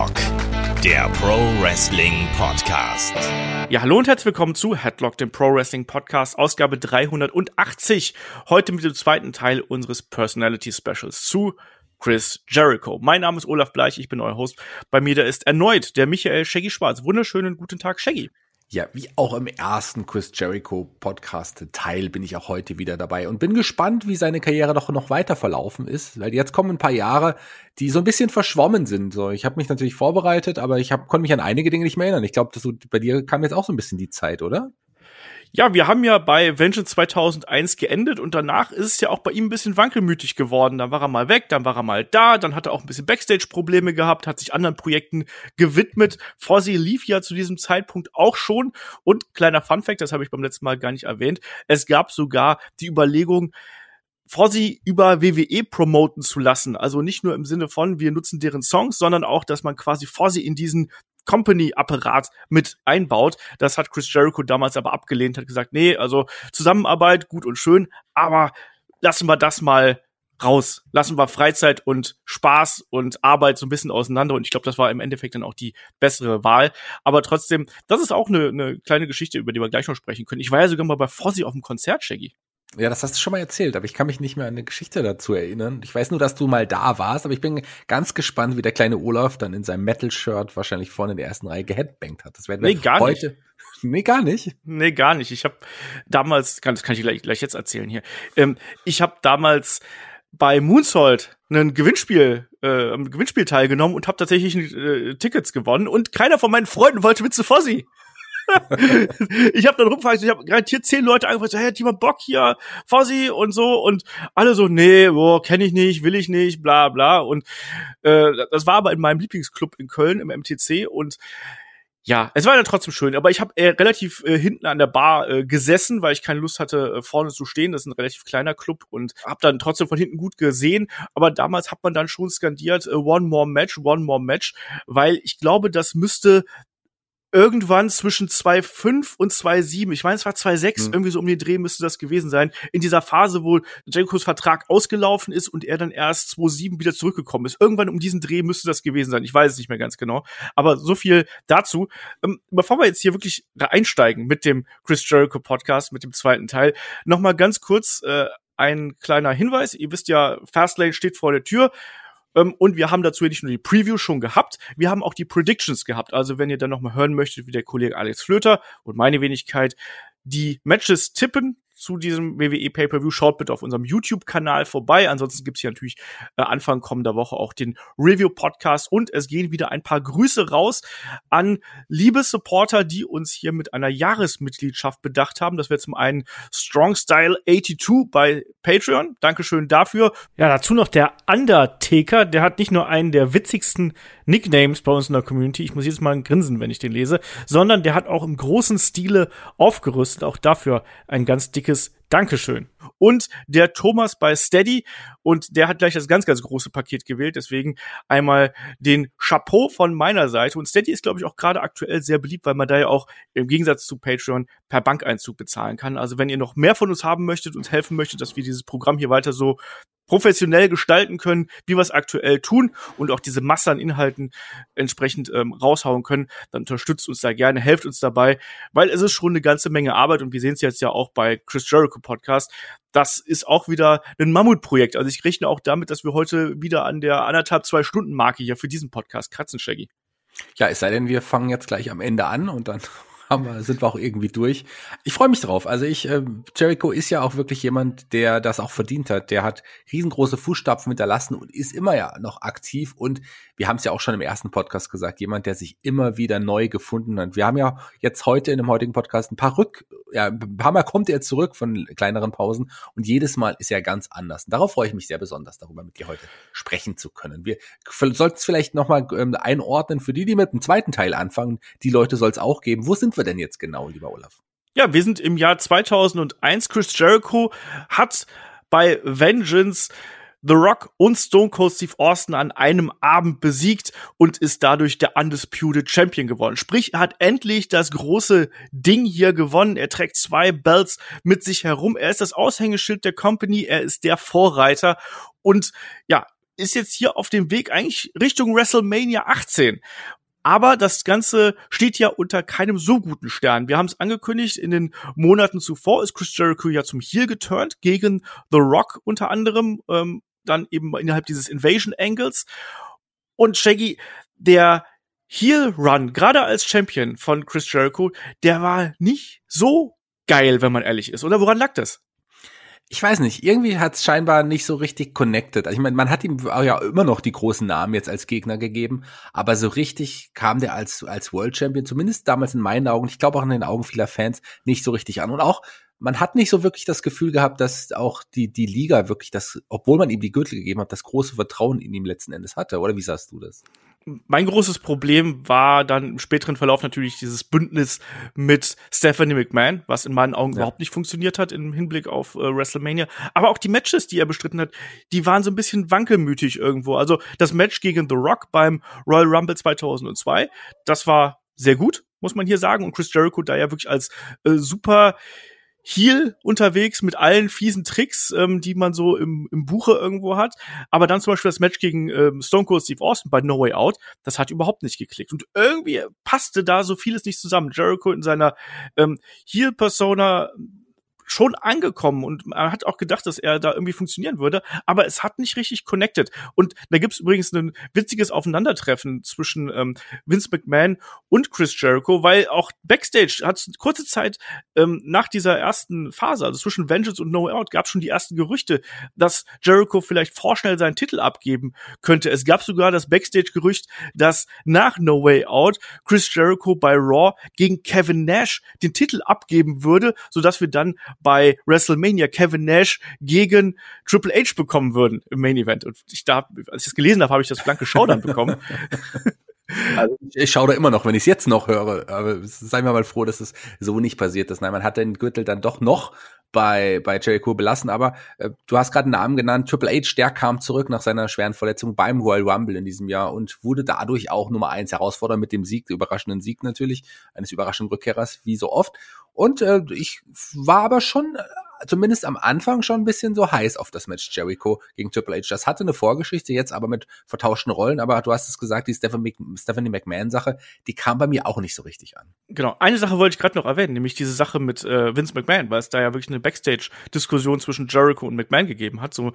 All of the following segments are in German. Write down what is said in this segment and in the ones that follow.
Headlock, der Pro Wrestling Podcast. Ja, hallo und herzlich willkommen zu Headlock, dem Pro Wrestling Podcast, Ausgabe 380. Heute mit dem zweiten Teil unseres Personality Specials zu Chris Jericho. Mein Name ist Olaf Bleich, ich bin euer Host. Bei mir da ist erneut der Michael Shaggy Schwarz. Wunderschönen guten Tag, Shaggy. Ja, wie auch im ersten Chris Jericho Podcast Teil bin ich auch heute wieder dabei und bin gespannt, wie seine Karriere doch noch weiter verlaufen ist, weil jetzt kommen ein paar Jahre, die so ein bisschen verschwommen sind. So, ich habe mich natürlich vorbereitet, aber ich hab, konnte mich an einige Dinge nicht mehr erinnern. Ich glaube, bei dir kam jetzt auch so ein bisschen die Zeit, oder? Ja, wir haben ja bei Vengeance 2001 geendet und danach ist es ja auch bei ihm ein bisschen wankelmütig geworden. Dann war er mal weg, dann war er mal da, dann hat er auch ein bisschen Backstage-Probleme gehabt, hat sich anderen Projekten gewidmet. Fozzy lief ja zu diesem Zeitpunkt auch schon. Und kleiner Fun-Fact, das habe ich beim letzten Mal gar nicht erwähnt, es gab sogar die Überlegung, Fozzy über WWE promoten zu lassen. Also nicht nur im Sinne von, wir nutzen deren Songs, sondern auch, dass man quasi Fozzy in diesen Company-Apparat mit einbaut. Das hat Chris Jericho damals aber abgelehnt, hat gesagt, nee, also Zusammenarbeit gut und schön, aber lassen wir das mal raus. Lassen wir Freizeit und Spaß und Arbeit so ein bisschen auseinander. Und ich glaube, das war im Endeffekt dann auch die bessere Wahl. Aber trotzdem, das ist auch eine, eine kleine Geschichte, über die wir gleich noch sprechen können. Ich war ja sogar mal bei Fossi auf dem Konzert, Shaggy. Ja, das hast du schon mal erzählt, aber ich kann mich nicht mehr an eine Geschichte dazu erinnern. Ich weiß nur, dass du mal da warst, aber ich bin ganz gespannt, wie der kleine Olaf dann in seinem Metal-Shirt wahrscheinlich vorne in der ersten Reihe geheadbangt hat. Das werden wir nee, gar heute. Nicht. Nee, gar nicht. Nee, gar nicht. Ich habe damals, das kann ich gleich, gleich jetzt erzählen hier. Ähm, ich habe damals bei Moonsault ein Gewinnspiel, äh, am Gewinnspiel teilgenommen und habe tatsächlich äh, Tickets gewonnen und keiner von meinen Freunden wollte mit zu Fossi. ich habe dann rumgefragt, ich habe garantiert zehn Leute angefragt, so, hey, hat jemand Bock hier, Fossi und so. Und alle so, nee, boah, kenne ich nicht, will ich nicht, bla bla. Und äh, das war aber in meinem Lieblingsclub in Köln im MTC und ja, es war dann trotzdem schön, aber ich habe äh, relativ äh, hinten an der Bar äh, gesessen, weil ich keine Lust hatte, äh, vorne zu stehen. Das ist ein relativ kleiner Club und habe dann trotzdem von hinten gut gesehen. Aber damals hat man dann schon skandiert, äh, One More Match, One More Match, weil ich glaube, das müsste irgendwann zwischen 2,5 und 2,7, ich meine, es war 2,6, mhm. irgendwie so um den Dreh müsste das gewesen sein, in dieser Phase, wo Jerichos Vertrag ausgelaufen ist und er dann erst 2,7 wieder zurückgekommen ist. Irgendwann um diesen Dreh müsste das gewesen sein. Ich weiß es nicht mehr ganz genau. Aber so viel dazu. Ähm, bevor wir jetzt hier wirklich einsteigen mit dem Chris Jericho Podcast, mit dem zweiten Teil, nochmal ganz kurz äh, ein kleiner Hinweis. Ihr wisst ja, Fastlane steht vor der Tür. Ähm, und wir haben dazu nicht nur die Preview schon gehabt, wir haben auch die Predictions gehabt. Also wenn ihr dann noch mal hören möchtet, wie der Kollege Alex Flöter und meine Wenigkeit die Matches tippen, zu diesem WWE Pay-Per-View. Schaut bitte auf unserem YouTube-Kanal vorbei. Ansonsten gibt's hier natürlich äh, Anfang kommender Woche auch den Review-Podcast und es gehen wieder ein paar Grüße raus an liebe Supporter, die uns hier mit einer Jahresmitgliedschaft bedacht haben. Das wäre zum einen Strong Style 82 bei Patreon. Dankeschön dafür. Ja, dazu noch der Undertaker. Der hat nicht nur einen der witzigsten Nicknames bei uns in der Community. Ich muss jetzt mal grinsen, wenn ich den lese, sondern der hat auch im großen Stile aufgerüstet. Auch dafür ein ganz dickes dickes Dankeschön. Und der Thomas bei Steady und der hat gleich das ganz, ganz große Paket gewählt. Deswegen einmal den Chapeau von meiner Seite. Und Steady ist, glaube ich, auch gerade aktuell sehr beliebt, weil man da ja auch im Gegensatz zu Patreon per Bankeinzug bezahlen kann. Also wenn ihr noch mehr von uns haben möchtet, uns helfen möchtet, dass wir dieses Programm hier weiter so professionell gestalten können, wie wir es aktuell tun und auch diese Masse an Inhalten entsprechend ähm, raushauen können, dann unterstützt uns da gerne, helft uns dabei, weil es ist schon eine ganze Menge Arbeit und wir sehen es jetzt ja auch bei Chris Jericho Podcast. Das ist auch wieder ein Mammutprojekt. Also ich rechne auch damit, dass wir heute wieder an der anderthalb, zwei Stunden Marke hier für diesen Podcast kratzen, Shaggy. Ja, es sei denn, wir fangen jetzt gleich am Ende an und dann haben wir, sind wir auch irgendwie durch. Ich freue mich drauf. Also ich, äh, Jericho ist ja auch wirklich jemand, der das auch verdient hat. Der hat riesengroße Fußstapfen hinterlassen und ist immer ja noch aktiv. Und wir haben es ja auch schon im ersten Podcast gesagt, jemand, der sich immer wieder neu gefunden hat. Wir haben ja jetzt heute in dem heutigen Podcast ein paar Rück, ja, ein paar Mal kommt er zurück von kleineren Pausen und jedes Mal ist er ganz anders. Und darauf freue ich mich sehr besonders, darüber mit dir heute sprechen zu können. Wir sollten es vielleicht nochmal ähm, einordnen für die, die mit dem zweiten Teil anfangen. Die Leute soll es auch geben. Wo sind wir denn jetzt genau, lieber Olaf? Ja, wir sind im Jahr 2001. Chris Jericho hat bei Vengeance The Rock und Stone Cold Steve Austin an einem Abend besiegt und ist dadurch der Undisputed Champion geworden. Sprich, er hat endlich das große Ding hier gewonnen. Er trägt zwei Belts mit sich herum. Er ist das Aushängeschild der Company. Er ist der Vorreiter. Und ja, ist jetzt hier auf dem Weg eigentlich Richtung WrestleMania 18. Aber das Ganze steht ja unter keinem so guten Stern. Wir haben es angekündigt, in den Monaten zuvor ist Chris Jericho ja zum Heel geturnt, gegen The Rock unter anderem, ähm, dann eben innerhalb dieses Invasion Angles. Und Shaggy, der Heel Run, gerade als Champion von Chris Jericho, der war nicht so geil, wenn man ehrlich ist. Oder woran lag das? Ich weiß nicht, irgendwie hat es scheinbar nicht so richtig connected. Also ich meine, man hat ihm ja immer noch die großen Namen jetzt als Gegner gegeben, aber so richtig kam der als, als World Champion, zumindest damals in meinen Augen, ich glaube auch in den Augen vieler Fans, nicht so richtig an. Und auch, man hat nicht so wirklich das Gefühl gehabt, dass auch die, die Liga wirklich das, obwohl man ihm die Gürtel gegeben hat, das große Vertrauen in ihm letzten Endes hatte. Oder wie sahst du das? Mein großes Problem war dann im späteren Verlauf natürlich dieses Bündnis mit Stephanie McMahon, was in meinen Augen ja. überhaupt nicht funktioniert hat im Hinblick auf äh, WrestleMania. Aber auch die Matches, die er bestritten hat, die waren so ein bisschen wankelmütig irgendwo. Also das Match gegen The Rock beim Royal Rumble 2002, das war sehr gut, muss man hier sagen. Und Chris Jericho da ja wirklich als äh, super Heal unterwegs mit allen fiesen Tricks, ähm, die man so im, im Buche irgendwo hat. Aber dann zum Beispiel das Match gegen ähm, Stone Cold Steve Austin bei No Way Out, das hat überhaupt nicht geklickt. Und irgendwie passte da so vieles nicht zusammen. Jericho in seiner ähm, Heal-Persona schon angekommen und man hat auch gedacht, dass er da irgendwie funktionieren würde, aber es hat nicht richtig connected. Und da gibt's übrigens ein witziges Aufeinandertreffen zwischen ähm, Vince McMahon und Chris Jericho, weil auch Backstage hat kurze Zeit ähm, nach dieser ersten Phase, also zwischen Vengeance und No Out, gab schon die ersten Gerüchte, dass Jericho vielleicht vorschnell seinen Titel abgeben könnte. Es gab sogar das Backstage-Gerücht, dass nach No Way Out Chris Jericho bei Raw gegen Kevin Nash den Titel abgeben würde, sodass wir dann bei WrestleMania Kevin Nash gegen Triple H bekommen würden im Main Event. Und ich da, als ich das gelesen habe, habe ich das blanke Schaudern bekommen. Also ich schaue da immer noch, wenn ich es jetzt noch höre. Aber seien wir mal froh, dass es so nicht passiert ist. Nein, man hat den Gürtel dann doch noch bei, bei Jericho belassen. Aber äh, du hast gerade einen Namen genannt. Triple H, der kam zurück nach seiner schweren Verletzung beim Royal Rumble in diesem Jahr und wurde dadurch auch Nummer eins Herausforderer mit dem Sieg, überraschenden Sieg natürlich, eines überraschenden Rückkehrers, wie so oft. Und äh, ich war aber schon zumindest am Anfang schon ein bisschen so heiß auf das Match Jericho gegen Triple H. Das hatte eine Vorgeschichte, jetzt aber mit vertauschten Rollen, aber du hast es gesagt, die Stephanie, McMahon-Sache, die kam bei mir auch nicht so richtig an. Genau, eine Sache wollte ich gerade noch erwähnen, nämlich diese Sache mit äh, Vince McMahon, weil es da ja wirklich eine Backstage-Diskussion zwischen Jericho und McMahon gegeben hat. So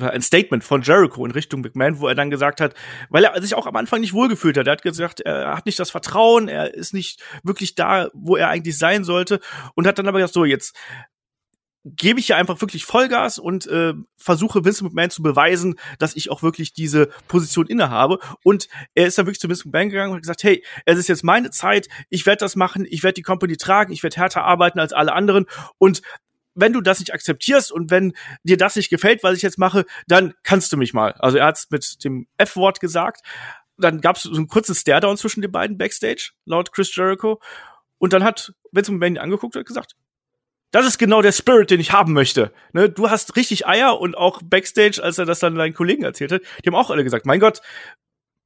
ein Statement von Jericho in Richtung McMahon, wo er dann gesagt hat, weil er sich auch am Anfang nicht wohlgefühlt hat. Er hat gesagt, er hat nicht das Vertrauen, er ist nicht wirklich da, wo er eigentlich sein sollte und hat dann aber gesagt, so jetzt gebe ich hier einfach wirklich Vollgas und äh, versuche Vince McMahon zu beweisen, dass ich auch wirklich diese Position innehabe. Und er ist dann wirklich zu Vince McMahon gegangen und hat gesagt, hey, es ist jetzt meine Zeit, ich werde das machen, ich werde die Company tragen, ich werde härter arbeiten als alle anderen. Und wenn du das nicht akzeptierst und wenn dir das nicht gefällt, was ich jetzt mache, dann kannst du mich mal. Also er hat es mit dem F-Wort gesagt. Dann gab es so einen kurzen Stare-Down zwischen den beiden Backstage, laut Chris Jericho. Und dann hat Vince McMahon ihn angeguckt und hat gesagt, das ist genau der Spirit, den ich haben möchte. Ne, du hast richtig Eier und auch Backstage, als er das dann deinen Kollegen erzählt hat, die haben auch alle gesagt, mein Gott,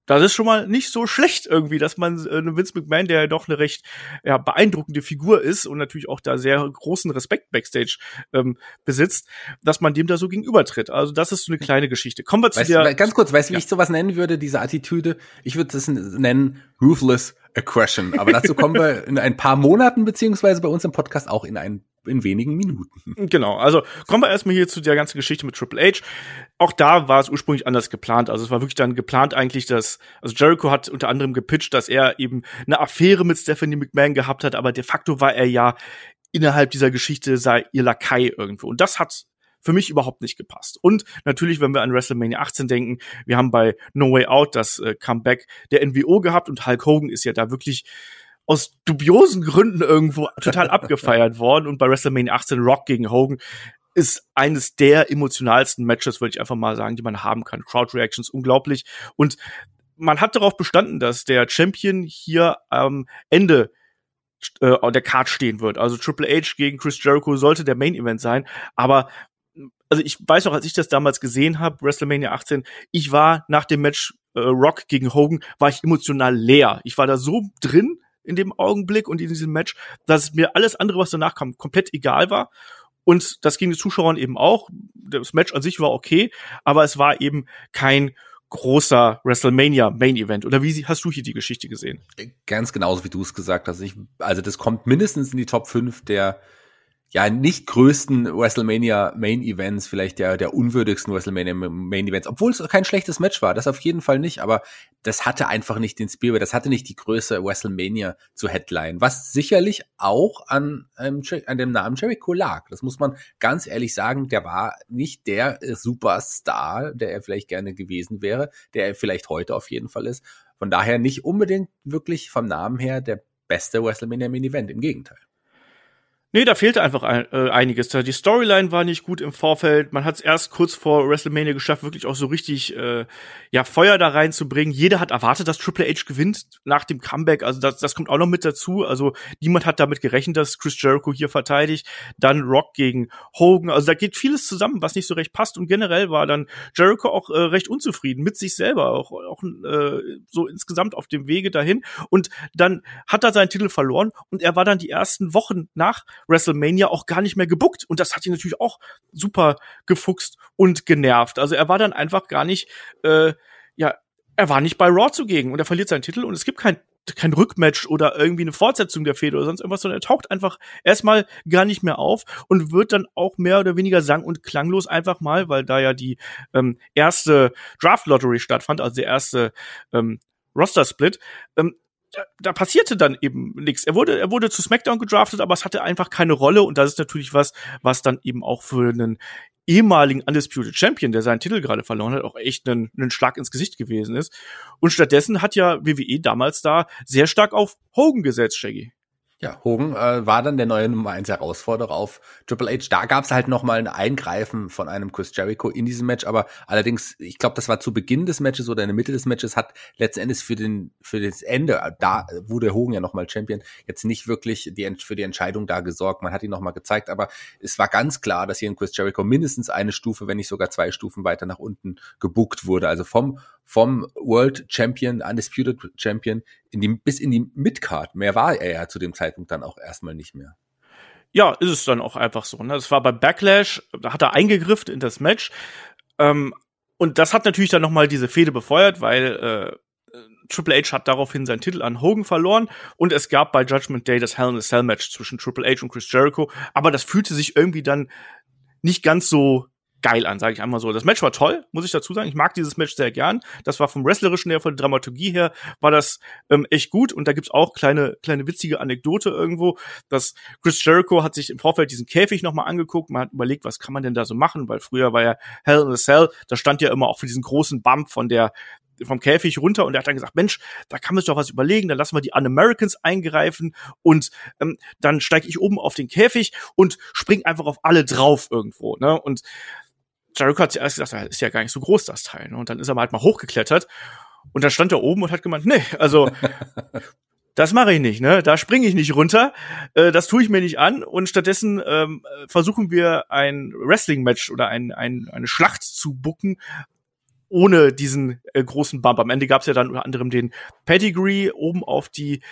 das ist schon mal nicht so schlecht irgendwie, dass man äh, Vince McMahon, der ja doch eine recht ja, beeindruckende Figur ist und natürlich auch da sehr großen Respekt backstage ähm, besitzt, dass man dem da so gegenübertritt. Also das ist so eine kleine Geschichte. Kommen wir zu weißt, der ganz kurz, weißt du, wie ja. ich sowas nennen würde, diese Attitüde? Ich würde das nennen ruthless aggression. Aber dazu kommen wir in ein paar Monaten beziehungsweise bei uns im Podcast auch in ein in wenigen Minuten. Genau, also kommen wir erstmal hier zu der ganzen Geschichte mit Triple H. Auch da war es ursprünglich anders geplant. Also es war wirklich dann geplant eigentlich, dass, also Jericho hat unter anderem gepitcht, dass er eben eine Affäre mit Stephanie McMahon gehabt hat, aber de facto war er ja innerhalb dieser Geschichte sei ihr Lakai irgendwo. Und das hat für mich überhaupt nicht gepasst. Und natürlich, wenn wir an WrestleMania 18 denken, wir haben bei No Way Out das äh, Comeback der NWO gehabt und Hulk Hogan ist ja da wirklich aus dubiosen Gründen irgendwo total abgefeiert worden. Und bei WrestleMania 18 Rock gegen Hogan ist eines der emotionalsten Matches, würde ich einfach mal sagen, die man haben kann. Crowd Reactions unglaublich. Und man hat darauf bestanden, dass der Champion hier am Ende äh, der Card stehen wird. Also Triple H gegen Chris Jericho sollte der Main Event sein. Aber also ich weiß auch, als ich das damals gesehen habe, WrestleMania 18, ich war nach dem Match äh, Rock gegen Hogan, war ich emotional leer. Ich war da so drin, in dem Augenblick und in diesem Match, dass mir alles andere, was danach kam, komplett egal war. Und das ging den Zuschauern eben auch. Das Match an sich war okay, aber es war eben kein großer WrestleMania Main Event. Oder wie hast du hier die Geschichte gesehen? Ganz genauso wie du es gesagt hast. Ich, also das kommt mindestens in die Top 5 der ja nicht größten WrestleMania Main Events, vielleicht der der unwürdigsten WrestleMania Main Events, obwohl es kein schlechtes Match war, das auf jeden Fall nicht, aber das hatte einfach nicht den Spirit, das hatte nicht die Größe WrestleMania zu Headline, was sicherlich auch an ähm, an dem Namen Jericho lag. Das muss man ganz ehrlich sagen, der war nicht der Superstar, der er vielleicht gerne gewesen wäre, der er vielleicht heute auf jeden Fall ist. Von daher nicht unbedingt wirklich vom Namen her der beste WrestleMania Main Event, im Gegenteil. Nee, da fehlte einfach ein, äh, einiges. Die Storyline war nicht gut im Vorfeld. Man hat es erst kurz vor WrestleMania geschafft, wirklich auch so richtig äh, ja Feuer da reinzubringen. Jeder hat erwartet, dass Triple H gewinnt nach dem Comeback. Also das, das kommt auch noch mit dazu. Also niemand hat damit gerechnet, dass Chris Jericho hier verteidigt. Dann Rock gegen Hogan. Also da geht vieles zusammen, was nicht so recht passt. Und generell war dann Jericho auch äh, recht unzufrieden mit sich selber, auch, auch äh, so insgesamt auf dem Wege dahin. Und dann hat er seinen Titel verloren und er war dann die ersten Wochen nach WrestleMania auch gar nicht mehr gebuckt. Und das hat ihn natürlich auch super gefuchst und genervt. Also er war dann einfach gar nicht, äh, ja, er war nicht bei Raw zugegen und er verliert seinen Titel und es gibt kein kein Rückmatch oder irgendwie eine Fortsetzung der Fehde oder sonst irgendwas, sondern er taucht einfach erstmal gar nicht mehr auf und wird dann auch mehr oder weniger sang- und klanglos einfach mal, weil da ja die ähm, erste Draft Lottery stattfand, also der erste ähm, Roster Split, ähm, da, passierte dann eben nichts. Er wurde, er wurde zu SmackDown gedraftet, aber es hatte einfach keine Rolle und das ist natürlich was, was dann eben auch für einen ehemaligen Undisputed Champion, der seinen Titel gerade verloren hat, auch echt einen, einen Schlag ins Gesicht gewesen ist. Und stattdessen hat ja WWE damals da sehr stark auf Hogan gesetzt, Shaggy. Ja, Hogan äh, war dann der neue Nummer 1 Herausforderer auf Triple H. Da gab es halt noch mal ein Eingreifen von einem Chris Jericho in diesem Match, aber allerdings, ich glaube, das war zu Beginn des Matches oder in der Mitte des Matches, hat letzten Endes für den für das Ende, da wurde Hogan ja noch mal Champion, jetzt nicht wirklich die, für die Entscheidung da gesorgt. Man hat ihn noch mal gezeigt, aber es war ganz klar, dass hier ein Chris Jericho mindestens eine Stufe, wenn nicht sogar zwei Stufen weiter nach unten gebuckt wurde. Also vom vom World Champion, Undisputed Champion, in die, bis in die Midcard. Mehr war er ja zu dem Zeitpunkt dann auch erstmal nicht mehr. Ja, ist es dann auch einfach so. Ne? Das war bei Backlash, da hat er eingegriffen in das Match. Ähm, und das hat natürlich dann nochmal diese Fehde befeuert, weil äh, Triple H hat daraufhin seinen Titel an Hogan verloren und es gab bei Judgment Day das Hell in a Cell Match zwischen Triple H und Chris Jericho, aber das fühlte sich irgendwie dann nicht ganz so geil an, sage ich einmal so. Das Match war toll, muss ich dazu sagen. Ich mag dieses Match sehr gern. Das war vom Wrestlerischen her, von der Dramaturgie her, war das ähm, echt gut. Und da gibt's auch kleine, kleine witzige Anekdote irgendwo, dass Chris Jericho hat sich im Vorfeld diesen Käfig nochmal angeguckt. Man hat überlegt, was kann man denn da so machen, weil früher war ja Hell in a Cell, da stand ja immer auch für diesen großen Bump von der vom Käfig runter und er hat dann gesagt, Mensch, da kann man sich doch was überlegen, dann lassen wir die Un-Americans eingreifen und ähm, dann steige ich oben auf den Käfig und spring einfach auf alle drauf irgendwo. Ne? Und Jericho hat zuerst gesagt, ist ja gar nicht so groß, das Teil. Ne? Und dann ist er mal halt mal hochgeklettert und da stand er oben und hat gemeint, nee, also das mache ich nicht, ne? Da springe ich nicht runter, äh, das tue ich mir nicht an und stattdessen ähm, versuchen wir ein Wrestling-Match oder ein, ein, eine Schlacht zu bucken, ohne diesen äh, großen Bump. Am Ende gab es ja dann unter anderem den Pedigree oben auf die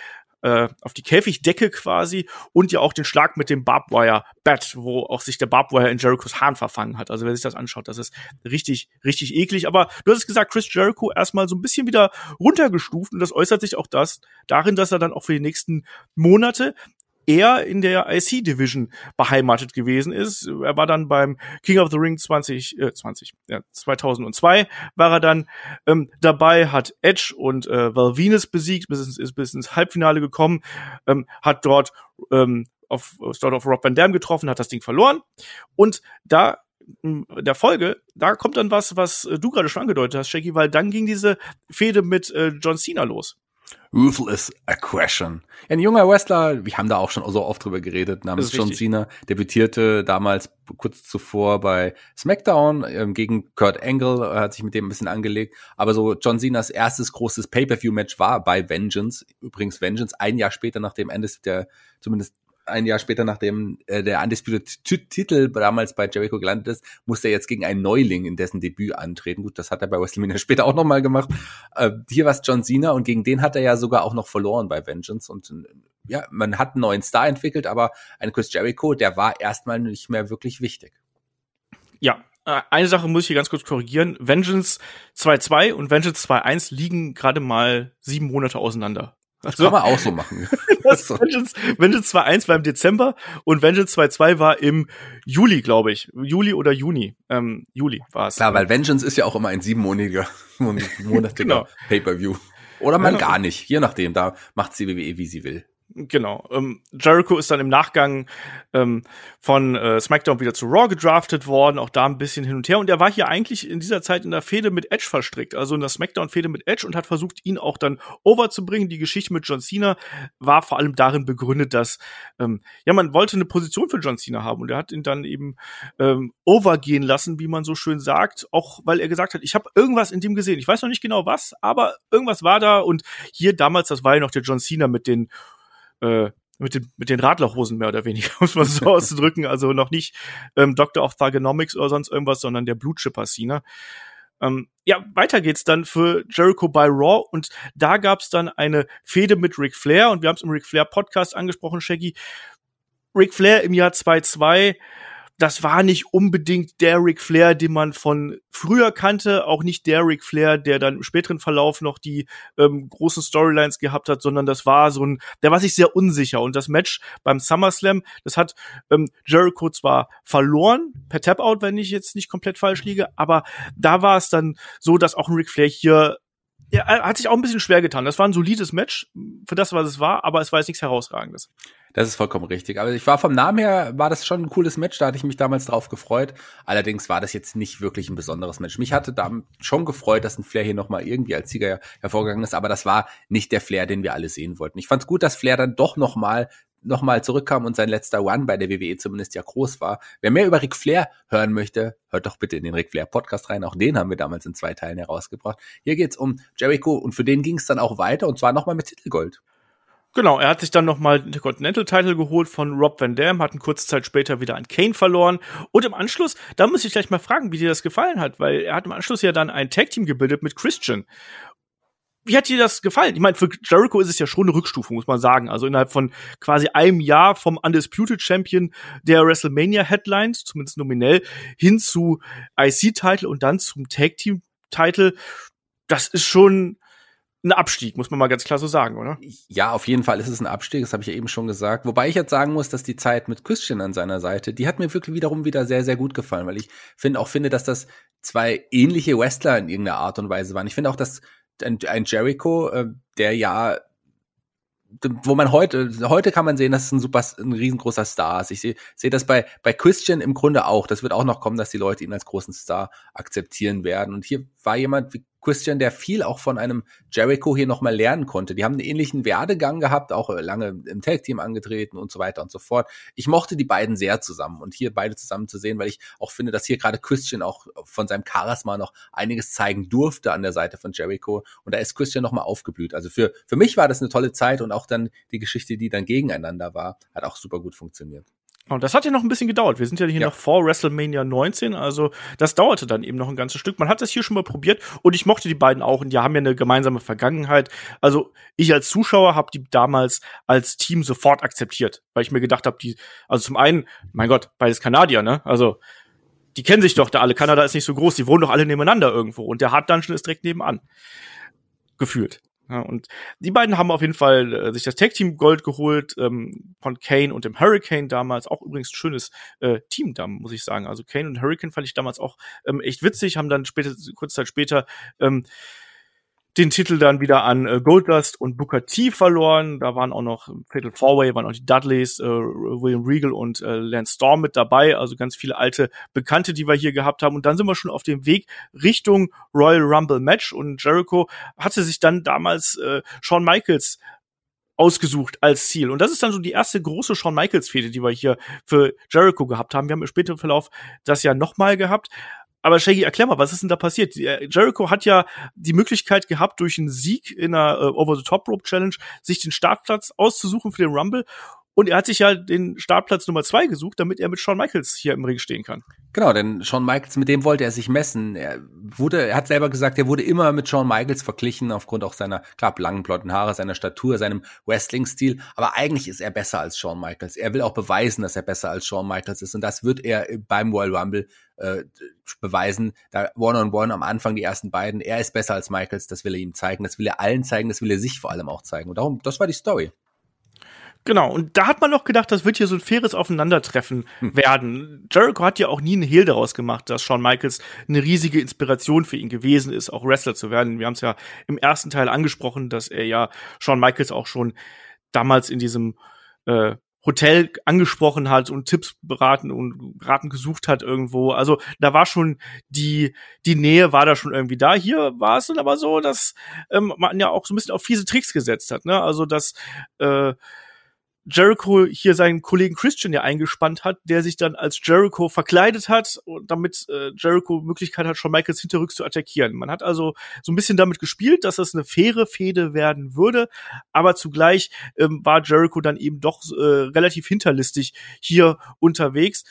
äh, auf die Käfigdecke quasi und ja auch den Schlag mit dem Barbwire Bat, wo auch sich der Barbwire in Jerichos Hahn verfangen hat. Also wer sich das anschaut, das ist richtig, richtig eklig. Aber du hast es gesagt, Chris Jericho erstmal so ein bisschen wieder runtergestuft und das äußert sich auch das darin, dass er dann auch für die nächsten Monate er in der IC Division beheimatet gewesen ist. Er war dann beim King of the Ring 20, äh, 20, ja, 2002 war er dann ähm, dabei, hat Edge und äh, Val Venus besiegt, bis ins, bis ins Halbfinale gekommen, ähm, hat dort ähm, auf, dort auf Rob Van Dam getroffen, hat das Ding verloren und da der Folge, da kommt dann was, was äh, du gerade schon angedeutet hast, Shaggy, weil dann ging diese Fehde mit äh, John Cena los. Ruthless Aggression. Ein junger Wrestler, wir haben da auch schon so oft drüber geredet, namens John Cena, debütierte damals kurz zuvor bei SmackDown ähm, gegen Kurt Angle, hat sich mit dem ein bisschen angelegt. Aber so John Cenas erstes großes Pay-Per-View-Match war bei Vengeance. Übrigens Vengeance ein Jahr später nach dem Ende der zumindest ein Jahr später, nachdem äh, der Undisputed-Titel damals bei Jericho gelandet ist, musste er jetzt gegen einen Neuling in dessen Debüt antreten. Gut, das hat er bei WrestleMania später auch nochmal gemacht. Äh, hier war es John Cena und gegen den hat er ja sogar auch noch verloren bei Vengeance und ja, man hat einen neuen Star entwickelt, aber ein Chris Jericho, der war erstmal nicht mehr wirklich wichtig. Ja, äh, eine Sache muss ich hier ganz kurz korrigieren. Vengeance 2.2 und Vengeance 2.1 liegen gerade mal sieben Monate auseinander. Also, kann man auch so machen. das Vengeance, Vengeance 2.1 war im Dezember und Vengeance 2.2 war im Juli, glaube ich. Juli oder Juni. Ähm, Juli war es. Klar, weil Vengeance ist ja auch immer ein siebenmonatiger monatiger genau. Pay-Per-View. Oder man ja. gar nicht, je nachdem. Da macht sie WWE, wie sie will. Genau. Ähm, Jericho ist dann im Nachgang ähm, von äh, SmackDown wieder zu Raw gedraftet worden, auch da ein bisschen hin und her. Und er war hier eigentlich in dieser Zeit in der Fehde mit Edge verstrickt, also in der SmackDown-Fehde mit Edge und hat versucht, ihn auch dann overzubringen. Die Geschichte mit John Cena war vor allem darin begründet, dass ähm, ja man wollte eine Position für John Cena haben und er hat ihn dann eben ähm, overgehen lassen, wie man so schön sagt, auch weil er gesagt hat, ich habe irgendwas in dem gesehen. Ich weiß noch nicht genau was, aber irgendwas war da und hier damals, das war ja noch der John Cena mit den äh, mit den, mit den Radlerhosen mehr oder weniger, muss man so auszudrücken. Also noch nicht ähm, Doctor of Thugonomics oder sonst irgendwas, sondern der Blutschipper Cena. Ähm, ja, weiter geht's dann für Jericho by Raw und da gab's dann eine Fehde mit Ric Flair und wir haben es im Ric Flair Podcast angesprochen, Shaggy. Ric Flair im Jahr 2-2 das war nicht unbedingt der Ric Flair, den man von früher kannte, auch nicht der Ric Flair, der dann im späteren Verlauf noch die ähm, großen Storylines gehabt hat, sondern das war so ein, der war sich sehr unsicher. Und das Match beim SummerSlam, das hat ähm, Jericho zwar verloren, per Tap-Out, wenn ich jetzt nicht komplett falsch liege, aber da war es dann so, dass auch ein Ric Flair hier ja, er hat sich auch ein bisschen schwer getan. Das war ein solides Match für das, was es war, aber es war jetzt nichts Herausragendes. Das ist vollkommen richtig. Aber ich war vom Namen her, war das schon ein cooles Match, da hatte ich mich damals drauf gefreut. Allerdings war das jetzt nicht wirklich ein besonderes Match. Mich hatte da schon gefreut, dass ein Flair hier nochmal irgendwie als Sieger hervorgegangen ist, aber das war nicht der Flair, den wir alle sehen wollten. Ich fand es gut, dass Flair dann doch nochmal nochmal zurückkam und sein letzter One bei der WWE zumindest ja groß war. Wer mehr über Ric Flair hören möchte, hört doch bitte in den Ric Flair Podcast rein. Auch den haben wir damals in zwei Teilen herausgebracht. Hier geht's um Jericho und für den ging es dann auch weiter und zwar nochmal mit Titelgold. Genau, er hat sich dann nochmal den Continental-Title geholt von Rob Van Dam, hat eine kurze Zeit später wieder an Kane verloren. Und im Anschluss, da muss ich gleich mal fragen, wie dir das gefallen hat, weil er hat im Anschluss ja dann ein Tag-Team gebildet mit Christian. Wie hat dir das gefallen? Ich meine, für Jericho ist es ja schon eine Rückstufe, muss man sagen. Also innerhalb von quasi einem Jahr vom Undisputed Champion der WrestleMania Headlines, zumindest nominell, hin zu IC-Title und dann zum Tag-Team-Title. Das ist schon ein Abstieg, muss man mal ganz klar so sagen, oder? Ja, auf jeden Fall ist es ein Abstieg, das habe ich ja eben schon gesagt. Wobei ich jetzt sagen muss, dass die Zeit mit Christian an seiner Seite, die hat mir wirklich wiederum wieder sehr, sehr gut gefallen, weil ich finde auch finde, dass das zwei ähnliche Wrestler in irgendeiner Art und Weise waren. Ich finde auch, dass ein, ein Jericho, äh, der ja wo man heute, heute kann man sehen, dass es ein super, ein riesengroßer Star ist. Ich sehe sehe das bei, bei Christian im Grunde auch. Das wird auch noch kommen, dass die Leute ihn als großen Star akzeptieren werden. Und hier war jemand wie Christian, der viel auch von einem Jericho hier nochmal lernen konnte. Die haben einen ähnlichen Werdegang gehabt, auch lange im Tag-Team angetreten und so weiter und so fort. Ich mochte die beiden sehr zusammen und hier beide zusammen zu sehen, weil ich auch finde, dass hier gerade Christian auch von seinem Charisma noch einiges zeigen durfte an der Seite von Jericho und da ist Christian nochmal aufgeblüht. Also für, für mich war das eine tolle Zeit und auch dann die Geschichte, die dann gegeneinander war, hat auch super gut funktioniert. Und das hat ja noch ein bisschen gedauert. Wir sind ja hier ja. noch vor WrestleMania 19, also das dauerte dann eben noch ein ganzes Stück. Man hat das hier schon mal probiert und ich mochte die beiden auch und die haben ja eine gemeinsame Vergangenheit. Also ich als Zuschauer habe die damals als Team sofort akzeptiert, weil ich mir gedacht habe, die, also zum einen, mein Gott, beides Kanadier, ne? Also die kennen sich doch da alle. Kanada ist nicht so groß, die wohnen doch alle nebeneinander irgendwo und der Hard Dungeon ist direkt nebenan. Gefühlt. Ja, und die beiden haben auf jeden Fall äh, sich das Tag Team Gold geholt ähm, von Kane und dem Hurricane damals. Auch übrigens schönes äh, Team da, muss ich sagen. Also Kane und Hurricane fand ich damals auch ähm, echt witzig, haben dann später, kurze Zeit später ähm, den Titel dann wieder an äh, Goldust und Booker T verloren. Da waren auch noch Fatal Four-Way, waren auch die Dudleys, äh, William Regal und äh, Lance Storm mit dabei. Also ganz viele alte Bekannte, die wir hier gehabt haben. Und dann sind wir schon auf dem Weg Richtung Royal Rumble Match. Und Jericho hatte sich dann damals äh, Shawn Michaels ausgesucht als Ziel. Und das ist dann so die erste große Shawn Michaels Fehde, die wir hier für Jericho gehabt haben. Wir haben im späteren Verlauf das ja nochmal gehabt. Aber Shaggy, erklär mal, was ist denn da passiert? Jericho hat ja die Möglichkeit gehabt, durch einen Sieg in einer äh, Over-the-Top-Rope-Challenge sich den Startplatz auszusuchen für den Rumble. Und er hat sich ja den Startplatz Nummer zwei gesucht, damit er mit Shawn Michaels hier im Ring stehen kann. Genau, denn Shawn Michaels, mit dem wollte er sich messen. Er wurde, er hat selber gesagt, er wurde immer mit Shawn Michaels verglichen, aufgrund auch seiner, klar, langen, blonden Haare, seiner Statur, seinem Wrestling-Stil. Aber eigentlich ist er besser als Shawn Michaels. Er will auch beweisen, dass er besser als Shawn Michaels ist. Und das wird er beim Royal Rumble äh, beweisen. Da One-on-One -on -one am Anfang die ersten beiden. Er ist besser als Michaels. Das will er ihm zeigen. Das will er allen zeigen. Das will er sich vor allem auch zeigen. Und darum, das war die Story. Genau, und da hat man noch gedacht, das wird hier so ein faires Aufeinandertreffen hm. werden. Jericho hat ja auch nie einen Hehl daraus gemacht, dass Shawn Michaels eine riesige Inspiration für ihn gewesen ist, auch Wrestler zu werden. Wir haben es ja im ersten Teil angesprochen, dass er ja Shawn Michaels auch schon damals in diesem äh, Hotel angesprochen hat und Tipps beraten und Raten gesucht hat irgendwo. Also da war schon die die Nähe war da schon irgendwie da. Hier war es dann aber so, dass ähm, man ja auch so ein bisschen auf fiese Tricks gesetzt hat. Ne? Also dass äh, Jericho hier seinen Kollegen Christian ja eingespannt hat, der sich dann als Jericho verkleidet hat, damit äh, Jericho Möglichkeit hat, schon Michaels hinterrücks zu attackieren. Man hat also so ein bisschen damit gespielt, dass das eine faire Fehde werden würde, aber zugleich ähm, war Jericho dann eben doch äh, relativ hinterlistig hier unterwegs.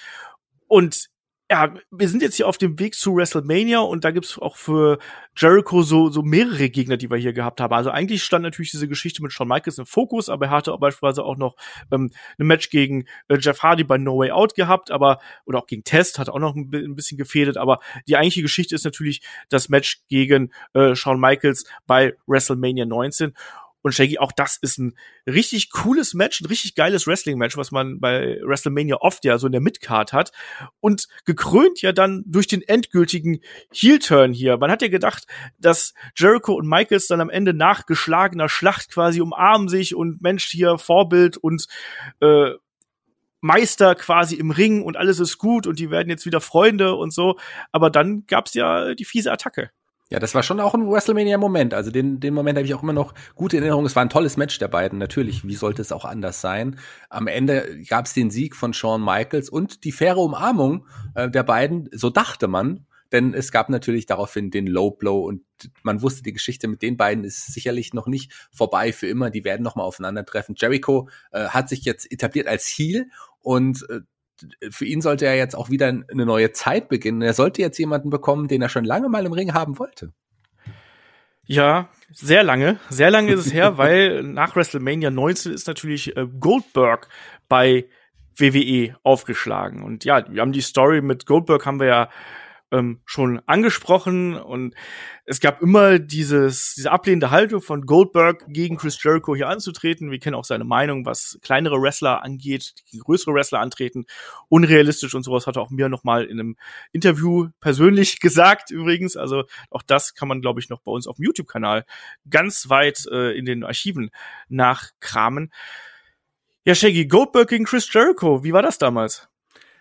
Und ja, wir sind jetzt hier auf dem Weg zu WrestleMania und da gibt's auch für Jericho so, so mehrere Gegner, die wir hier gehabt haben. Also eigentlich stand natürlich diese Geschichte mit Shawn Michaels im Fokus, aber er hatte auch beispielsweise auch noch ähm, ein Match gegen äh, Jeff Hardy bei No Way Out gehabt, aber oder auch gegen Test, hat auch noch ein, ein bisschen gefädet, aber die eigentliche Geschichte ist natürlich das Match gegen äh, Shawn Michaels bei WrestleMania 19 und Shaggy, auch das ist ein richtig cooles Match, ein richtig geiles Wrestling-Match, was man bei WrestleMania oft ja so in der Midcard hat. Und gekrönt ja dann durch den endgültigen Heel-Turn hier. Man hat ja gedacht, dass Jericho und Michaels dann am Ende nach geschlagener Schlacht quasi umarmen sich und Mensch hier Vorbild und äh, Meister quasi im Ring und alles ist gut und die werden jetzt wieder Freunde und so. Aber dann gab's ja die fiese Attacke. Ja, das war schon auch ein WrestleMania-Moment. Also den, den Moment habe ich auch immer noch gute Erinnerung. Es war ein tolles Match der beiden, natürlich. Wie sollte es auch anders sein? Am Ende gab es den Sieg von Shawn Michaels und die faire Umarmung äh, der beiden, so dachte man. Denn es gab natürlich daraufhin den Low Blow und man wusste, die Geschichte mit den beiden ist sicherlich noch nicht vorbei für immer. Die werden nochmal aufeinandertreffen. Jericho äh, hat sich jetzt etabliert als Heel und äh, für ihn sollte er jetzt auch wieder eine neue Zeit beginnen. Er sollte jetzt jemanden bekommen, den er schon lange mal im Ring haben wollte. Ja, sehr lange. Sehr lange ist es her, weil nach WrestleMania 19 ist natürlich äh, Goldberg bei WWE aufgeschlagen. Und ja, wir haben die Story mit Goldberg haben wir ja ähm, schon angesprochen und es gab immer dieses, diese ablehnende Haltung von Goldberg gegen Chris Jericho hier anzutreten. Wir kennen auch seine Meinung, was kleinere Wrestler angeht, die größere Wrestler antreten. Unrealistisch und sowas hat er auch mir nochmal in einem Interview persönlich gesagt übrigens. Also auch das kann man, glaube ich, noch bei uns auf dem YouTube-Kanal ganz weit äh, in den Archiven nachkramen. Ja, Shaggy, Goldberg gegen Chris Jericho, wie war das damals?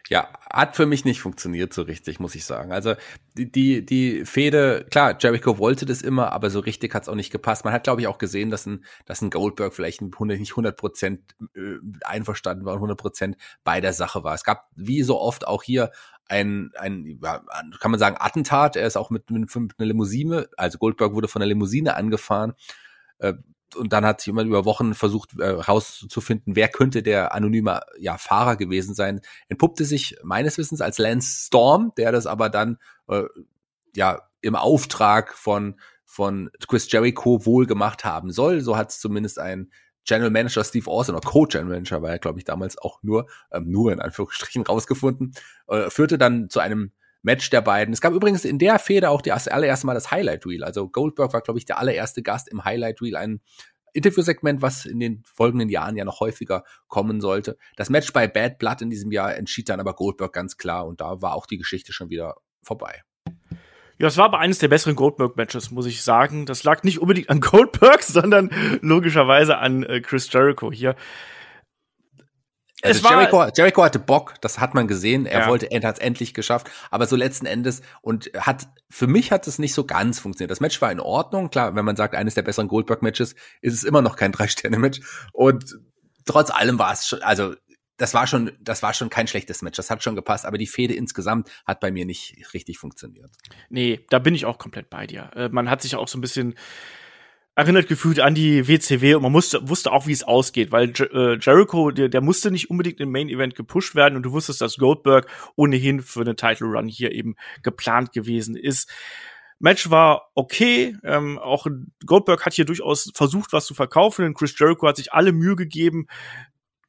Ja, hat für mich nicht funktioniert so richtig, muss ich sagen. Also die, die, die Fehde, klar, Jericho wollte das immer, aber so richtig hat's auch nicht gepasst. Man hat, glaube ich, auch gesehen, dass ein, dass ein Goldberg vielleicht nicht 100 Prozent äh, einverstanden war und 100 Prozent bei der Sache war. Es gab, wie so oft auch hier, ein, ein, kann man sagen, Attentat. Er ist auch mit, mit, mit einer Limousine, also Goldberg wurde von einer Limousine angefahren. Äh, und dann hat jemand über Wochen versucht äh, herauszufinden, wer könnte der anonyme ja, Fahrer gewesen sein. Entpuppte sich meines Wissens als Lance Storm, der das aber dann äh, ja im Auftrag von von Chris Jericho wohl gemacht haben soll. So hat es zumindest ein General Manager Steve Austin oder Co-General Manager war er, glaube ich, damals auch nur, ähm, nur in Anführungsstrichen rausgefunden, äh, führte dann zu einem Match der beiden. Es gab übrigens in der Fehde auch das allererste Mal das Highlight Reel. Also Goldberg war, glaube ich, der allererste Gast im Highlight Reel, ein Interviewsegment, was in den folgenden Jahren ja noch häufiger kommen sollte. Das Match bei Bad Blood in diesem Jahr entschied dann aber Goldberg ganz klar und da war auch die Geschichte schon wieder vorbei. Ja, es war aber eines der besseren Goldberg-Matches, muss ich sagen. Das lag nicht unbedingt an Goldberg, sondern logischerweise an äh, Chris Jericho hier. Also es Jericho, Jericho hatte Bock, das hat man gesehen. Er ja. wollte, er hat es endlich geschafft. Aber so letzten Endes und hat, für mich hat es nicht so ganz funktioniert. Das Match war in Ordnung. Klar, wenn man sagt, eines der besseren Goldberg-Matches, ist es immer noch kein Drei-Sterne-Match. Und trotz allem war es schon, also, das war schon, das war schon kein schlechtes Match. Das hat schon gepasst. Aber die Fehde insgesamt hat bei mir nicht richtig funktioniert. Nee, da bin ich auch komplett bei dir. Äh, man hat sich auch so ein bisschen, erinnert gefühlt an die WCW und man musste, wusste auch, wie es ausgeht, weil äh, Jericho, der, der musste nicht unbedingt im Main Event gepusht werden und du wusstest, dass Goldberg ohnehin für eine Title Run hier eben geplant gewesen ist. Match war okay. Ähm, auch Goldberg hat hier durchaus versucht, was zu verkaufen. Und Chris Jericho hat sich alle Mühe gegeben,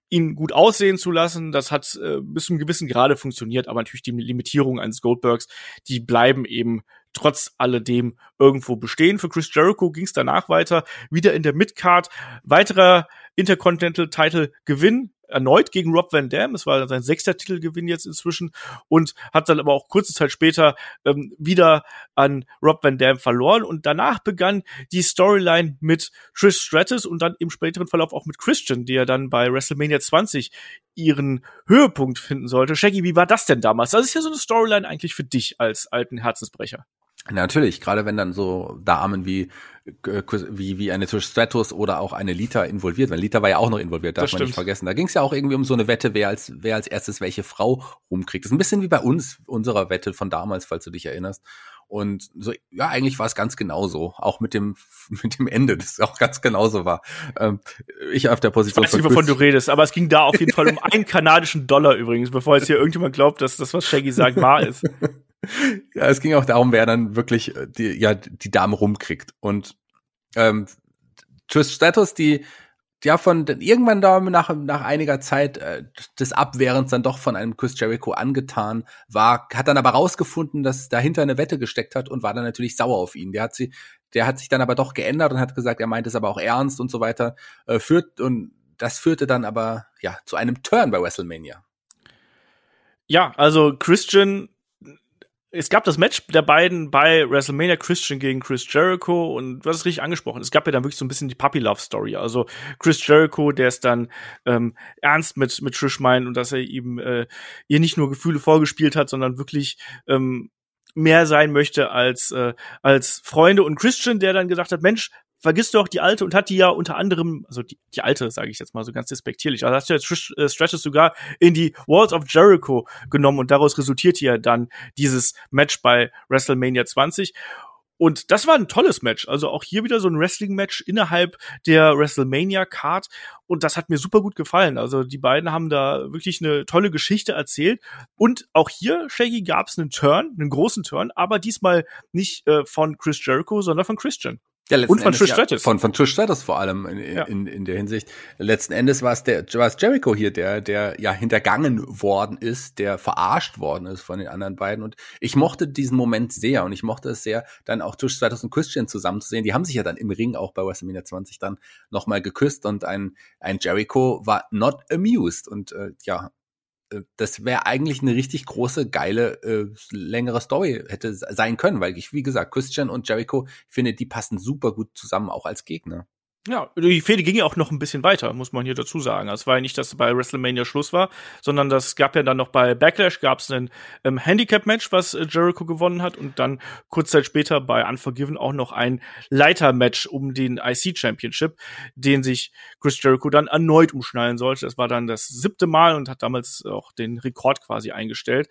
ihn gut aussehen zu lassen. Das hat äh, bis zu einem gewissen Grade funktioniert, aber natürlich die Limitierungen eines Goldbergs, die bleiben eben trotz alledem irgendwo bestehen. Für Chris Jericho ging es danach weiter, wieder in der Midcard, weiterer Intercontinental Title Gewinn erneut gegen Rob Van Dam. Es war sein sechster Titelgewinn jetzt inzwischen und hat dann aber auch kurze Zeit später ähm, wieder an Rob Van Dam verloren. Und danach begann die Storyline mit Trish Stratus und dann im späteren Verlauf auch mit Christian, der dann bei WrestleMania 20 ihren Höhepunkt finden sollte. Shaggy, wie war das denn damals? Das ist ja so eine Storyline eigentlich für dich als alten Herzensbrecher. Natürlich, gerade wenn dann so Damen wie äh, wie wie eine Trish Stratus oder auch eine Lita involviert, weil Lita war ja auch noch involviert, darf das man stimmt. nicht vergessen. Da ging es ja auch irgendwie um so eine Wette, wer als wer als erstes welche Frau rumkriegt. Das ist ein bisschen wie bei uns unserer Wette von damals, falls du dich erinnerst. Und so, ja, eigentlich war es ganz genauso. Auch mit dem, mit dem Ende, das auch ganz genauso war. Ähm, ich auf der Position. Ich weiß nicht, wovon du redest, aber es ging da auf jeden Fall um einen kanadischen Dollar übrigens, bevor jetzt hier irgendjemand glaubt, dass das, was Shaggy sagt, wahr ist. ja, es ging auch darum, wer dann wirklich äh, die, ja, die Dame rumkriegt. Und ähm, Trish Stratus, die ja von irgendwann da nach, nach einiger Zeit äh, des Abwehrens dann doch von einem Chris Jericho angetan war, hat dann aber rausgefunden, dass dahinter eine Wette gesteckt hat und war dann natürlich sauer auf ihn. Der hat sie, der hat sich dann aber doch geändert und hat gesagt, er meint es aber auch ernst und so weiter. Äh, führt und das führte dann aber ja zu einem Turn bei WrestleMania. Ja, also Christian es gab das Match der beiden bei WrestleMania Christian gegen Chris Jericho und du hast es richtig angesprochen. Es gab ja dann wirklich so ein bisschen die Puppy Love Story. Also Chris Jericho, der es dann ähm, ernst mit mit Trish meint und dass er ihm äh, ihr nicht nur Gefühle vorgespielt hat, sondern wirklich ähm, mehr sein möchte als äh, als Freunde und Christian, der dann gesagt hat, Mensch, vergisst du auch die alte und hat die ja unter anderem, also die, die alte, sage ich jetzt mal so ganz despektierlich, also hast du ja äh, Stratus sogar in die Walls of Jericho genommen und daraus resultierte ja dann dieses Match bei WrestleMania 20. Und das war ein tolles Match. Also auch hier wieder so ein Wrestling-Match innerhalb der WrestleMania-Card. Und das hat mir super gut gefallen. Also die beiden haben da wirklich eine tolle Geschichte erzählt. Und auch hier, Shaggy, gab es einen Turn, einen großen Turn, aber diesmal nicht äh, von Chris Jericho, sondern von Christian. Ja, und von Trish Stratus. Ja, von, von Trish Stratus vor allem in, ja. in, in der Hinsicht. Letzten Endes war es der, war es Jericho hier, der, der ja hintergangen worden ist, der verarscht worden ist von den anderen beiden. Und ich mochte diesen Moment sehr und ich mochte es sehr, dann auch Trish Stratus und Christian zusammen zu sehen. Die haben sich ja dann im Ring auch bei WrestleMania 20 dann nochmal geküsst und ein, ein Jericho war not amused. Und äh, ja, das wäre eigentlich eine richtig große, geile, äh, längere Story hätte sein können, weil ich, wie gesagt, Christian und Jericho, ich finde, die passen super gut zusammen, auch als Gegner. Ja, die Fehde ging ja auch noch ein bisschen weiter, muss man hier dazu sagen. Es war ja nicht, dass bei WrestleMania Schluss war, sondern das gab ja dann noch bei Backlash gab es ein ähm, Handicap-Match, was äh, Jericho gewonnen hat und dann kurz Zeit später bei Unforgiven auch noch ein Leiter-Match um den IC Championship, den sich Chris Jericho dann erneut umschnallen sollte. Das war dann das siebte Mal und hat damals auch den Rekord quasi eingestellt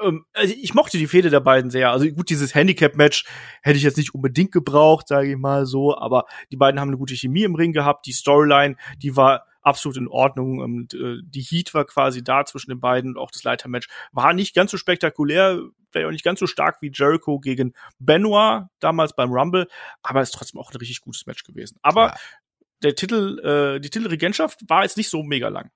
ähm, also ich mochte die Fehde der beiden sehr. Also gut, dieses Handicap-Match hätte ich jetzt nicht unbedingt gebraucht, sage ich mal so, aber die beiden haben eine gute Chemie im Ring gehabt. Die Storyline, die war absolut in Ordnung. Und, äh, die Heat war quasi da zwischen den beiden und auch das Leitermatch war nicht ganz so spektakulär, vielleicht auch nicht ganz so stark wie Jericho gegen Benoit damals beim Rumble, aber ist trotzdem auch ein richtig gutes Match gewesen. Aber ja. der Titel, äh, die Titelregentschaft war jetzt nicht so mega lang.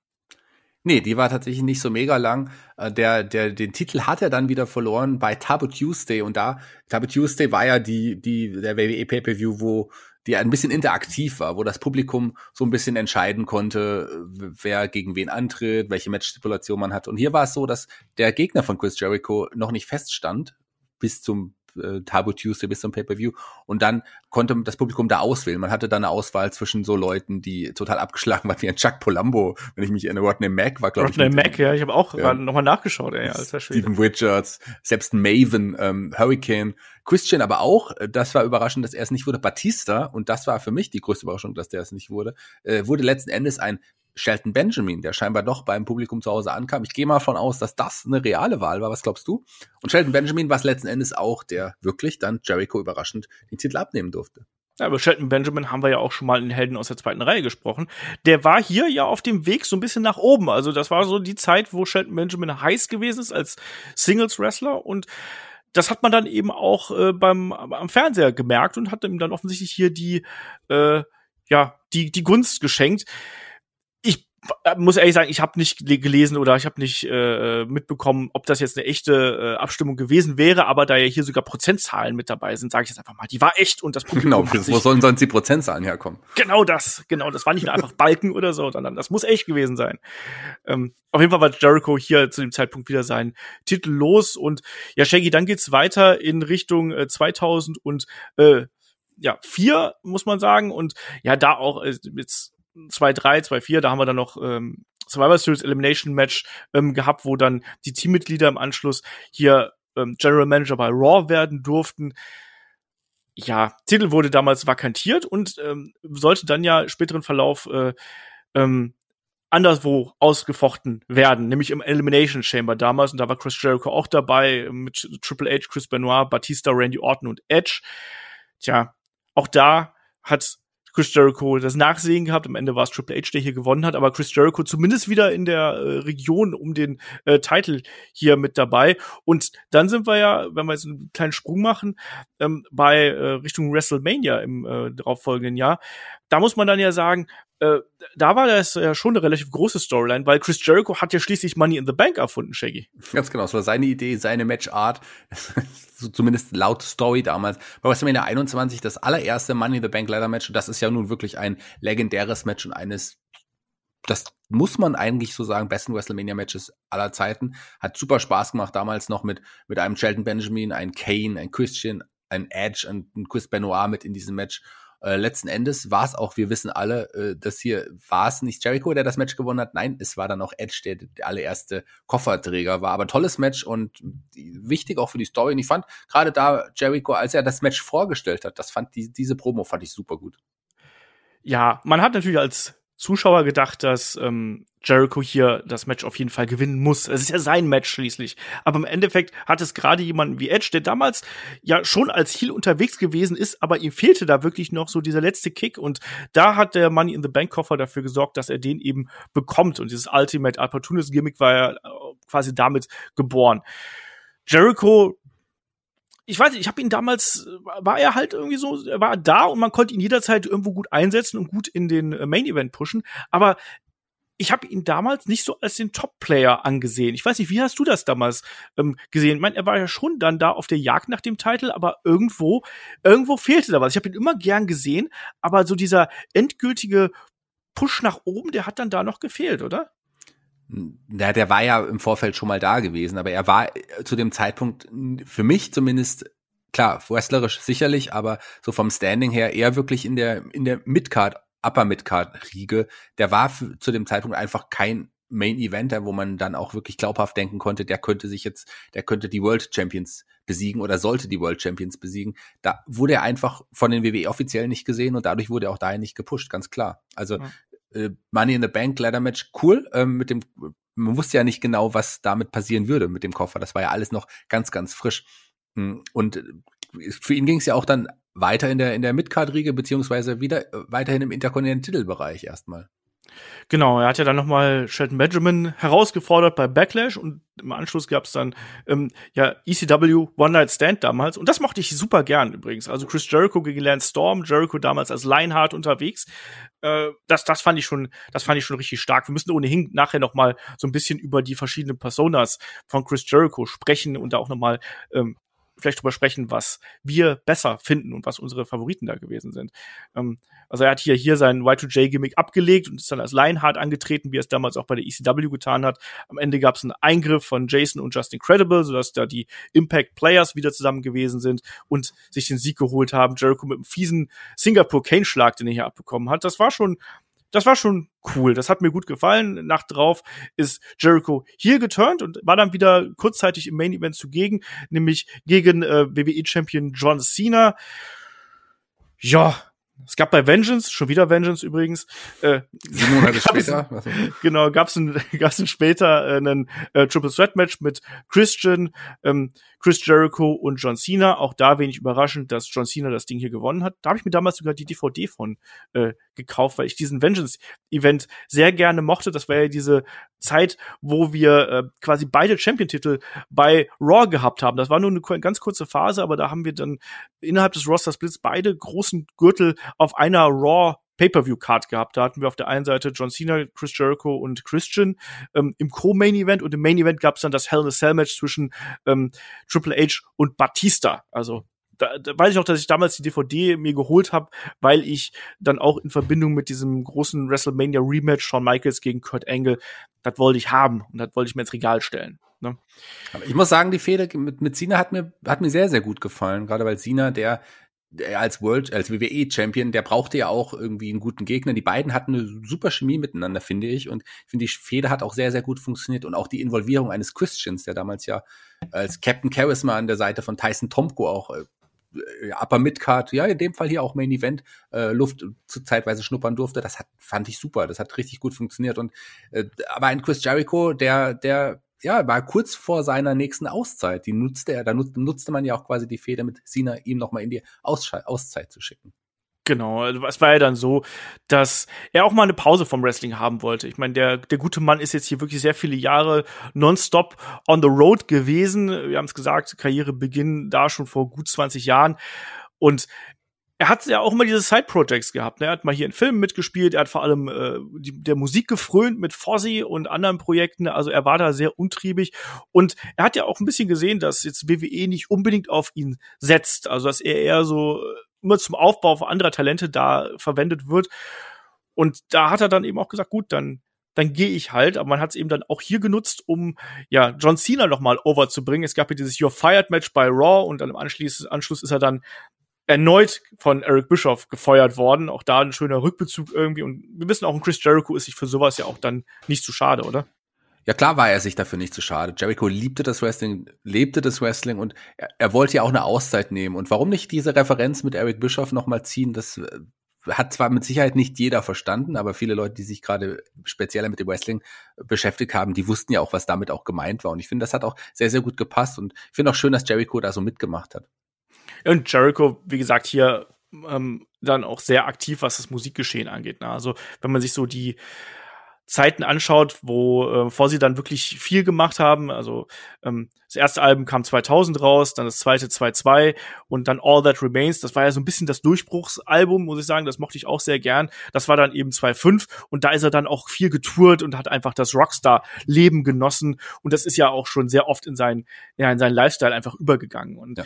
Nee, die war tatsächlich nicht so mega lang. Äh, der, der, den Titel hat er dann wieder verloren bei Tabu Tuesday und da, Tabu Tuesday war ja die, die, der WWE Pay-Per-View, wo die ein bisschen interaktiv war, wo das Publikum so ein bisschen entscheiden konnte, wer gegen wen antritt, welche Matchstipulation man hat. Und hier war es so, dass der Gegner von Chris Jericho noch nicht feststand bis zum äh, Tabu Tuesday bis zum Pay-Per-View und dann konnte das Publikum da auswählen. Man hatte da eine Auswahl zwischen so Leuten, die total abgeschlagen waren, wie ein Chuck Polambo, wenn ich mich erinnere, Rodney Mack war, glaube ich. Rodney Mack, ja, ich habe auch ja. nochmal nachgeschaut, ey, alter Schwede. Steven Richards, selbst Maven, ähm, Hurricane, Christian aber auch, äh, das war überraschend, dass er es nicht wurde, Batista, und das war für mich die größte Überraschung, dass der es nicht wurde, äh, wurde letzten Endes ein Shelton Benjamin, der scheinbar doch beim Publikum zu Hause ankam. Ich gehe mal von aus, dass das eine reale Wahl war. Was glaubst du? Und Shelton Benjamin war es letzten Endes auch, der wirklich dann Jericho überraschend den Titel abnehmen durfte. Ja, über Shelton Benjamin haben wir ja auch schon mal in Helden aus der zweiten Reihe gesprochen. Der war hier ja auf dem Weg so ein bisschen nach oben. Also das war so die Zeit, wo Shelton Benjamin heiß gewesen ist als Singles-Wrestler und das hat man dann eben auch äh, beim am Fernseher gemerkt und hat ihm dann offensichtlich hier die äh, ja die die Gunst geschenkt muss ehrlich sagen, ich habe nicht gelesen oder ich habe nicht äh, mitbekommen, ob das jetzt eine echte äh, Abstimmung gewesen wäre, aber da ja hier sogar Prozentzahlen mit dabei sind, sage ich jetzt einfach mal, die war echt und das Publikum Genau, wo sollen sonst die Prozentzahlen herkommen? Genau das, genau, das war nicht nur einfach Balken oder so, sondern das muss echt gewesen sein. Ähm, auf jeden Fall war Jericho hier zu dem Zeitpunkt wieder sein Titel los und ja, Shaggy, dann geht's weiter in Richtung äh, 2000 und äh, ja, vier, muss man sagen. Und ja, da auch äh, jetzt 2-3, 2-4, da haben wir dann noch ähm, Survivor Series Elimination Match ähm, gehabt, wo dann die Teammitglieder im Anschluss hier ähm, General Manager bei Raw werden durften. Ja, Titel wurde damals vakantiert und ähm, sollte dann ja späteren Verlauf äh, ähm, anderswo ausgefochten werden, nämlich im Elimination Chamber damals. Und da war Chris Jericho auch dabei mit Triple H, Chris Benoit, Batista, Randy Orton und Edge. Tja, auch da hat Chris Jericho das Nachsehen gehabt. Am Ende war es Triple H, der hier gewonnen hat, aber Chris Jericho zumindest wieder in der äh, Region um den äh, Titel hier mit dabei. Und dann sind wir ja, wenn wir jetzt einen kleinen Sprung machen, ähm, bei äh, Richtung WrestleMania im äh, darauffolgenden Jahr. Da muss man dann ja sagen, äh, da war das ja schon eine relativ große Storyline, weil Chris Jericho hat ja schließlich Money in the Bank erfunden, Shaggy. Ganz genau, es war seine Idee, seine Matchart, so zumindest laut Story damals. Bei WrestleMania 21 das allererste Money in the Bank Ladder Match und das ist ja nun wirklich ein legendäres Match und eines das muss man eigentlich so sagen, besten WrestleMania-Matches aller Zeiten. Hat super Spaß gemacht damals noch mit, mit einem Shelton Benjamin, ein Kane, ein Christian, ein Edge und ein Chris Benoit mit in diesem Match. Äh, letzten Endes war es auch, wir wissen alle, äh, dass hier war es nicht Jericho, der das Match gewonnen hat. Nein, es war dann auch Edge, der der allererste Kofferträger war. Aber tolles Match und wichtig auch für die Story. Und ich fand gerade da Jericho, als er das Match vorgestellt hat, das fand die, diese Promo fand ich super gut. Ja, man hat natürlich als Zuschauer gedacht, dass ähm, Jericho hier das Match auf jeden Fall gewinnen muss. Es ist ja sein Match schließlich. Aber im Endeffekt hat es gerade jemanden wie Edge, der damals ja schon als Heel unterwegs gewesen ist, aber ihm fehlte da wirklich noch so dieser letzte Kick. Und da hat der Money in the Bank Koffer dafür gesorgt, dass er den eben bekommt. Und dieses Ultimate Opportunist Gimmick war ja äh, quasi damit geboren. Jericho ich weiß nicht, ich habe ihn damals, war er halt irgendwie so, er war da und man konnte ihn jederzeit irgendwo gut einsetzen und gut in den äh, Main Event pushen. Aber ich habe ihn damals nicht so als den Top-Player angesehen. Ich weiß nicht, wie hast du das damals ähm, gesehen? Ich meine, er war ja schon dann da auf der Jagd nach dem Titel, aber irgendwo, irgendwo fehlte da was. Ich habe ihn immer gern gesehen, aber so dieser endgültige Push nach oben, der hat dann da noch gefehlt, oder? Ja, der war ja im Vorfeld schon mal da gewesen, aber er war äh, zu dem Zeitpunkt für mich zumindest klar, wrestlerisch sicherlich, aber so vom Standing her eher wirklich in der in der Midcard, Upper Midcard Riege. Der war für, zu dem Zeitpunkt einfach kein Main Eventer, wo man dann auch wirklich glaubhaft denken konnte, der könnte sich jetzt, der könnte die World Champions besiegen oder sollte die World Champions besiegen. Da wurde er einfach von den WWE offiziell nicht gesehen und dadurch wurde er auch dahin nicht gepusht, ganz klar. Also äh, Money in the Bank Ladder Match cool. Ähm, mit dem, man wusste ja nicht genau, was damit passieren würde mit dem Koffer. Das war ja alles noch ganz, ganz frisch. Hm, und äh, für ihn ging es ja auch dann weiter in der in der Midcard-Riege beziehungsweise wieder äh, weiterhin im Intercontinental-Bereich erstmal. Genau, er hat ja dann nochmal Shelton Benjamin herausgefordert bei Backlash und im Anschluss gab es dann ähm, ja ECW One Night Stand damals und das mochte ich super gern übrigens. Also Chris Jericho gegen Lance Storm, Jericho damals als Lionheart unterwegs. Äh, das, das fand ich schon, das fand ich schon richtig stark. Wir müssen ohnehin nachher nochmal so ein bisschen über die verschiedenen Personas von Chris Jericho sprechen und da auch nochmal ähm, vielleicht drüber sprechen, was wir besser finden und was unsere Favoriten da gewesen sind. Ähm, also er hat hier, hier sein Y2J-Gimmick abgelegt und ist dann als Lionheart angetreten, wie er es damals auch bei der ECW getan hat. Am Ende gab es einen Eingriff von Jason und Justin Credible, sodass da die Impact Players wieder zusammen gewesen sind und sich den Sieg geholt haben. Jericho mit einem fiesen Singapore Cane-Schlag, den er hier abbekommen hat. Das war schon das war schon cool. Das hat mir gut gefallen. Nacht drauf ist Jericho hier geturnt und war dann wieder kurzzeitig im Main Event zugegen, nämlich gegen äh, WWE Champion John Cena. Ja, Es gab bei Vengeance, schon wieder Vengeance übrigens, äh, Sieben Monate später. Also, genau, gab's ein, gab's ein später äh, einen äh, Triple Threat Match mit Christian, ähm, Chris Jericho und John Cena. Auch da wenig überraschend, dass John Cena das Ding hier gewonnen hat. Da habe ich mir damals sogar die DVD von äh, gekauft, weil ich diesen Vengeance-Event sehr gerne mochte. Das war ja diese Zeit, wo wir äh, quasi beide Champion-Titel bei Raw gehabt haben. Das war nur eine ganz kurze Phase, aber da haben wir dann innerhalb des Roster-Splits beide großen Gürtel auf einer Raw Pay-per-view-Card gehabt. Da hatten wir auf der einen Seite John Cena, Chris Jericho und Christian ähm, im Co-Main-Event und im Main-Event gab es dann das Hell in a Cell-Match zwischen ähm, Triple H und Batista. Also da, da weiß ich auch, dass ich damals die DVD mir geholt habe, weil ich dann auch in Verbindung mit diesem großen WrestleMania Rematch Shawn Michaels gegen Kurt Angle, das wollte ich haben und das wollte ich mir ins Regal stellen. Ne? Aber ich muss sagen, die Fehde mit, mit Cena hat mir, hat mir sehr, sehr gut gefallen. Gerade weil Cena, der, der als World, als WWE Champion, der brauchte ja auch irgendwie einen guten Gegner. Die beiden hatten eine super Chemie miteinander, finde ich. Und ich finde, die Fehde hat auch sehr, sehr gut funktioniert. Und auch die Involvierung eines Christians, der damals ja als Captain Charisma an der Seite von Tyson Tomko auch äh, Upper Midcard, ja, in dem Fall hier auch Main Event, äh, Luft zu zeitweise schnuppern durfte. Das hat, fand ich super. Das hat richtig gut funktioniert. Und äh, aber ein Chris Jericho, der, der ja, war kurz vor seiner nächsten Auszeit. Die nutzte er, da nutzte man ja auch quasi die Feder mit Sina, ihm nochmal in die Auszeit zu schicken. Genau, also es war ja dann so, dass er auch mal eine Pause vom Wrestling haben wollte. Ich meine, der, der gute Mann ist jetzt hier wirklich sehr viele Jahre nonstop on the road gewesen. Wir haben es gesagt, Karrierebeginn da schon vor gut 20 Jahren. Und er hat ja auch immer diese Side-Projects gehabt. Ne? Er hat mal hier in Filmen mitgespielt, er hat vor allem äh, die, der Musik gefrönt mit Fozzy und anderen Projekten. Also er war da sehr untriebig. Und er hat ja auch ein bisschen gesehen, dass jetzt WWE nicht unbedingt auf ihn setzt. Also dass er eher so äh, immer zum Aufbau anderer Talente da verwendet wird. Und da hat er dann eben auch gesagt, gut, dann dann gehe ich halt. Aber man hat es eben dann auch hier genutzt, um ja John Cena noch mal overzubringen. Es gab ja dieses You're Fired Match bei Raw und dann im Anschluss, Anschluss ist er dann erneut von Eric Bischoff gefeuert worden. Auch da ein schöner Rückbezug irgendwie. Und wir wissen auch, ein Chris Jericho ist sich für sowas ja auch dann nicht zu schade, oder? Ja, klar war er sich dafür nicht zu schade. Jericho liebte das Wrestling, lebte das Wrestling und er, er wollte ja auch eine Auszeit nehmen. Und warum nicht diese Referenz mit Eric Bischoff nochmal ziehen, das äh, hat zwar mit Sicherheit nicht jeder verstanden, aber viele Leute, die sich gerade spezieller mit dem Wrestling beschäftigt haben, die wussten ja auch, was damit auch gemeint war. Und ich finde, das hat auch sehr, sehr gut gepasst. Und ich finde auch schön, dass Jericho da so mitgemacht hat. Und Jericho, wie gesagt, hier ähm, dann auch sehr aktiv, was das Musikgeschehen angeht. Ne? Also wenn man sich so die Zeiten anschaut, wo äh, vor sie dann wirklich viel gemacht haben. Also ähm, das erste Album kam 2000 raus, dann das zweite 2002 und dann All That Remains. Das war ja so ein bisschen das Durchbruchsalbum, muss ich sagen. Das mochte ich auch sehr gern. Das war dann eben 2005 und da ist er dann auch viel getourt und hat einfach das Rockstar-Leben genossen. Und das ist ja auch schon sehr oft in seinen, ja, in seinen Lifestyle einfach übergegangen. Und ja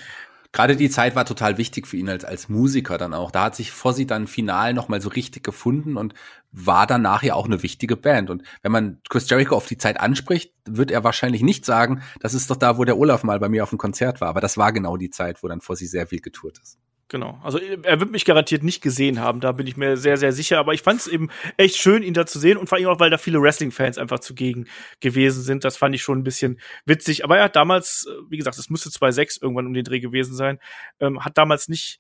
gerade die Zeit war total wichtig für ihn als, als Musiker dann auch. Da hat sich Fossi dann final nochmal so richtig gefunden und war dann nachher auch eine wichtige Band. Und wenn man Chris Jericho auf die Zeit anspricht, wird er wahrscheinlich nicht sagen, das ist doch da, wo der Olaf mal bei mir auf dem Konzert war. Aber das war genau die Zeit, wo dann Fossi sehr viel getourt ist. Genau. Also er wird mich garantiert nicht gesehen haben, da bin ich mir sehr, sehr sicher. Aber ich fand es eben echt schön, ihn da zu sehen und vor allem auch, weil da viele Wrestling-Fans einfach zugegen gewesen sind. Das fand ich schon ein bisschen witzig. Aber er hat damals, wie gesagt, es müsste 2.6 irgendwann um den Dreh gewesen sein, ähm, hat damals nicht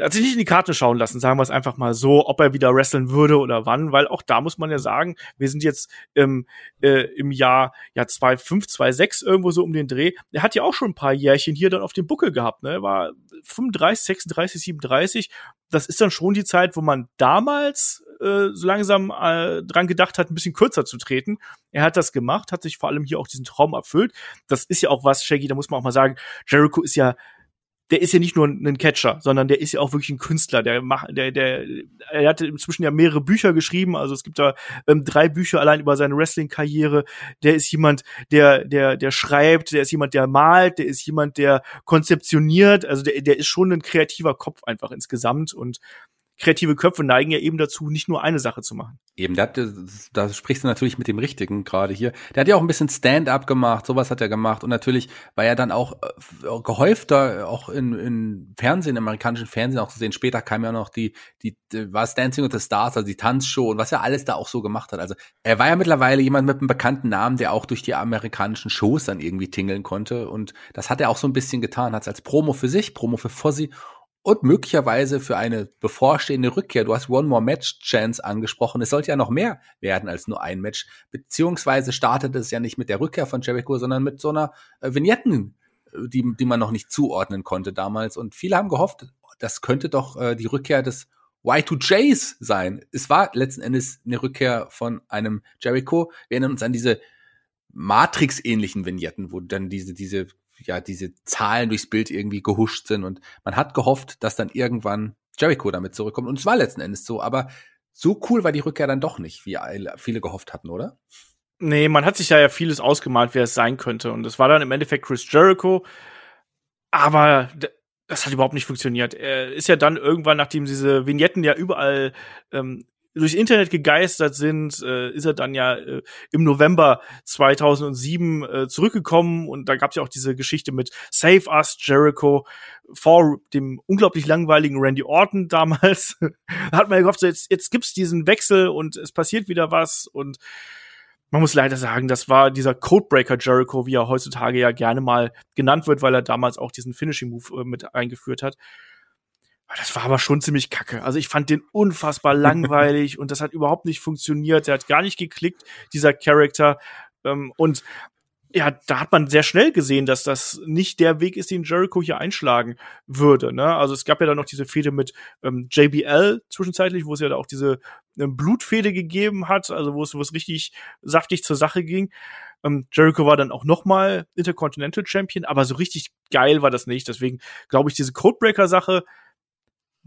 hat sich nicht in die Karte schauen lassen, sagen wir es einfach mal so, ob er wieder wresteln würde oder wann, weil auch da muss man ja sagen, wir sind jetzt ähm, äh, im Jahr ja 2005, 2006 irgendwo so um den Dreh. Er hat ja auch schon ein paar Jährchen hier dann auf dem Buckel gehabt, ne? Er war 35, 36, 37. Das ist dann schon die Zeit, wo man damals äh, so langsam äh, dran gedacht hat, ein bisschen kürzer zu treten. Er hat das gemacht, hat sich vor allem hier auch diesen Traum erfüllt. Das ist ja auch was, Shaggy, da muss man auch mal sagen, Jericho ist ja der ist ja nicht nur ein Catcher, sondern der ist ja auch wirklich ein Künstler. Der macht, der, der, er hat inzwischen ja mehrere Bücher geschrieben. Also es gibt da ähm, drei Bücher allein über seine Wrestling-Karriere. Der ist jemand, der, der, der schreibt. Der ist jemand, der malt. Der ist jemand, der konzeptioniert. Also der, der ist schon ein kreativer Kopf einfach insgesamt und kreative Köpfe neigen ja eben dazu, nicht nur eine Sache zu machen. Eben, da, da sprichst du natürlich mit dem Richtigen gerade hier. Der hat ja auch ein bisschen Stand-up gemacht, sowas hat er gemacht und natürlich war er dann auch äh, gehäufter, auch in, in Fernsehen, im amerikanischen Fernsehen auch zu sehen. Später kam ja noch die, die, die war Dancing with the Stars, also die Tanzshow und was er alles da auch so gemacht hat. Also er war ja mittlerweile jemand mit einem bekannten Namen, der auch durch die amerikanischen Shows dann irgendwie tingeln konnte und das hat er auch so ein bisschen getan, hat es als Promo für sich, Promo für Fozzy und möglicherweise für eine bevorstehende Rückkehr. Du hast One More Match Chance angesprochen. Es sollte ja noch mehr werden als nur ein Match. Beziehungsweise startet es ja nicht mit der Rückkehr von Jericho, sondern mit so einer äh, Vignetten, äh, die, die man noch nicht zuordnen konnte damals. Und viele haben gehofft, das könnte doch äh, die Rückkehr des Y2Js sein. Es war letzten Endes eine Rückkehr von einem Jericho. Wir erinnern uns an diese Matrix-ähnlichen Vignetten, wo dann diese, diese ja, diese Zahlen durchs Bild irgendwie gehuscht sind. Und man hat gehofft, dass dann irgendwann Jericho damit zurückkommt. Und es war letzten Endes so, aber so cool war die Rückkehr dann doch nicht, wie viele gehofft hatten, oder? Nee, man hat sich ja, ja vieles ausgemalt, wer es sein könnte. Und es war dann im Endeffekt Chris Jericho, aber das hat überhaupt nicht funktioniert. Er ist ja dann irgendwann, nachdem diese Vignetten ja überall ähm, durchs Internet gegeistert sind, äh, ist er dann ja äh, im November 2007 äh, zurückgekommen und da gab es ja auch diese Geschichte mit Save Us Jericho vor dem unglaublich langweiligen Randy Orton damals. da hat man ja gehofft, so jetzt, jetzt gibt's diesen Wechsel und es passiert wieder was und man muss leider sagen, das war dieser Codebreaker Jericho, wie er heutzutage ja gerne mal genannt wird, weil er damals auch diesen Finishing Move äh, mit eingeführt hat. Das war aber schon ziemlich kacke. Also ich fand den unfassbar langweilig und das hat überhaupt nicht funktioniert. Der hat gar nicht geklickt, dieser Charakter. Ähm, und ja, da hat man sehr schnell gesehen, dass das nicht der Weg ist, den Jericho hier einschlagen würde. Ne? Also es gab ja dann noch diese Fehde mit ähm, JBL zwischenzeitlich, wo es ja da auch diese ähm, Blutfehde gegeben hat, also wo es, wo es richtig saftig zur Sache ging. Ähm, Jericho war dann auch nochmal Intercontinental Champion, aber so richtig geil war das nicht. Deswegen glaube ich, diese Codebreaker-Sache,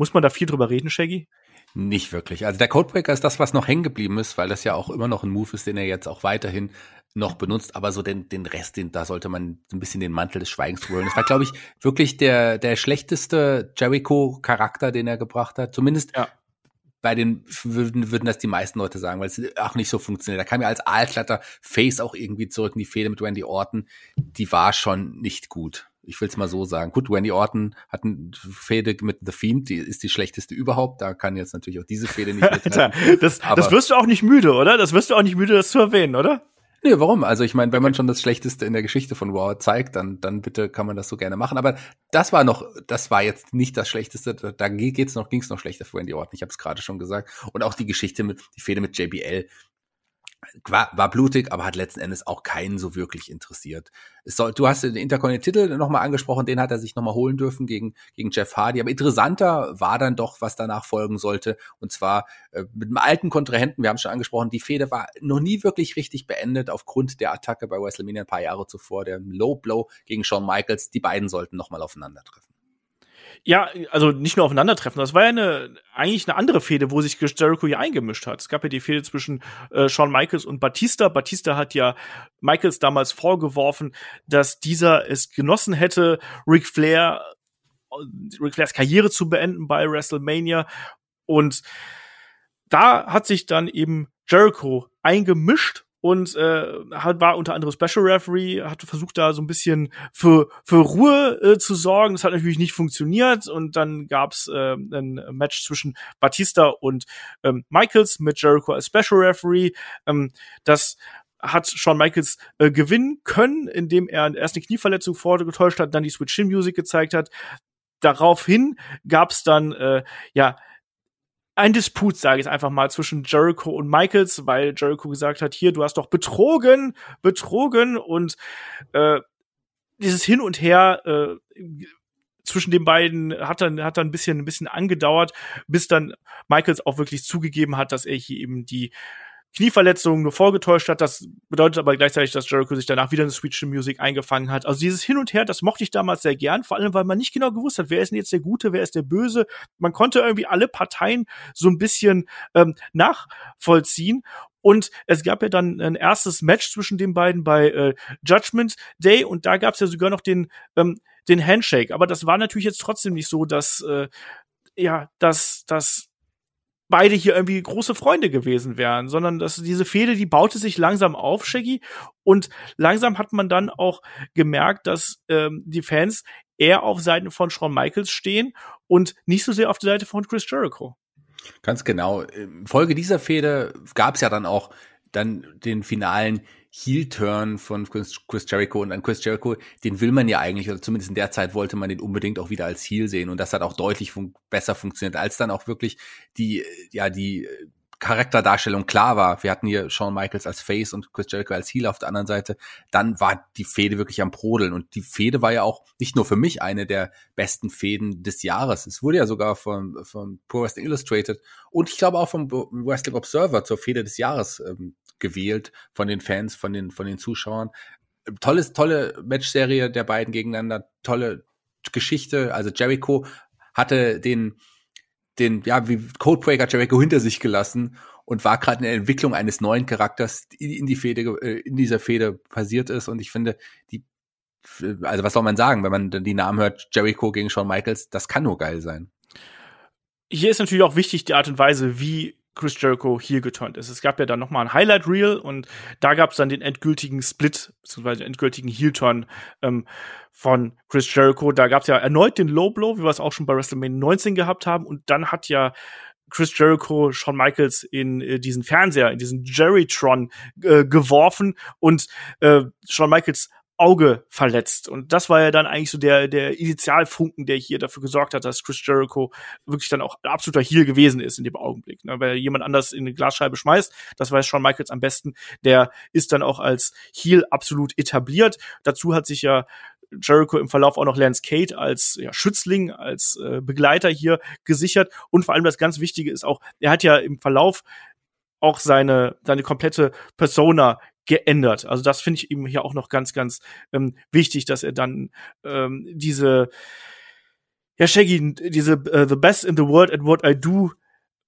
muss man da viel drüber reden, Shaggy? Nicht wirklich. Also der Codebreaker ist das, was noch hängen geblieben ist, weil das ja auch immer noch ein Move ist, den er jetzt auch weiterhin noch benutzt. Aber so den, den Rest, den, da sollte man so ein bisschen den Mantel des Schweigens holen. Das war, glaube ich, wirklich der, der schlechteste Jericho-Charakter, den er gebracht hat. Zumindest ja. bei den würden, würden das die meisten Leute sagen, weil es auch nicht so funktioniert. Da kam ja als Aalklatter Face auch irgendwie zurück in die Fehde mit Randy Orton. Die war schon nicht gut. Ich will es mal so sagen. Gut, Randy Orton hat eine Fehde mit The Fiend, die ist die schlechteste überhaupt. Da kann jetzt natürlich auch diese Fehde nicht mithalten. das, das wirst du auch nicht müde, oder? Das wirst du auch nicht müde, das zu erwähnen, oder? Nee, warum? Also ich meine, wenn man schon das Schlechteste in der Geschichte von Raw zeigt, dann, dann bitte kann man das so gerne machen. Aber das war noch, das war jetzt nicht das Schlechteste. Da geht's noch, ging's noch schlechter für Randy Orton. Ich habe es gerade schon gesagt. Und auch die Geschichte mit, die Fehde mit JBL, war, war blutig, aber hat letzten Endes auch keinen so wirklich interessiert. Es soll, du hast den Intercontinental nochmal angesprochen, den hat er sich nochmal holen dürfen gegen, gegen Jeff Hardy. Aber interessanter war dann doch, was danach folgen sollte. Und zwar äh, mit einem alten Kontrahenten, wir haben es schon angesprochen, die Fehde war noch nie wirklich richtig beendet aufgrund der Attacke bei WrestleMania ein paar Jahre zuvor, der Low Blow gegen Shawn Michaels. Die beiden sollten nochmal aufeinandertreffen. Ja, also nicht nur aufeinandertreffen. Das war ja eine, eigentlich eine andere Fehde, wo sich Jericho hier eingemischt hat. Es gab ja die Fehde zwischen äh, Shawn Michaels und Batista. Batista hat ja Michaels damals vorgeworfen, dass dieser es genossen hätte, Ric Flair, Ric Flairs Karriere zu beenden bei WrestleMania. Und da hat sich dann eben Jericho eingemischt und äh, hat, war unter anderem Special Referee, hat versucht da so ein bisschen für, für Ruhe äh, zu sorgen. Das hat natürlich nicht funktioniert und dann gab's äh, ein Match zwischen Batista und ähm, Michaels mit Jericho als Special Referee. Ähm, das hat Shawn Michaels äh, gewinnen können, indem er erst eine Knieverletzung vorgetäuscht hat, dann die Switch Shin Music gezeigt hat. Daraufhin gab's dann äh, ja ein Disput, sage ich einfach mal, zwischen Jericho und Michaels, weil Jericho gesagt hat, hier, du hast doch betrogen, betrogen und äh, dieses Hin und Her äh, zwischen den beiden hat dann hat dann ein bisschen ein bisschen angedauert, bis dann Michaels auch wirklich zugegeben hat, dass er hier eben die Knieverletzung nur vorgetäuscht hat. Das bedeutet aber gleichzeitig, dass Jericho sich danach wieder in Switch to Music eingefangen hat. Also dieses Hin und Her, das mochte ich damals sehr gern, vor allem weil man nicht genau gewusst hat, wer ist denn jetzt der Gute, wer ist der Böse. Man konnte irgendwie alle Parteien so ein bisschen ähm, nachvollziehen. Und es gab ja dann ein erstes Match zwischen den beiden bei äh, Judgment Day und da gab es ja sogar noch den, ähm, den Handshake. Aber das war natürlich jetzt trotzdem nicht so, dass äh, ja, dass, dass beide hier irgendwie große Freunde gewesen wären, sondern dass diese Fehde, die baute sich langsam auf, Shaggy, und langsam hat man dann auch gemerkt, dass ähm, die Fans eher auf Seiten von Shawn Michaels stehen und nicht so sehr auf der Seite von Chris Jericho. Ganz genau. In Folge dieser Fehde gab es ja dann auch dann den finalen Heel-Turn von Chris, Jericho. Und an Chris Jericho, den will man ja eigentlich, oder zumindest in der Zeit wollte man den unbedingt auch wieder als Heel sehen. Und das hat auch deutlich fun besser funktioniert, als dann auch wirklich die, ja, die Charakterdarstellung klar war. Wir hatten hier Shawn Michaels als Face und Chris Jericho als Heel auf der anderen Seite. Dann war die Fehde wirklich am Brodeln und die Fehde war ja auch nicht nur für mich eine der besten Fäden des Jahres. Es wurde ja sogar von, von Pro Wrestling Illustrated und ich glaube auch vom Wrestling Observer zur Fehde des Jahres ähm, gewählt von den Fans, von den, von den Zuschauern. Tolles, tolle Matchserie der beiden gegeneinander, tolle Geschichte. Also Jericho hatte den den, ja, wie Codebreaker Jericho hinter sich gelassen und war gerade in der Entwicklung eines neuen Charakters, die in die Fehde, äh, in dieser Fehde passiert ist. Und ich finde, die, also was soll man sagen, wenn man die Namen hört, Jericho gegen Shawn Michaels, das kann nur geil sein. Hier ist natürlich auch wichtig die Art und Weise, wie Chris Jericho hier geturnt ist. Es gab ja dann noch mal ein Highlight Reel und da gab es dann den endgültigen Split beziehungsweise den endgültigen Heel Turn ähm, von Chris Jericho. Da gab es ja erneut den Low Blow, wie wir es auch schon bei WrestleMania 19 gehabt haben und dann hat ja Chris Jericho Shawn Michaels in äh, diesen Fernseher, in diesen Jerrytron äh, geworfen und äh, Shawn Michaels Auge verletzt. Und das war ja dann eigentlich so der, der Initialfunken, der hier dafür gesorgt hat, dass Chris Jericho wirklich dann auch ein absoluter Heel gewesen ist in dem Augenblick. Ne? Weil jemand anders in eine Glasscheibe schmeißt, das weiß Shawn Michaels am besten, der ist dann auch als Heel absolut etabliert. Dazu hat sich ja Jericho im Verlauf auch noch Lance Kate als ja, Schützling, als äh, Begleiter hier gesichert. Und vor allem das ganz Wichtige ist auch, er hat ja im Verlauf auch seine, seine komplette Persona geändert. Also das finde ich ihm hier auch noch ganz, ganz ähm, wichtig, dass er dann ähm, diese ja, Shaggy, diese uh, The Best in the World at What I Do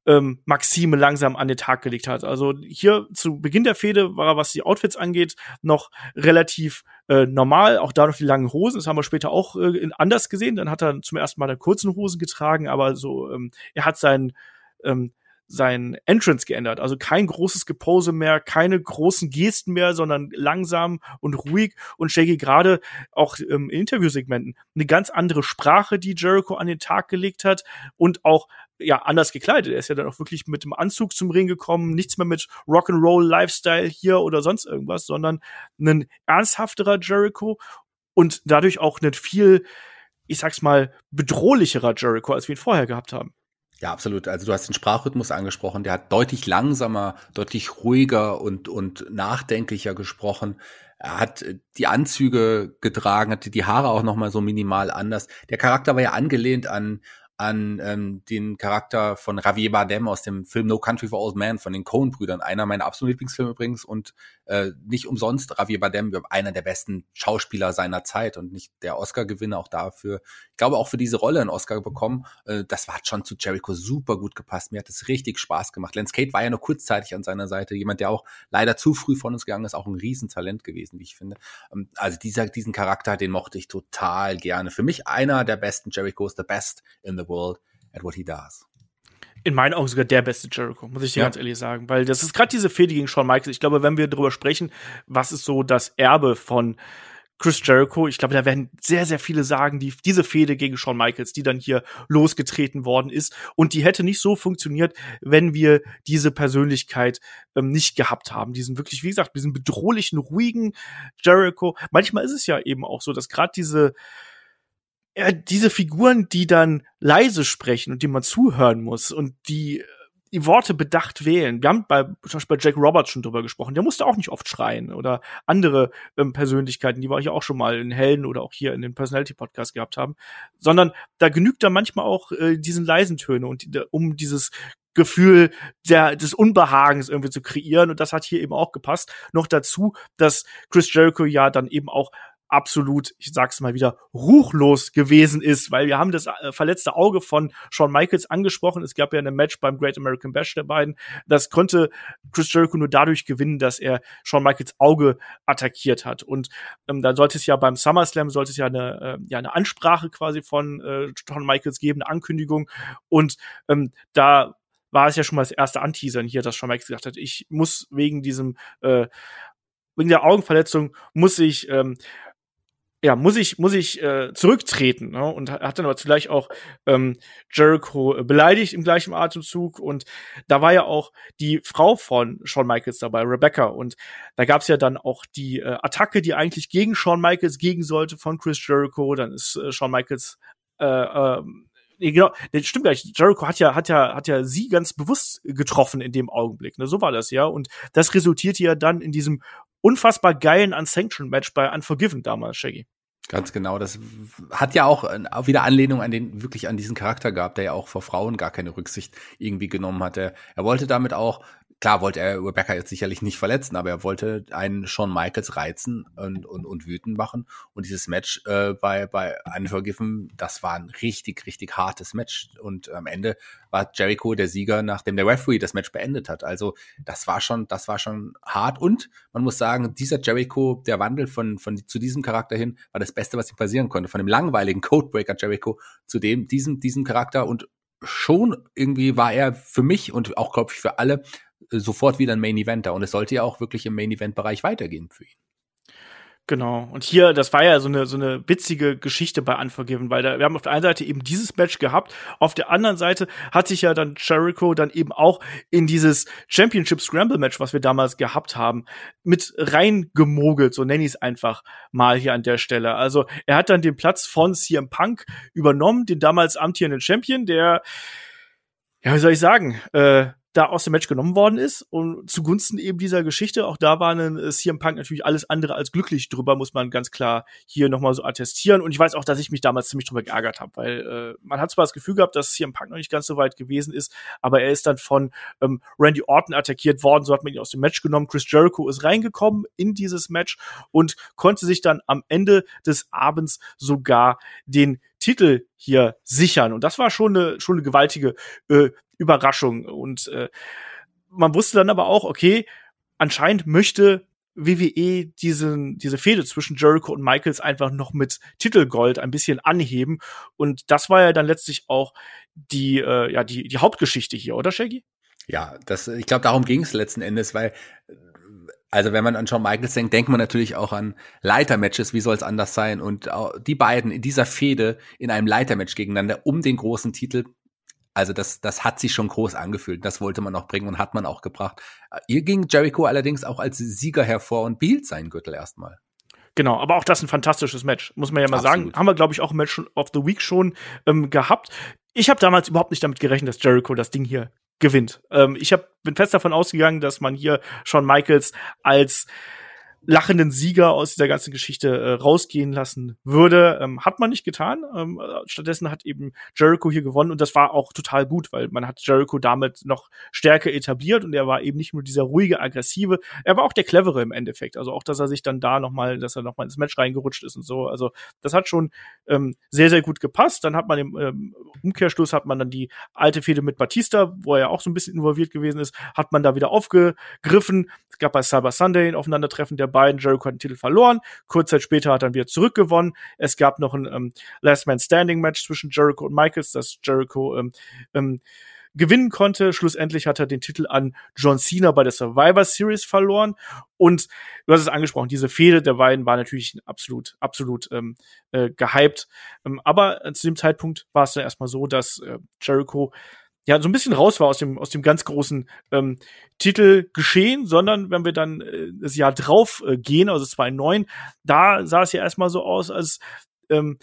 ähm, Maxime langsam an den Tag gelegt hat. Also hier zu Beginn der Fehde war er, was die Outfits angeht, noch relativ äh, normal. Auch da noch die langen Hosen. Das haben wir später auch äh, anders gesehen. Dann hat er zum ersten Mal dann kurzen Hosen getragen, aber so, ähm, er hat seinen ähm, sein Entrance geändert. Also kein großes Gepose mehr, keine großen Gesten mehr, sondern langsam und ruhig und Shaggy gerade auch ähm, in Interviewsegmenten eine ganz andere Sprache, die Jericho an den Tag gelegt hat und auch ja anders gekleidet. Er ist ja dann auch wirklich mit dem Anzug zum Ring gekommen, nichts mehr mit Rock'n'Roll Lifestyle hier oder sonst irgendwas, sondern ein ernsthafterer Jericho und dadurch auch ein viel ich sag's mal bedrohlicherer Jericho, als wir ihn vorher gehabt haben. Ja, absolut. Also du hast den Sprachrhythmus angesprochen. Der hat deutlich langsamer, deutlich ruhiger und, und nachdenklicher gesprochen. Er hat äh, die Anzüge getragen, hatte die Haare auch noch mal so minimal anders. Der Charakter war ja angelehnt an an ähm, den Charakter von Javier Bardem aus dem Film No Country for Old Men von den Coen-Brüdern. Einer meiner absoluten Lieblingsfilme übrigens und äh, nicht umsonst Javier Bardem, einer der besten Schauspieler seiner Zeit und nicht der Oscar-Gewinner auch dafür. Ich glaube auch für diese Rolle einen Oscar bekommen. Äh, das hat schon zu Jericho super gut gepasst. Mir hat es richtig Spaß gemacht. Lance Kate war ja nur kurzzeitig an seiner Seite. Jemand, der auch leider zu früh von uns gegangen ist, auch ein Riesentalent gewesen, wie ich finde. Ähm, also dieser, diesen Charakter, den mochte ich total gerne. Für mich einer der besten Jerichos, the best in the world at what he does in meinen Augen sogar der beste Jericho, muss ich dir ja. ganz ehrlich sagen. Weil das ist gerade diese Fehde gegen Shawn Michaels. Ich glaube, wenn wir darüber sprechen, was ist so das Erbe von Chris Jericho, ich glaube, da werden sehr, sehr viele sagen, die, diese Fehde gegen Shawn Michaels, die dann hier losgetreten worden ist. Und die hätte nicht so funktioniert, wenn wir diese Persönlichkeit ähm, nicht gehabt haben. Diesen wirklich, wie gesagt, diesen bedrohlichen, ruhigen Jericho. Manchmal ist es ja eben auch so, dass gerade diese ja, diese Figuren, die dann leise sprechen und die man zuhören muss und die die Worte bedacht wählen. Wir haben bei, zum Beispiel bei Jack Roberts schon drüber gesprochen. Der musste auch nicht oft schreien oder andere ähm, Persönlichkeiten, die wir hier auch schon mal in Helden oder auch hier in den Personality Podcast gehabt haben, sondern da genügt da manchmal auch äh, diesen leisen Töne und die, um dieses Gefühl der, des Unbehagens irgendwie zu kreieren. Und das hat hier eben auch gepasst. Noch dazu, dass Chris Jericho ja dann eben auch absolut, ich sag's mal wieder, ruchlos gewesen ist, weil wir haben das äh, verletzte Auge von Shawn Michaels angesprochen. Es gab ja ein Match beim Great American Bash der beiden. Das konnte Chris Jericho nur dadurch gewinnen, dass er Shawn Michaels Auge attackiert hat. Und ähm, da sollte es ja beim SummerSlam sollte es ja eine, äh, ja eine Ansprache quasi von äh, Shawn Michaels geben, eine Ankündigung. Und ähm, da war es ja schon mal das erste Anteasern hier, dass Shawn Michaels gesagt hat, ich muss wegen diesem äh, wegen der Augenverletzung muss ich ähm, ja, muss ich, muss ich äh, zurücktreten. Ne? Und hat dann aber zugleich auch ähm, Jericho beleidigt im gleichen Atemzug. Und da war ja auch die Frau von Shawn Michaels dabei, Rebecca. Und da gab's ja dann auch die äh, Attacke, die eigentlich gegen Shawn Michaels gegen sollte von Chris Jericho. Dann ist äh, Shawn Michaels äh, äh, Nee, genau, das stimmt gar nicht. Jericho hat ja, hat ja, hat ja sie ganz bewusst getroffen in dem Augenblick. Ne? So war das ja. Und das resultierte ja dann in diesem unfassbar geilen Unsanctioned-Match bei Unforgiven damals, Shaggy. Ganz genau. Das hat ja auch wieder Anlehnung an den, wirklich an diesen Charakter gehabt, der ja auch vor Frauen gar keine Rücksicht irgendwie genommen hatte. Er wollte damit auch Klar wollte er Rebecca jetzt sicherlich nicht verletzen, aber er wollte einen Shawn Michaels reizen und, und, und wütend machen. Und dieses Match äh, bei, bei Unforgiven, das war ein richtig, richtig hartes Match. Und am Ende war Jericho der Sieger, nachdem der Referee das Match beendet hat. Also das war schon, das war schon hart. Und man muss sagen, dieser Jericho, der Wandel von, von zu diesem Charakter hin, war das Beste, was ihm passieren konnte. Von dem langweiligen Codebreaker Jericho zu dem, diesem, diesem Charakter und schon irgendwie war er für mich und auch, glaube ich, für alle sofort wieder ein Main Eventer. Und es sollte ja auch wirklich im Main Event Bereich weitergehen für ihn. Genau. Und hier, das war ja so eine, so eine witzige Geschichte bei Unforgiven, weil da, wir haben auf der einen Seite eben dieses Match gehabt, auf der anderen Seite hat sich ja dann Jericho dann eben auch in dieses Championship Scramble Match, was wir damals gehabt haben, mit reingemogelt, so nenne ich es einfach mal hier an der Stelle. Also er hat dann den Platz von CM Punk übernommen, den damals amtierenden Champion, der, ja, wie soll ich sagen, äh, da aus dem Match genommen worden ist und zugunsten eben dieser Geschichte. Auch da war ein äh, CM Punk natürlich alles andere als glücklich drüber, muss man ganz klar hier nochmal so attestieren. Und ich weiß auch, dass ich mich damals ziemlich drüber geärgert habe, weil äh, man hat zwar das Gefühl gehabt, dass CM Punk noch nicht ganz so weit gewesen ist, aber er ist dann von ähm, Randy Orton attackiert worden, so hat man ihn aus dem Match genommen. Chris Jericho ist reingekommen in dieses Match und konnte sich dann am Ende des Abends sogar den Titel hier sichern. Und das war schon eine, schon eine gewaltige äh, Überraschung. Und äh, man wusste dann aber auch, okay, anscheinend möchte WWE diesen, diese Fehde zwischen Jericho und Michaels einfach noch mit Titelgold ein bisschen anheben. Und das war ja dann letztlich auch die, äh, ja, die, die Hauptgeschichte hier, oder Shaggy? Ja, das, ich glaube, darum ging es letzten Endes, weil also wenn man an Shawn Michaels denkt, denkt man natürlich auch an Leitermatches, wie soll es anders sein? Und die beiden in dieser Fehde in einem Leitermatch gegeneinander um den großen Titel, also das, das hat sich schon groß angefühlt. Das wollte man auch bringen und hat man auch gebracht. Hier ging Jericho allerdings auch als Sieger hervor und behielt seinen Gürtel erstmal. Genau, aber auch das ein fantastisches Match, muss man ja mal Absolut. sagen. Haben wir, glaube ich, auch im Match of the Week schon ähm, gehabt. Ich habe damals überhaupt nicht damit gerechnet, dass Jericho das Ding hier gewinnt. Ähm, ich hab, bin fest davon ausgegangen, dass man hier Shawn Michaels als lachenden Sieger aus dieser ganzen Geschichte äh, rausgehen lassen würde. Ähm, hat man nicht getan. Ähm, stattdessen hat eben Jericho hier gewonnen und das war auch total gut, weil man hat Jericho damit noch stärker etabliert und er war eben nicht nur dieser ruhige, aggressive, er war auch der clevere im Endeffekt. Also auch, dass er sich dann da nochmal, dass er nochmal ins Match reingerutscht ist und so. Also das hat schon ähm, sehr, sehr gut gepasst. Dann hat man im ähm, Umkehrschluss hat man dann die alte Fehde mit Batista, wo er ja auch so ein bisschen involviert gewesen ist, hat man da wieder aufgegriffen. Es gab bei Cyber Sunday ein Aufeinandertreffen der beiden. Jericho hat den Titel verloren. Kurz Zeit später hat er dann wieder zurückgewonnen. Es gab noch ein ähm, Last Man Standing Match zwischen Jericho und Michaels, das Jericho ähm, ähm, gewinnen konnte. Schlussendlich hat er den Titel an John Cena bei der Survivor Series verloren. Und du hast es angesprochen, diese Fehde der beiden war natürlich absolut, absolut ähm, äh, gehypt. Ähm, aber zu dem Zeitpunkt war es dann erstmal so, dass äh, Jericho ja, so ein bisschen raus war aus dem, aus dem ganz großen ähm, Titelgeschehen, sondern wenn wir dann äh, das Jahr drauf äh, gehen, also 2009, da sah es ja erstmal so aus, als ähm,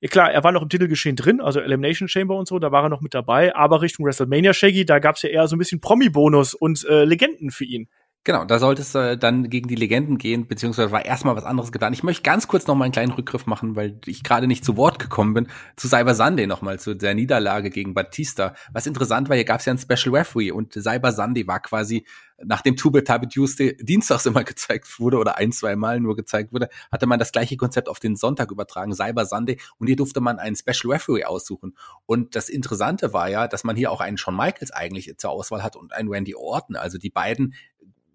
ja klar, er war noch im Titelgeschehen drin, also Elimination Chamber und so, da war er noch mit dabei, aber Richtung WrestleMania Shaggy, da gab's ja eher so ein bisschen Promi-Bonus und äh, Legenden für ihn. Genau, da sollte es äh, dann gegen die Legenden gehen, beziehungsweise war erstmal was anderes getan. Ich möchte ganz kurz noch mal einen kleinen Rückgriff machen, weil ich gerade nicht zu Wort gekommen bin, zu Cyber Sunday nochmal, zu der Niederlage gegen Batista. Was interessant war, hier gab es ja einen Special Referee und Cyber Sunday war quasi, nachdem Tube Tabe Tuesday dienstags immer gezeigt wurde oder ein, zwei Mal nur gezeigt wurde, hatte man das gleiche Konzept auf den Sonntag übertragen, Cyber Sunday, und hier durfte man einen Special Referee aussuchen. Und das Interessante war ja, dass man hier auch einen Shawn Michaels eigentlich zur Auswahl hat und einen Randy Orton, also die beiden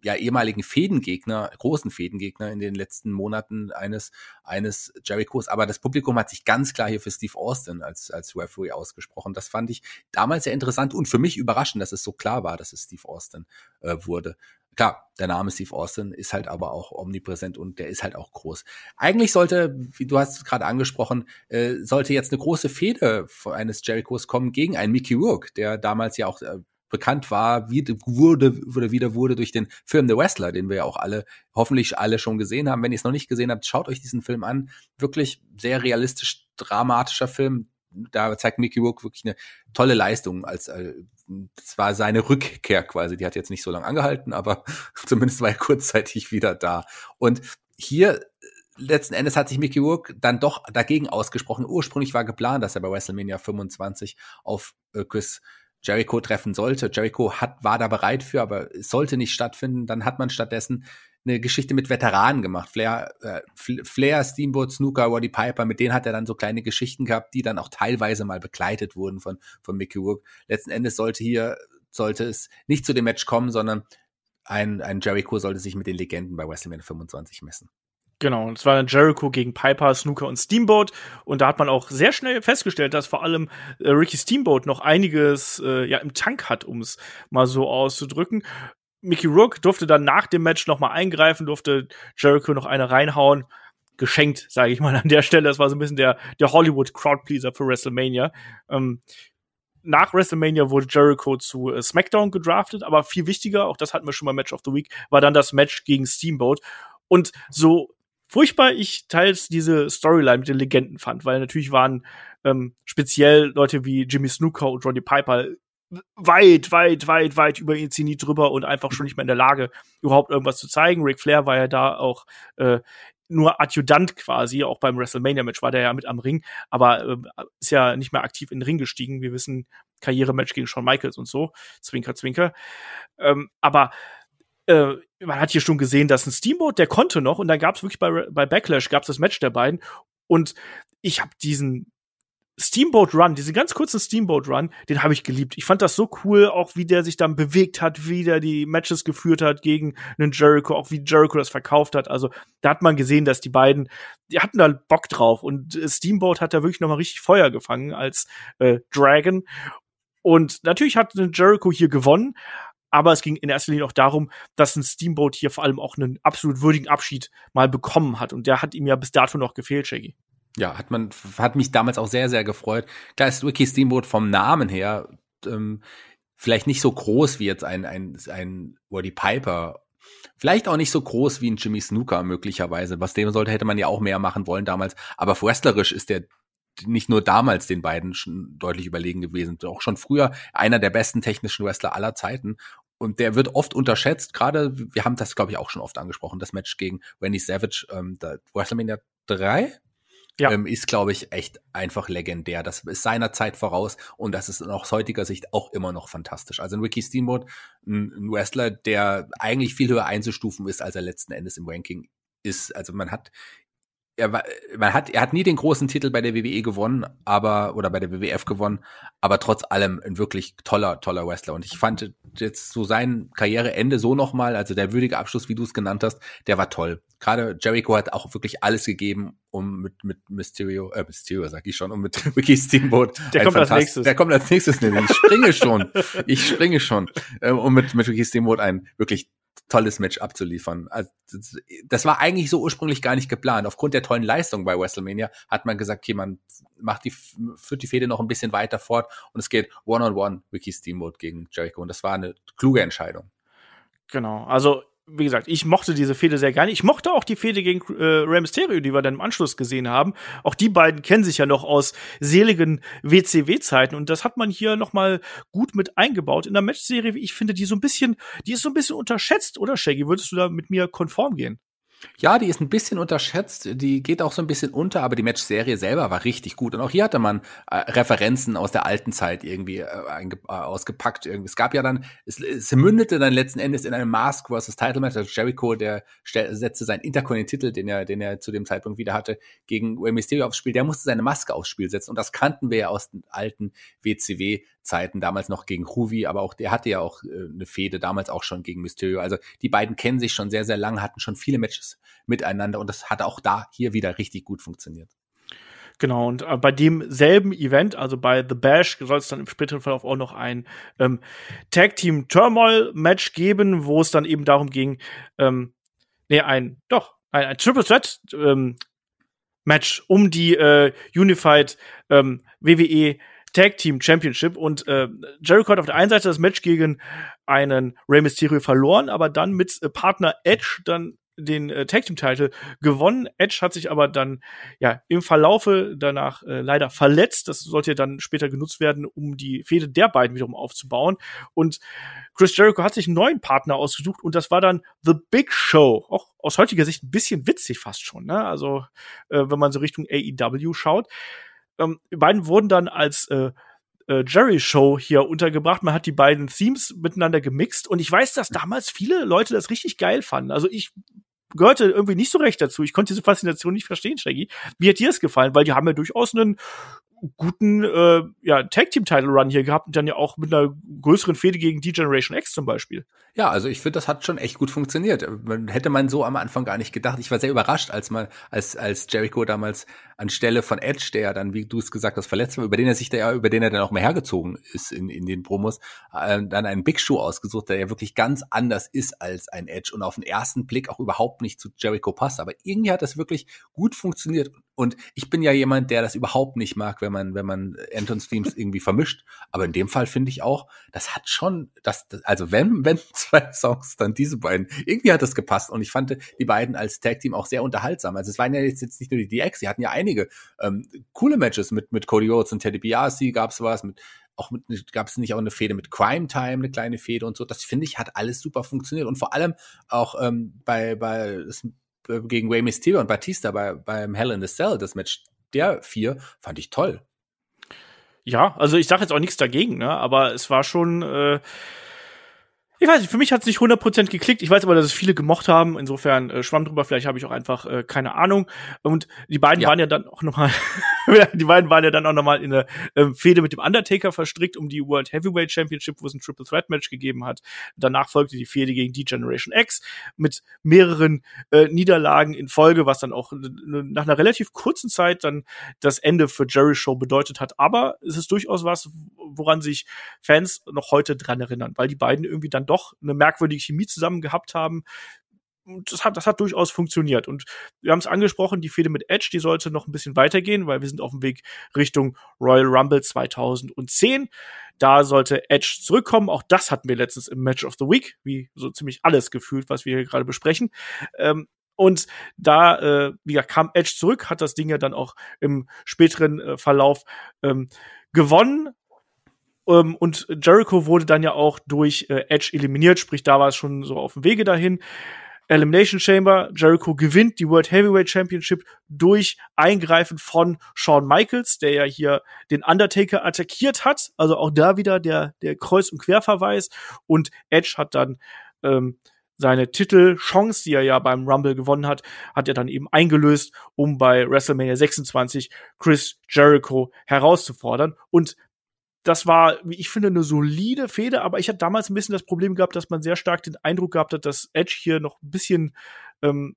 ja ehemaligen Fädengegner, großen Fädengegner in den letzten Monaten eines eines Jerichos. Aber das Publikum hat sich ganz klar hier für Steve Austin als als Referee ausgesprochen. Das fand ich damals sehr interessant und für mich überraschend, dass es so klar war, dass es Steve Austin äh, wurde. klar, der Name Steve Austin ist halt aber auch omnipräsent und der ist halt auch groß. Eigentlich sollte, wie du hast gerade angesprochen, äh, sollte jetzt eine große Fehde eines Jerichos kommen gegen einen Mickey Rourke, der damals ja auch äh, bekannt war, wie, wurde, wurde, wieder wurde durch den Film The Wrestler, den wir ja auch alle, hoffentlich alle schon gesehen haben. Wenn ihr es noch nicht gesehen habt, schaut euch diesen Film an. Wirklich sehr realistisch, dramatischer Film. Da zeigt Mickey Rourke wirklich eine tolle Leistung als, äh, das war seine Rückkehr quasi. Die hat jetzt nicht so lange angehalten, aber zumindest war er kurzzeitig wieder da. Und hier letzten Endes hat sich Mickey Rourke dann doch dagegen ausgesprochen. Ursprünglich war geplant, dass er bei WrestleMania 25 auf äh, Chris Jericho treffen sollte. Jericho hat, war da bereit für, aber es sollte nicht stattfinden. Dann hat man stattdessen eine Geschichte mit Veteranen gemacht. Flair, äh, Flair, Steamboat, Snooker, Roddy Piper, mit denen hat er dann so kleine Geschichten gehabt, die dann auch teilweise mal begleitet wurden von, von Mickey Rourke. Letzten Endes sollte hier, sollte es nicht zu dem Match kommen, sondern ein, ein Jericho sollte sich mit den Legenden bei WrestleMania 25 messen. Genau, es war dann Jericho gegen Piper, Snooker und Steamboat. Und da hat man auch sehr schnell festgestellt, dass vor allem äh, Ricky Steamboat noch einiges äh, ja im Tank hat, um es mal so auszudrücken. Mickey Rook durfte dann nach dem Match noch mal eingreifen, durfte Jericho noch eine reinhauen. Geschenkt, sage ich mal an der Stelle. Das war so ein bisschen der, der Hollywood Crowdpleaser für WrestleMania. Ähm, nach WrestleMania wurde Jericho zu äh, SmackDown gedraftet, aber viel wichtiger, auch das hatten wir schon mal Match of the Week, war dann das Match gegen Steamboat. Und so furchtbar ich teils diese Storyline mit den Legenden fand, weil natürlich waren ähm, speziell Leute wie Jimmy Snooker und Roddy Piper weit, weit, weit, weit über ihr Zenit drüber und einfach schon nicht mehr in der Lage, überhaupt irgendwas zu zeigen. Ric Flair war ja da auch äh, nur Adjutant quasi, auch beim WrestleMania-Match war der ja mit am Ring, aber äh, ist ja nicht mehr aktiv in den Ring gestiegen. Wir wissen, Karrierematch gegen Shawn Michaels und so, Zwinker, Zwinker. Ähm, aber äh, man hat hier schon gesehen, dass ein Steamboat, der konnte noch und dann gab es wirklich bei, bei Backlash gab es das Match der beiden und ich habe diesen Steamboat Run, diesen ganz kurzen Steamboat Run, den habe ich geliebt. Ich fand das so cool, auch wie der sich dann bewegt hat, wie der die Matches geführt hat gegen einen Jericho, auch wie Jericho das verkauft hat. Also da hat man gesehen, dass die beiden, die hatten da Bock drauf und Steamboat hat da wirklich noch mal richtig Feuer gefangen als äh, Dragon. Und natürlich hat Jericho hier gewonnen, aber es ging in erster Linie auch darum, dass ein Steamboat hier vor allem auch einen absolut würdigen Abschied mal bekommen hat. Und der hat ihm ja bis dato noch gefehlt, Shaggy. Ja, hat man, hat mich damals auch sehr, sehr gefreut. Klar ist Wiki Steamboat vom Namen her ähm, vielleicht nicht so groß wie jetzt ein, ein, ein Roddy Piper. Vielleicht auch nicht so groß wie ein Jimmy Snooker möglicherweise. Was dem sollte, hätte man ja auch mehr machen wollen damals. Aber wrestlerisch ist der nicht nur damals den beiden schon deutlich überlegen gewesen, auch schon früher einer der besten technischen Wrestler aller Zeiten. Und der wird oft unterschätzt, gerade, wir haben das, glaube ich, auch schon oft angesprochen, das Match gegen Randy Savage, ähm, da, WrestleMania 3, ja. ähm, ist, glaube ich, echt einfach legendär. Das ist seiner Zeit voraus und das ist aus heutiger Sicht auch immer noch fantastisch. Also ein Ricky Steamboat, ein, ein Wrestler, der eigentlich viel höher einzustufen ist, als er letzten Endes im Ranking ist. Also man hat er, war, man hat, er hat nie den großen Titel bei der WWE gewonnen, aber, oder bei der WWF gewonnen, aber trotz allem ein wirklich toller, toller Wrestler. Und ich fand jetzt so sein Karriereende so nochmal, also der würdige Abschluss, wie du es genannt hast, der war toll. Gerade Jericho hat auch wirklich alles gegeben, um mit, mit Mysterio, äh, Mysterio sag ich schon, um mit Ricky Steamboat. Der kommt als nächstes. Der kommt als nächstes nämlich. Ich springe schon. Ich springe schon. Äh, um mit, mit Ricky Steamboat ein wirklich tolles Match abzuliefern. Also, das war eigentlich so ursprünglich gar nicht geplant. Aufgrund der tollen Leistung bei WrestleMania hat man gesagt, okay, man macht die, führt die Fehde noch ein bisschen weiter fort und es geht One-on-One -on -one, Ricky Steamboat gegen Jericho und das war eine kluge Entscheidung. Genau, also wie gesagt, ich mochte diese Fehde sehr gerne. Ich mochte auch die Fehde gegen äh, Rey Mysterio, die wir dann im Anschluss gesehen haben. Auch die beiden kennen sich ja noch aus seligen WCW-Zeiten und das hat man hier noch mal gut mit eingebaut in der Matchserie. Ich finde, die so ein bisschen, die ist so ein bisschen unterschätzt, oder Shaggy? Würdest du da mit mir konform gehen? Ja, die ist ein bisschen unterschätzt, die geht auch so ein bisschen unter, aber die Matchserie selber war richtig gut. Und auch hier hatte man äh, Referenzen aus der alten Zeit irgendwie äh, äh, ausgepackt. Irgendwie. Es gab ja dann, es, es mündete dann letzten Endes in einem Mask versus Title Match. Also Jericho, der setzte seinen Intercontinental-Titel, den er, den er zu dem Zeitpunkt wieder hatte, gegen Rey Mysterio aufs Spiel. Der musste seine Maske aufs Spiel setzen. Und das kannten wir ja aus den alten WCW Zeiten, damals noch gegen Ruvi, aber auch der hatte ja auch äh, eine Fehde, damals auch schon gegen Mysterio. Also die beiden kennen sich schon sehr, sehr lange, hatten schon viele Matches miteinander und das hat auch da hier wieder richtig gut funktioniert. Genau, und äh, bei demselben Event, also bei The Bash, soll es dann im späteren Verlauf auch noch ein ähm, Tag Team Turmoil Match geben, wo es dann eben darum ging, ähm, nee, ein, doch, ein, ein Triple Threat ähm, Match um die äh, Unified ähm, WWE Tag Team Championship und äh, Jericho hat auf der einen Seite das Match gegen einen Rey Mysterio verloren, aber dann mit äh, Partner Edge dann den äh, Tag Team Title gewonnen. Edge hat sich aber dann ja im Verlaufe danach äh, leider verletzt. Das sollte dann später genutzt werden, um die Fehde der beiden wiederum aufzubauen. Und Chris Jericho hat sich einen neuen Partner ausgesucht und das war dann The Big Show. Auch aus heutiger Sicht ein bisschen witzig fast schon. Ne? Also äh, wenn man so Richtung AEW schaut. Ähm, die beiden wurden dann als äh, äh, Jerry Show hier untergebracht. Man hat die beiden Themes miteinander gemixt und ich weiß, dass damals viele Leute das richtig geil fanden. Also ich gehörte irgendwie nicht so recht dazu. Ich konnte diese Faszination nicht verstehen, Shaggy. Wie hat dir das gefallen? Weil die haben ja durchaus einen guten äh, ja, Tag Team Title Run hier gehabt und dann ja auch mit einer größeren Fehde gegen D-Generation X zum Beispiel. Ja, also ich finde, das hat schon echt gut funktioniert. Man hätte man so am Anfang gar nicht gedacht. Ich war sehr überrascht, als man, als, als Jericho damals anstelle von Edge, der ja dann, wie du es gesagt hast, verletzt war, über den er sich da ja, über den er dann auch mehr hergezogen ist in, in den Promos, äh, dann einen Big Show ausgesucht, der ja wirklich ganz anders ist als ein Edge und auf den ersten Blick auch überhaupt nicht zu Jericho passt. Aber irgendwie hat das wirklich gut funktioniert. Und ich bin ja jemand, der das überhaupt nicht mag, wenn man, wenn man Antons Themes irgendwie vermischt. Aber in dem Fall finde ich auch, das hat schon, das, also wenn, wenn zwei Songs, dann diese beiden. Irgendwie hat das gepasst und ich fand die beiden als Tag-Team auch sehr unterhaltsam. Also es waren ja jetzt, jetzt nicht nur die DX, sie hatten ja einige ähm, coole Matches mit, mit Cody Rhodes und Teddy Biasi gab's was, mit auch mit, gab es nicht auch eine Fehde mit Crime Time, eine kleine Fehde und so. Das finde ich hat alles super funktioniert und vor allem auch ähm, bei bei gegen Way Mysterio und Batista bei beim Hell in the Cell das Match der vier fand ich toll. Ja, also ich sage jetzt auch nichts dagegen, ne? Aber es war schon äh, ich weiß nicht, für mich hat es nicht 100% geklickt. Ich weiß aber, dass es viele gemocht haben. Insofern äh, schwamm drüber. Vielleicht habe ich auch einfach äh, keine Ahnung. Und die beiden ja. waren ja dann auch nochmal, die beiden waren ja dann auch nochmal in der äh, Fehde mit dem Undertaker verstrickt um die World Heavyweight Championship, wo es ein Triple Threat Match gegeben hat. Danach folgte die Fehde gegen die Generation X mit mehreren äh, Niederlagen in Folge, was dann auch nach einer relativ kurzen Zeit dann das Ende für Jerry Show bedeutet hat. Aber es ist durchaus was, woran sich Fans noch heute dran erinnern, weil die beiden irgendwie dann doch eine merkwürdige Chemie zusammen gehabt haben. Das hat, das hat durchaus funktioniert. Und wir haben es angesprochen, die Fehde mit Edge, die sollte noch ein bisschen weitergehen, weil wir sind auf dem Weg Richtung Royal Rumble 2010. Da sollte Edge zurückkommen. Auch das hatten wir letztens im Match of the Week, wie so ziemlich alles gefühlt, was wir hier gerade besprechen. Ähm, und da, äh, gesagt, kam Edge zurück, hat das Ding ja dann auch im späteren äh, Verlauf ähm, gewonnen. Ähm, und Jericho wurde dann ja auch durch äh, Edge eliminiert, sprich, da war es schon so auf dem Wege dahin. Elimination Chamber, Jericho gewinnt die World Heavyweight Championship durch Eingreifen von Shawn Michaels, der ja hier den Undertaker attackiert hat. Also auch da wieder der, der Kreuz- und Querverweis. Und Edge hat dann ähm, seine Titelchance, die er ja beim Rumble gewonnen hat, hat er dann eben eingelöst, um bei WrestleMania 26 Chris Jericho herauszufordern. Und das war, wie ich finde, eine solide Fehde, aber ich hatte damals ein bisschen das Problem gehabt, dass man sehr stark den Eindruck gehabt hat, dass Edge hier noch ein bisschen, ähm,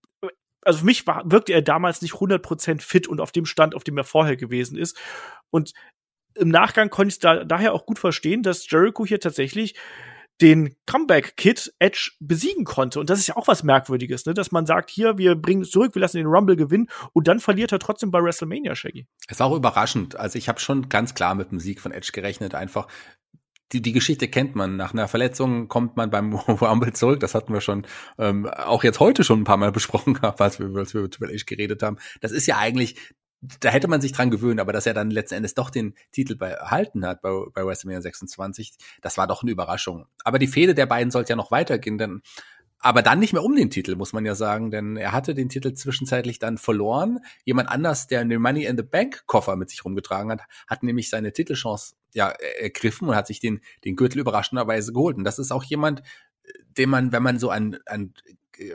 also für mich war, wirkte er damals nicht 100% fit und auf dem Stand, auf dem er vorher gewesen ist. Und im Nachgang konnte ich da, daher auch gut verstehen, dass Jericho hier tatsächlich den Comeback-Kid Edge besiegen konnte. Und das ist ja auch was Merkwürdiges, ne? dass man sagt, hier, wir bringen es zurück, wir lassen den Rumble gewinnen und dann verliert er trotzdem bei WrestleMania, Shaggy. War auch überraschend. Also ich habe schon ganz klar mit dem Sieg von Edge gerechnet, einfach. Die, die Geschichte kennt man. Nach einer Verletzung kommt man beim Rumble zurück. Das hatten wir schon ähm, auch jetzt heute schon ein paar Mal besprochen, als wir, als wir über Triple H geredet haben. Das ist ja eigentlich da hätte man sich dran gewöhnt, aber dass er dann letzten Endes doch den Titel behalten hat bei, bei WrestleMania 26, das war doch eine Überraschung. Aber die Fehde der beiden sollte ja noch weitergehen, denn aber dann nicht mehr um den Titel, muss man ja sagen, denn er hatte den Titel zwischenzeitlich dann verloren. Jemand anders, der den Money in the Bank Koffer mit sich rumgetragen hat, hat nämlich seine Titelchance ja ergriffen und hat sich den, den Gürtel überraschenderweise geholt. Und das ist auch jemand, den man, wenn man so an, an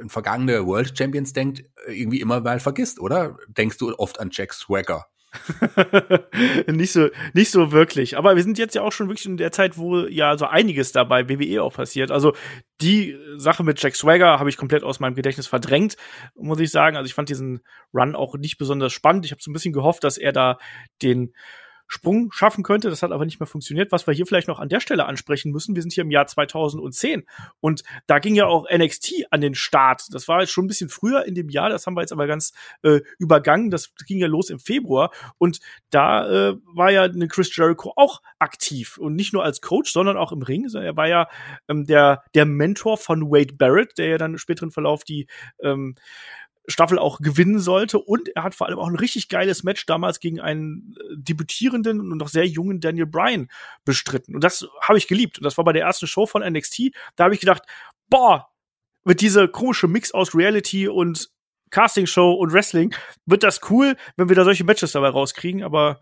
vergangene World Champions denkt, irgendwie immer mal vergisst, oder? Denkst du oft an Jack Swagger? nicht so, nicht so wirklich. Aber wir sind jetzt ja auch schon wirklich in der Zeit, wo ja so einiges dabei WWE auch passiert. Also die Sache mit Jack Swagger habe ich komplett aus meinem Gedächtnis verdrängt, muss ich sagen. Also ich fand diesen Run auch nicht besonders spannend. Ich habe so ein bisschen gehofft, dass er da den Sprung schaffen könnte. Das hat aber nicht mehr funktioniert. Was wir hier vielleicht noch an der Stelle ansprechen müssen, wir sind hier im Jahr 2010 und da ging ja auch NXT an den Start. Das war jetzt schon ein bisschen früher in dem Jahr, das haben wir jetzt aber ganz äh, übergangen. Das ging ja los im Februar und da äh, war ja eine Chris Jericho auch aktiv und nicht nur als Coach, sondern auch im Ring. Er war ja ähm, der, der Mentor von Wade Barrett, der ja dann im späteren Verlauf die ähm, Staffel auch gewinnen sollte. Und er hat vor allem auch ein richtig geiles Match damals gegen einen äh, debütierenden und noch sehr jungen Daniel Bryan bestritten. Und das habe ich geliebt. Und das war bei der ersten Show von NXT. Da habe ich gedacht, boah, mit dieser komische Mix aus Reality und Castingshow und Wrestling wird das cool, wenn wir da solche Matches dabei rauskriegen. Aber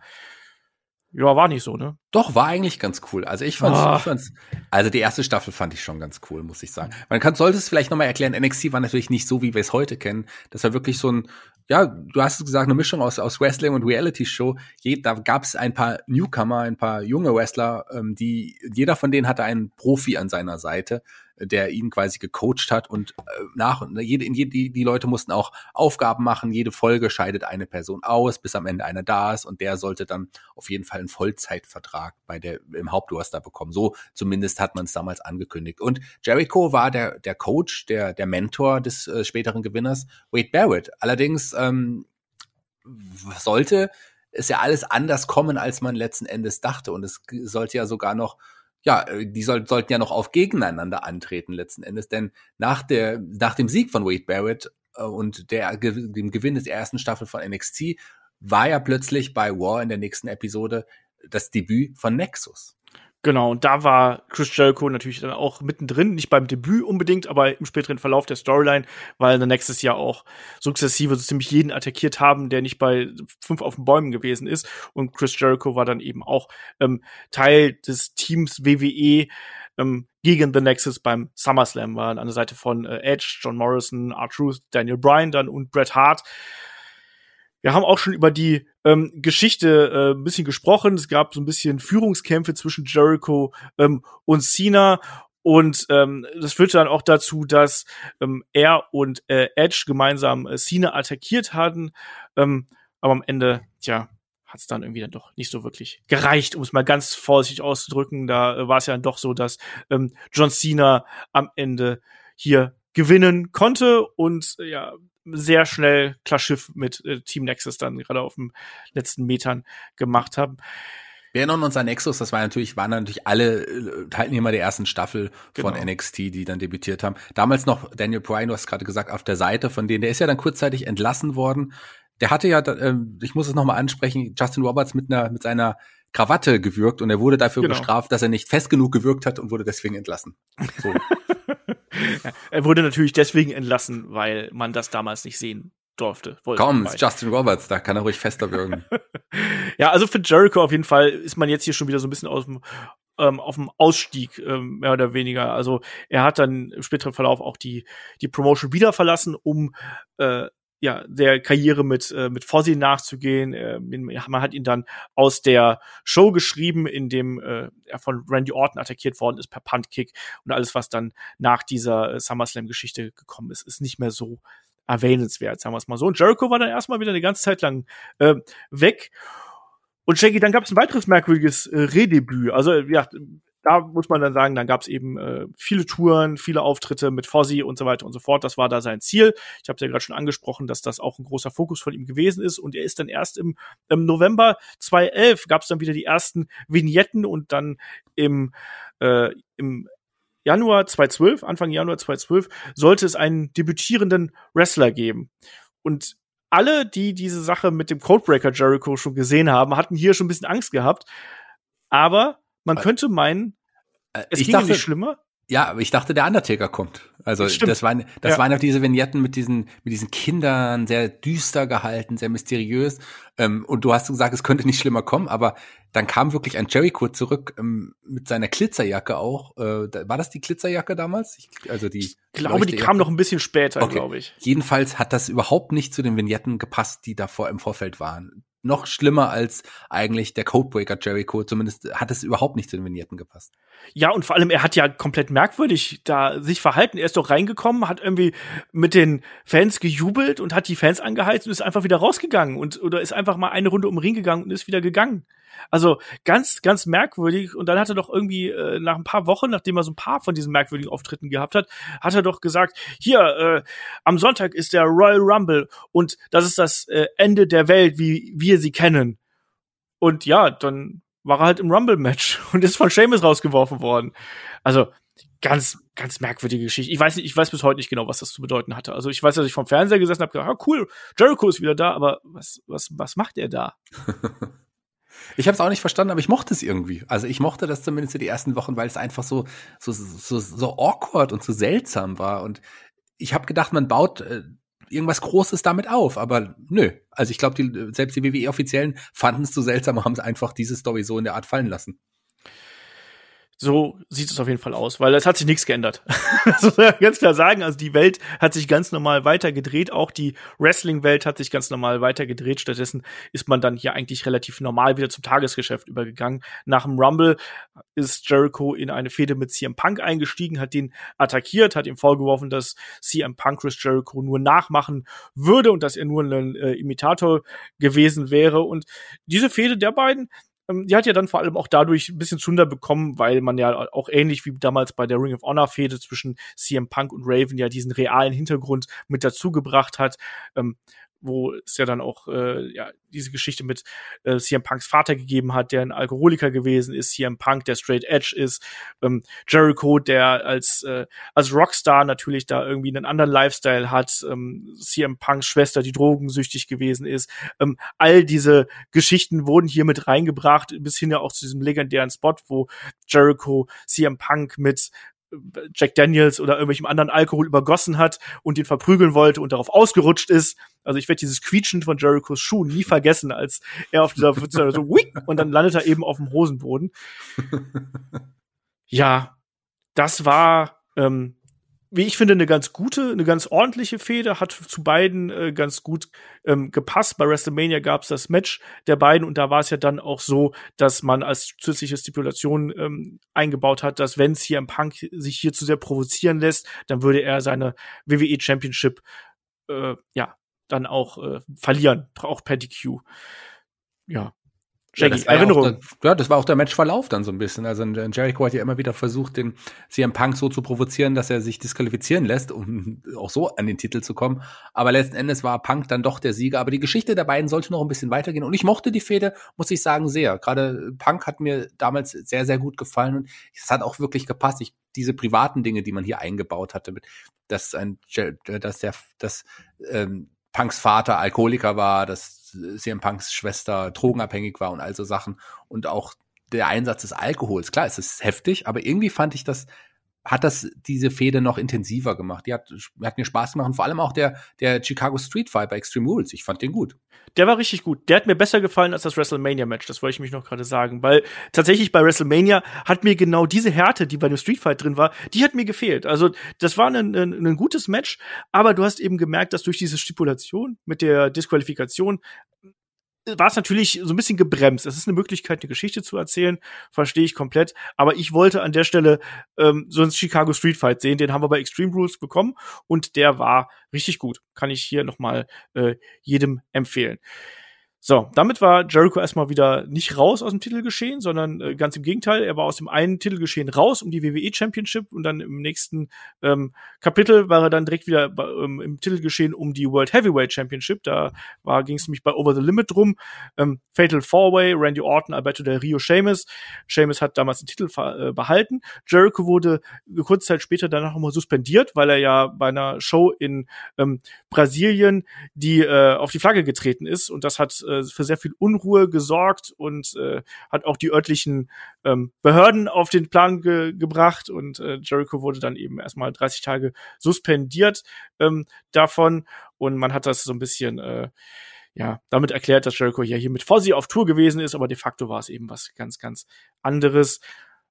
ja, war nicht so, ne? Doch, war eigentlich ganz cool. Also ich fand's, ah. ich fand's, also die erste Staffel fand ich schon ganz cool, muss ich sagen. Man kann, sollte es vielleicht nochmal erklären, NXT war natürlich nicht so, wie wir es heute kennen. Das war wirklich so ein, ja, du hast es gesagt, eine Mischung aus, aus Wrestling und Reality-Show. Da gab es ein paar Newcomer, ein paar junge Wrestler, ähm, die, jeder von denen hatte einen Profi an seiner Seite der ihn quasi gecoacht hat und äh, nach ne, jede, jede, die, Leute mussten auch Aufgaben machen. Jede Folge scheidet eine Person aus, bis am Ende einer da ist und der sollte dann auf jeden Fall einen Vollzeitvertrag bei der im Hauptduaster bekommen. So zumindest hat man es damals angekündigt. Und Jericho war der der Coach, der der Mentor des äh, späteren Gewinners Wade Barrett. Allerdings ähm, sollte es ja alles anders kommen, als man letzten Endes dachte. Und es sollte ja sogar noch ja, äh, die soll, sollten ja noch auf gegeneinander antreten letzten Endes, denn nach der, nach dem Sieg von Wade Barrett äh, und der, dem Gewinn des ersten Staffel von NXT war ja plötzlich bei War in der nächsten Episode das Debüt von Nexus. Genau, und da war Chris Jericho natürlich dann auch mittendrin, nicht beim Debüt unbedingt, aber im späteren Verlauf der Storyline, weil dann nächstes Jahr auch sukzessive so ziemlich jeden attackiert haben, der nicht bei fünf auf den Bäumen gewesen ist. Und Chris Jericho war dann eben auch ähm, Teil des Teams WWE ähm, gegen The Nexus beim SummerSlam, war an der Seite von äh, Edge, John Morrison, R-Truth, Daniel Bryan dann und Bret Hart wir haben auch schon über die ähm, Geschichte äh, ein bisschen gesprochen. Es gab so ein bisschen Führungskämpfe zwischen Jericho ähm, und Cena. Und ähm, das führte dann auch dazu, dass ähm, er und äh, Edge gemeinsam äh, Cena attackiert hatten. Ähm, aber am Ende, tja, hat es dann irgendwie dann doch nicht so wirklich gereicht, um es mal ganz vorsichtig auszudrücken. Da äh, war es ja dann doch so, dass ähm, John Cena am Ende hier gewinnen konnte und äh, ja sehr schnell Klarschiff mit äh, Team Nexus dann gerade auf den letzten Metern gemacht haben. Wir erinnern uns an Nexus, das war natürlich, waren natürlich alle äh, Teilnehmer der ersten Staffel von genau. NXT, die dann debütiert haben. Damals noch Daniel Bryan, du hast gerade gesagt, auf der Seite von denen, der ist ja dann kurzzeitig entlassen worden. Der hatte ja, äh, ich muss es nochmal ansprechen, Justin Roberts mit einer, mit seiner Krawatte gewürgt und er wurde dafür genau. bestraft, dass er nicht fest genug gewürgt hat und wurde deswegen entlassen. So. er wurde natürlich deswegen entlassen, weil man das damals nicht sehen durfte. Komm, ist Justin Roberts, da kann er ruhig fester wirken. ja, also für Jericho auf jeden Fall ist man jetzt hier schon wieder so ein bisschen aus dem ähm, auf dem Ausstieg, ähm, mehr oder weniger. Also er hat dann im späteren Verlauf auch die, die Promotion wieder verlassen, um äh, ja, der Karriere mit, äh, mit Fozzy nachzugehen. Äh, man hat ihn dann aus der Show geschrieben, in dem äh, er von Randy Orton attackiert worden ist per Puntkick und alles, was dann nach dieser äh, SummerSlam-Geschichte gekommen ist, ist nicht mehr so erwähnenswert, sagen wir es mal so. Und Jericho war dann erstmal wieder eine ganze Zeit lang äh, weg. Und Shaggy, dann gab es ein weiteres merkwürdiges äh, Redebüt. Also ja, da muss man dann sagen, dann gab es eben äh, viele Touren, viele Auftritte mit Fozzy und so weiter und so fort. Das war da sein Ziel. Ich habe es ja gerade schon angesprochen, dass das auch ein großer Fokus von ihm gewesen ist. Und er ist dann erst im, im November 2011 gab es dann wieder die ersten Vignetten und dann im, äh, im Januar 2012, Anfang Januar 2012, sollte es einen debütierenden Wrestler geben. Und alle, die diese Sache mit dem Codebreaker Jericho schon gesehen haben, hatten hier schon ein bisschen Angst gehabt. Aber man könnte meinen, äh, es ich dachte, nicht schlimmer. Ja, aber ich dachte, der Undertaker kommt. Also Stimmt. das waren das ja. waren auch diese Vignetten mit diesen mit diesen Kindern sehr düster gehalten, sehr mysteriös. Ähm, und du hast gesagt, es könnte nicht schlimmer kommen, aber dann kam wirklich ein Jericho zurück ähm, mit seiner Glitzerjacke auch. Äh, war das die Glitzerjacke damals? Ich, also die. Ich glaube, die kam noch ein bisschen später, okay. glaube ich. Jedenfalls hat das überhaupt nicht zu den Vignetten gepasst, die davor im Vorfeld waren noch schlimmer als eigentlich der Codebreaker Jericho. Zumindest hat es überhaupt nicht zu den Vignetten gepasst. Ja, und vor allem, er hat ja komplett merkwürdig da sich verhalten. Er ist doch reingekommen, hat irgendwie mit den Fans gejubelt und hat die Fans angeheizt und ist einfach wieder rausgegangen und oder ist einfach mal eine Runde um den Ring gegangen und ist wieder gegangen. Also ganz, ganz merkwürdig. Und dann hat er doch irgendwie äh, nach ein paar Wochen, nachdem er so ein paar von diesen merkwürdigen Auftritten gehabt hat, hat er doch gesagt, hier, äh, am Sonntag ist der Royal Rumble und das ist das äh, Ende der Welt, wie wir sie kennen. Und ja, dann war er halt im Rumble-Match und ist von Seamus rausgeworfen worden. Also ganz, ganz merkwürdige Geschichte. Ich weiß nicht, ich weiß bis heute nicht genau, was das zu bedeuten hatte. Also ich weiß, dass ich vom Fernseher gesessen habe, gedacht, ah, cool, Jericho ist wieder da, aber was, was, was macht er da? Ich habe es auch nicht verstanden, aber ich mochte es irgendwie. Also ich mochte das zumindest in die ersten Wochen, weil es einfach so so so so awkward und so seltsam war. Und ich habe gedacht, man baut äh, irgendwas Großes damit auf, aber nö. Also ich glaube, die, selbst die WWE-Offiziellen fanden es so seltsam und haben einfach diese Story so in der Art fallen lassen. So sieht es auf jeden Fall aus, weil es hat sich nichts geändert. das muss man ganz klar sagen. Also die Welt hat sich ganz normal weitergedreht. Auch die Wrestling-Welt hat sich ganz normal weitergedreht. Stattdessen ist man dann hier eigentlich relativ normal wieder zum Tagesgeschäft übergegangen. Nach dem Rumble ist Jericho in eine Fehde mit CM Punk eingestiegen, hat den attackiert, hat ihm vorgeworfen, dass CM Punk Chris Jericho nur nachmachen würde und dass er nur ein äh, Imitator gewesen wäre. Und diese Fehde der beiden, die hat ja dann vor allem auch dadurch ein bisschen Zunder bekommen, weil man ja auch ähnlich wie damals bei der Ring of Honor Fehde zwischen CM Punk und Raven ja diesen realen Hintergrund mit dazugebracht hat. Ähm, wo es ja dann auch äh, ja, diese Geschichte mit äh, CM Punks Vater gegeben hat, der ein Alkoholiker gewesen ist, CM Punk, der Straight Edge ist, ähm, Jericho, der als, äh, als Rockstar natürlich da irgendwie einen anderen Lifestyle hat, ähm, CM Punks Schwester, die drogensüchtig gewesen ist. Ähm, all diese Geschichten wurden hier mit reingebracht, bis hin ja auch zu diesem legendären Spot, wo Jericho CM Punk mit Jack Daniels oder irgendwelchem anderen Alkohol übergossen hat und ihn verprügeln wollte und darauf ausgerutscht ist. Also ich werde dieses Quietschen von Jerichos Schuh nie vergessen, als er auf dieser so wick, und dann landet er eben auf dem Hosenboden. Ja, das war ähm, wie ich finde, eine ganz gute, eine ganz ordentliche Fehde, hat zu beiden äh, ganz gut ähm, gepasst. Bei WrestleMania gab es das Match der beiden und da war es ja dann auch so, dass man als zusätzliche Stipulation ähm, eingebaut hat, dass wenn hier im Punk sich hier zu sehr provozieren lässt, dann würde er seine WWE Championship äh, ja dann auch äh, verlieren, auch per DQ. Ja, Shaggy, ja, Erinnerung. Ja, ja, das war auch der Matchverlauf dann so ein bisschen. Also Jericho hat ja immer wieder versucht, den CM Punk so zu provozieren, dass er sich disqualifizieren lässt, um auch so an den Titel zu kommen. Aber letzten Endes war Punk dann doch der Sieger. Aber die Geschichte der beiden sollte noch ein bisschen weitergehen. Und ich mochte die Fehde, muss ich sagen, sehr. Gerade Punk hat mir damals sehr, sehr gut gefallen und es hat auch wirklich gepasst. Ich, diese privaten Dinge, die man hier eingebaut hatte, mit, dass ein, dass der, dass ähm, Punks Vater Alkoholiker war, dass CM Punks Schwester drogenabhängig war und all so Sachen. Und auch der Einsatz des Alkohols. Klar, es ist heftig, aber irgendwie fand ich das, hat das diese Fehde noch intensiver gemacht. Die hat, hat mir Spaß gemacht. Vor allem auch der, der Chicago Street Fight bei Extreme Rules. Ich fand den gut. Der war richtig gut. Der hat mir besser gefallen als das WrestleMania-Match. Das wollte ich mich noch gerade sagen. Weil tatsächlich bei WrestleMania hat mir genau diese Härte, die bei dem Street Fight drin war, die hat mir gefehlt. Also das war ein, ein, ein gutes Match, aber du hast eben gemerkt, dass durch diese Stipulation mit der Disqualifikation war es natürlich so ein bisschen gebremst. Es ist eine Möglichkeit, eine Geschichte zu erzählen, verstehe ich komplett. Aber ich wollte an der Stelle ähm, so ein Chicago Street Fight sehen. Den haben wir bei Extreme Rules bekommen und der war richtig gut. Kann ich hier noch mal äh, jedem empfehlen. So, damit war Jericho erstmal wieder nicht raus aus dem Titelgeschehen, sondern äh, ganz im Gegenteil, er war aus dem einen Titelgeschehen raus um die WWE Championship und dann im nächsten ähm, Kapitel war er dann direkt wieder ähm, im Titelgeschehen um die World Heavyweight Championship. Da ging es nämlich bei Over the Limit drum. Ähm, Fatal Four Way, Randy Orton, Alberto Del Rio, Sheamus. Sheamus hat damals den Titel äh, behalten. Jericho wurde kurze Zeit später danach nochmal suspendiert, weil er ja bei einer Show in ähm, Brasilien die äh, auf die Flagge getreten ist und das hat äh, für sehr viel Unruhe gesorgt und äh, hat auch die örtlichen ähm, Behörden auf den Plan ge gebracht und äh, Jericho wurde dann eben erstmal 30 Tage suspendiert ähm, davon und man hat das so ein bisschen äh, ja, damit erklärt, dass Jericho ja hier mit Fozzy auf Tour gewesen ist, aber de facto war es eben was ganz, ganz anderes.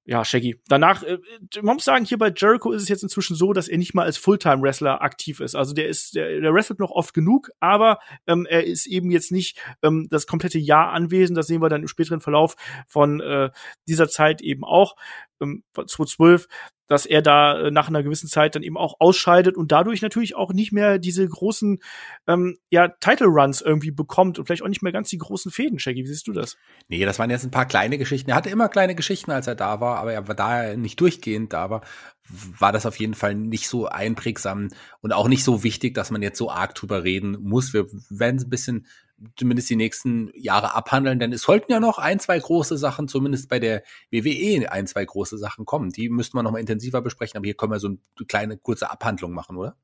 Ja, Shaggy. Danach, äh, man muss sagen, hier bei Jericho ist es jetzt inzwischen so, dass er nicht mal als Fulltime-Wrestler aktiv ist. Also der ist, der, der wrestelt noch oft genug, aber ähm, er ist eben jetzt nicht ähm, das komplette Jahr anwesend. Das sehen wir dann im späteren Verlauf von äh, dieser Zeit eben auch. Ähm, 2012 dass er da äh, nach einer gewissen Zeit dann eben auch ausscheidet und dadurch natürlich auch nicht mehr diese großen ähm, ja, Title Runs irgendwie bekommt und vielleicht auch nicht mehr ganz die großen Fäden, Shaggy. Wie siehst du das? Nee, das waren jetzt ein paar kleine Geschichten. Er hatte immer kleine Geschichten, als er da war, aber er war da nicht durchgehend da war, war das auf jeden Fall nicht so einprägsam und auch nicht so wichtig, dass man jetzt so arg drüber reden muss. Wir werden ein bisschen zumindest die nächsten Jahre abhandeln, denn es sollten ja noch ein, zwei große Sachen, zumindest bei der WWE ein, zwei große Sachen kommen. Die müssten wir noch mal intensiver besprechen, aber hier können wir so eine kleine kurze Abhandlung machen, oder?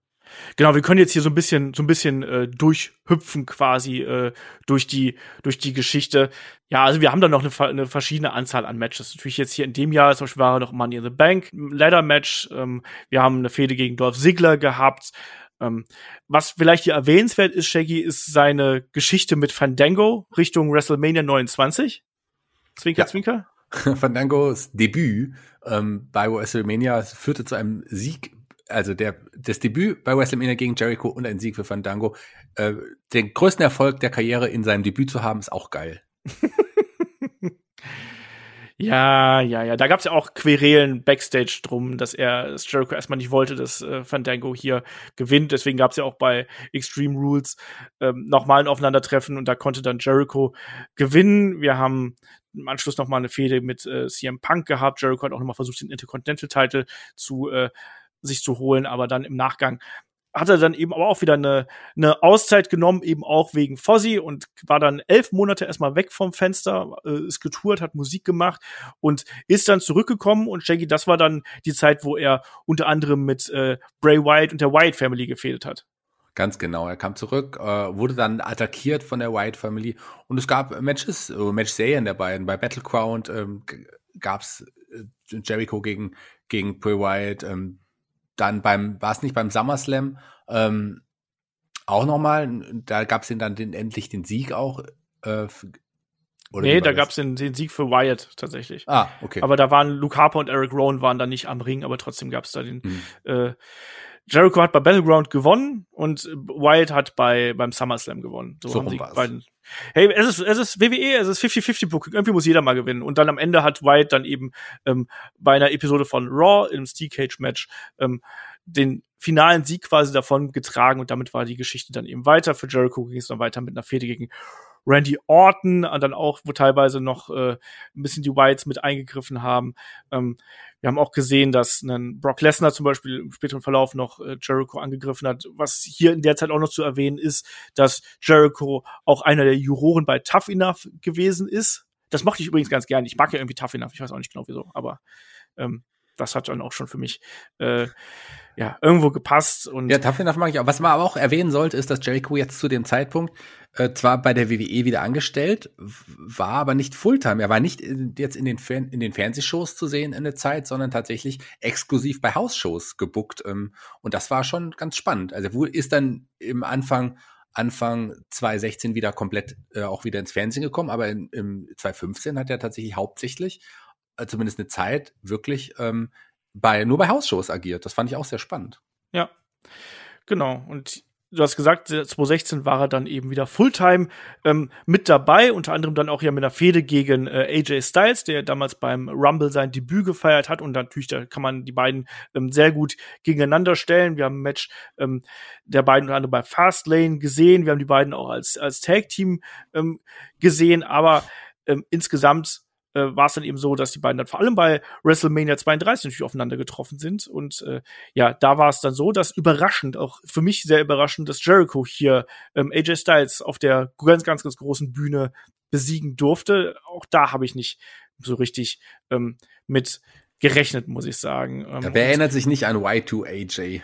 Genau, wir können jetzt hier so ein bisschen, so ein bisschen äh, durchhüpfen quasi äh, durch die durch die Geschichte. Ja, also wir haben da noch eine, eine verschiedene Anzahl an Matches. Natürlich jetzt hier in dem Jahr zum Beispiel war noch Money in the Bank, Ladder Match. Ähm, wir haben eine Fehde gegen Dolph Ziggler gehabt. Ähm, was vielleicht hier erwähnenswert ist, Shaggy, ist seine Geschichte mit Fandango Richtung WrestleMania 29. Zwinker, ja. Zwinker. Fandangos Debüt ähm, bei WrestleMania führte zu einem Sieg, also der, das Debüt bei WrestleMania gegen Jericho und ein Sieg für Fandango. Äh, den größten Erfolg der Karriere in seinem Debüt zu haben, ist auch geil. Ja, ja, ja. Da gab's ja auch Querelen Backstage drum, dass er dass Jericho erstmal nicht wollte, dass äh, Fandango hier gewinnt. Deswegen gab's ja auch bei Extreme Rules ähm, nochmal ein Aufeinandertreffen und da konnte dann Jericho gewinnen. Wir haben im Anschluss nochmal eine Fehde mit äh, CM Punk gehabt. Jericho hat auch nochmal versucht, den Intercontinental Title zu äh, sich zu holen, aber dann im Nachgang hat er dann eben aber auch wieder eine, eine Auszeit genommen, eben auch wegen Fozzy und war dann elf Monate erstmal weg vom Fenster, äh, ist getourt, hat Musik gemacht und ist dann zurückgekommen und Shaggy, das war dann die Zeit, wo er unter anderem mit äh, Bray Wyatt und der Wyatt Family gefehlt hat. Ganz genau, er kam zurück, äh, wurde dann attackiert von der Wyatt Family und es gab Matches, äh, Match-Serien der beiden. Bei Battleground ähm, gab's äh, Jericho gegen, gegen Bray Wyatt, ähm, dann beim, war es nicht beim SummerSlam, ähm, auch nochmal, da gab es dann den, endlich den Sieg auch. Äh, oder nee, da gab es den, den, Sieg für Wyatt tatsächlich. Ah, okay. Aber da waren Luke Harper und Eric Rowan waren da nicht am Ring, aber trotzdem gab es da den. Mhm. Äh, Jericho hat bei Battleground gewonnen und Wyatt hat bei beim SummerSlam gewonnen. So, so haben die beiden. Hey, es ist es ist WWE, es ist 50-50 Booking. Irgendwie muss jeder mal gewinnen. Und dann am Ende hat Wyatt dann eben ähm, bei einer Episode von Raw im Steel Cage Match ähm, den finalen Sieg quasi davon getragen und damit war die Geschichte dann eben weiter. Für Jericho ging es dann weiter mit einer Fehde gegen Randy Orton und dann auch, wo teilweise noch äh, ein bisschen die Whites mit eingegriffen haben. Ähm, wir haben auch gesehen, dass ein Brock Lesnar zum Beispiel im späteren Verlauf noch äh, Jericho angegriffen hat. Was hier in der Zeit auch noch zu erwähnen ist, dass Jericho auch einer der Juroren bei Tough Enough gewesen ist. Das mochte ich übrigens ganz gerne. Ich mag ja irgendwie Tough Enough. Ich weiß auch nicht genau wieso, aber ähm, das hat dann auch schon für mich äh, ja irgendwo gepasst und ja Enough mag ich auch. Was man aber auch erwähnen sollte, ist, dass Jericho jetzt zu dem Zeitpunkt äh, zwar bei der WWE wieder angestellt, war aber nicht Fulltime. Er war nicht in, jetzt in den, Fern in den Fernsehshows zu sehen in der Zeit, sondern tatsächlich exklusiv bei Hausshows gebuckt. Ähm, und das war schon ganz spannend. Also ist dann im Anfang Anfang 2016 wieder komplett äh, auch wieder ins Fernsehen gekommen, aber in, im 2015 hat er tatsächlich hauptsächlich zumindest eine Zeit wirklich ähm, bei nur bei Hausshows agiert. Das fand ich auch sehr spannend. Ja, genau. Und du hast gesagt, 2016 war er dann eben wieder Fulltime ähm, mit dabei, unter anderem dann auch ja mit einer Fehde gegen äh, AJ Styles, der damals beim Rumble sein Debüt gefeiert hat und natürlich da kann man die beiden ähm, sehr gut gegeneinander stellen. Wir haben ein Match ähm, der beiden unter anderem bei Fastlane gesehen, wir haben die beiden auch als als Tag Team ähm, gesehen, aber ähm, insgesamt äh, war es dann eben so, dass die beiden dann vor allem bei WrestleMania 32 natürlich aufeinander getroffen sind. Und äh, ja, da war es dann so, dass überraschend, auch für mich sehr überraschend, dass Jericho hier ähm, AJ Styles auf der ganz, ganz, ganz großen Bühne besiegen durfte. Auch da habe ich nicht so richtig ähm, mit gerechnet, muss ich sagen. Ähm, ja, wer erinnert sich nicht an Y2AJ?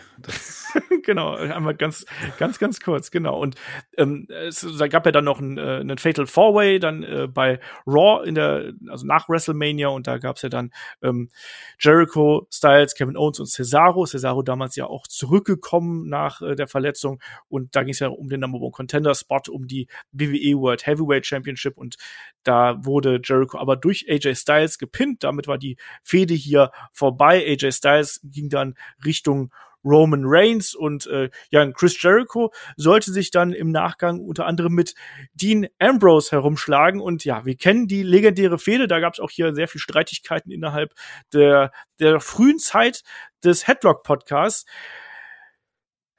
genau, einmal ganz, ganz, ganz kurz, genau. Und ähm, es da gab ja dann noch einen, äh, einen Fatal Four Way dann äh, bei Raw in der, also nach WrestleMania und da gab's ja dann ähm, Jericho, Styles, Kevin Owens und Cesaro. Cesaro damals ja auch zurückgekommen nach äh, der Verletzung und da ging es ja um den Number One Contender Spot, um die WWE World Heavyweight Championship und da wurde Jericho aber durch AJ Styles gepinnt. Damit war die Fehde hier hier vorbei. AJ Styles ging dann Richtung Roman Reigns und äh, ja, Chris Jericho sollte sich dann im Nachgang unter anderem mit Dean Ambrose herumschlagen und ja, wir kennen die legendäre Fehde, da gab es auch hier sehr viel Streitigkeiten innerhalb der, der frühen Zeit des Headlock Podcasts.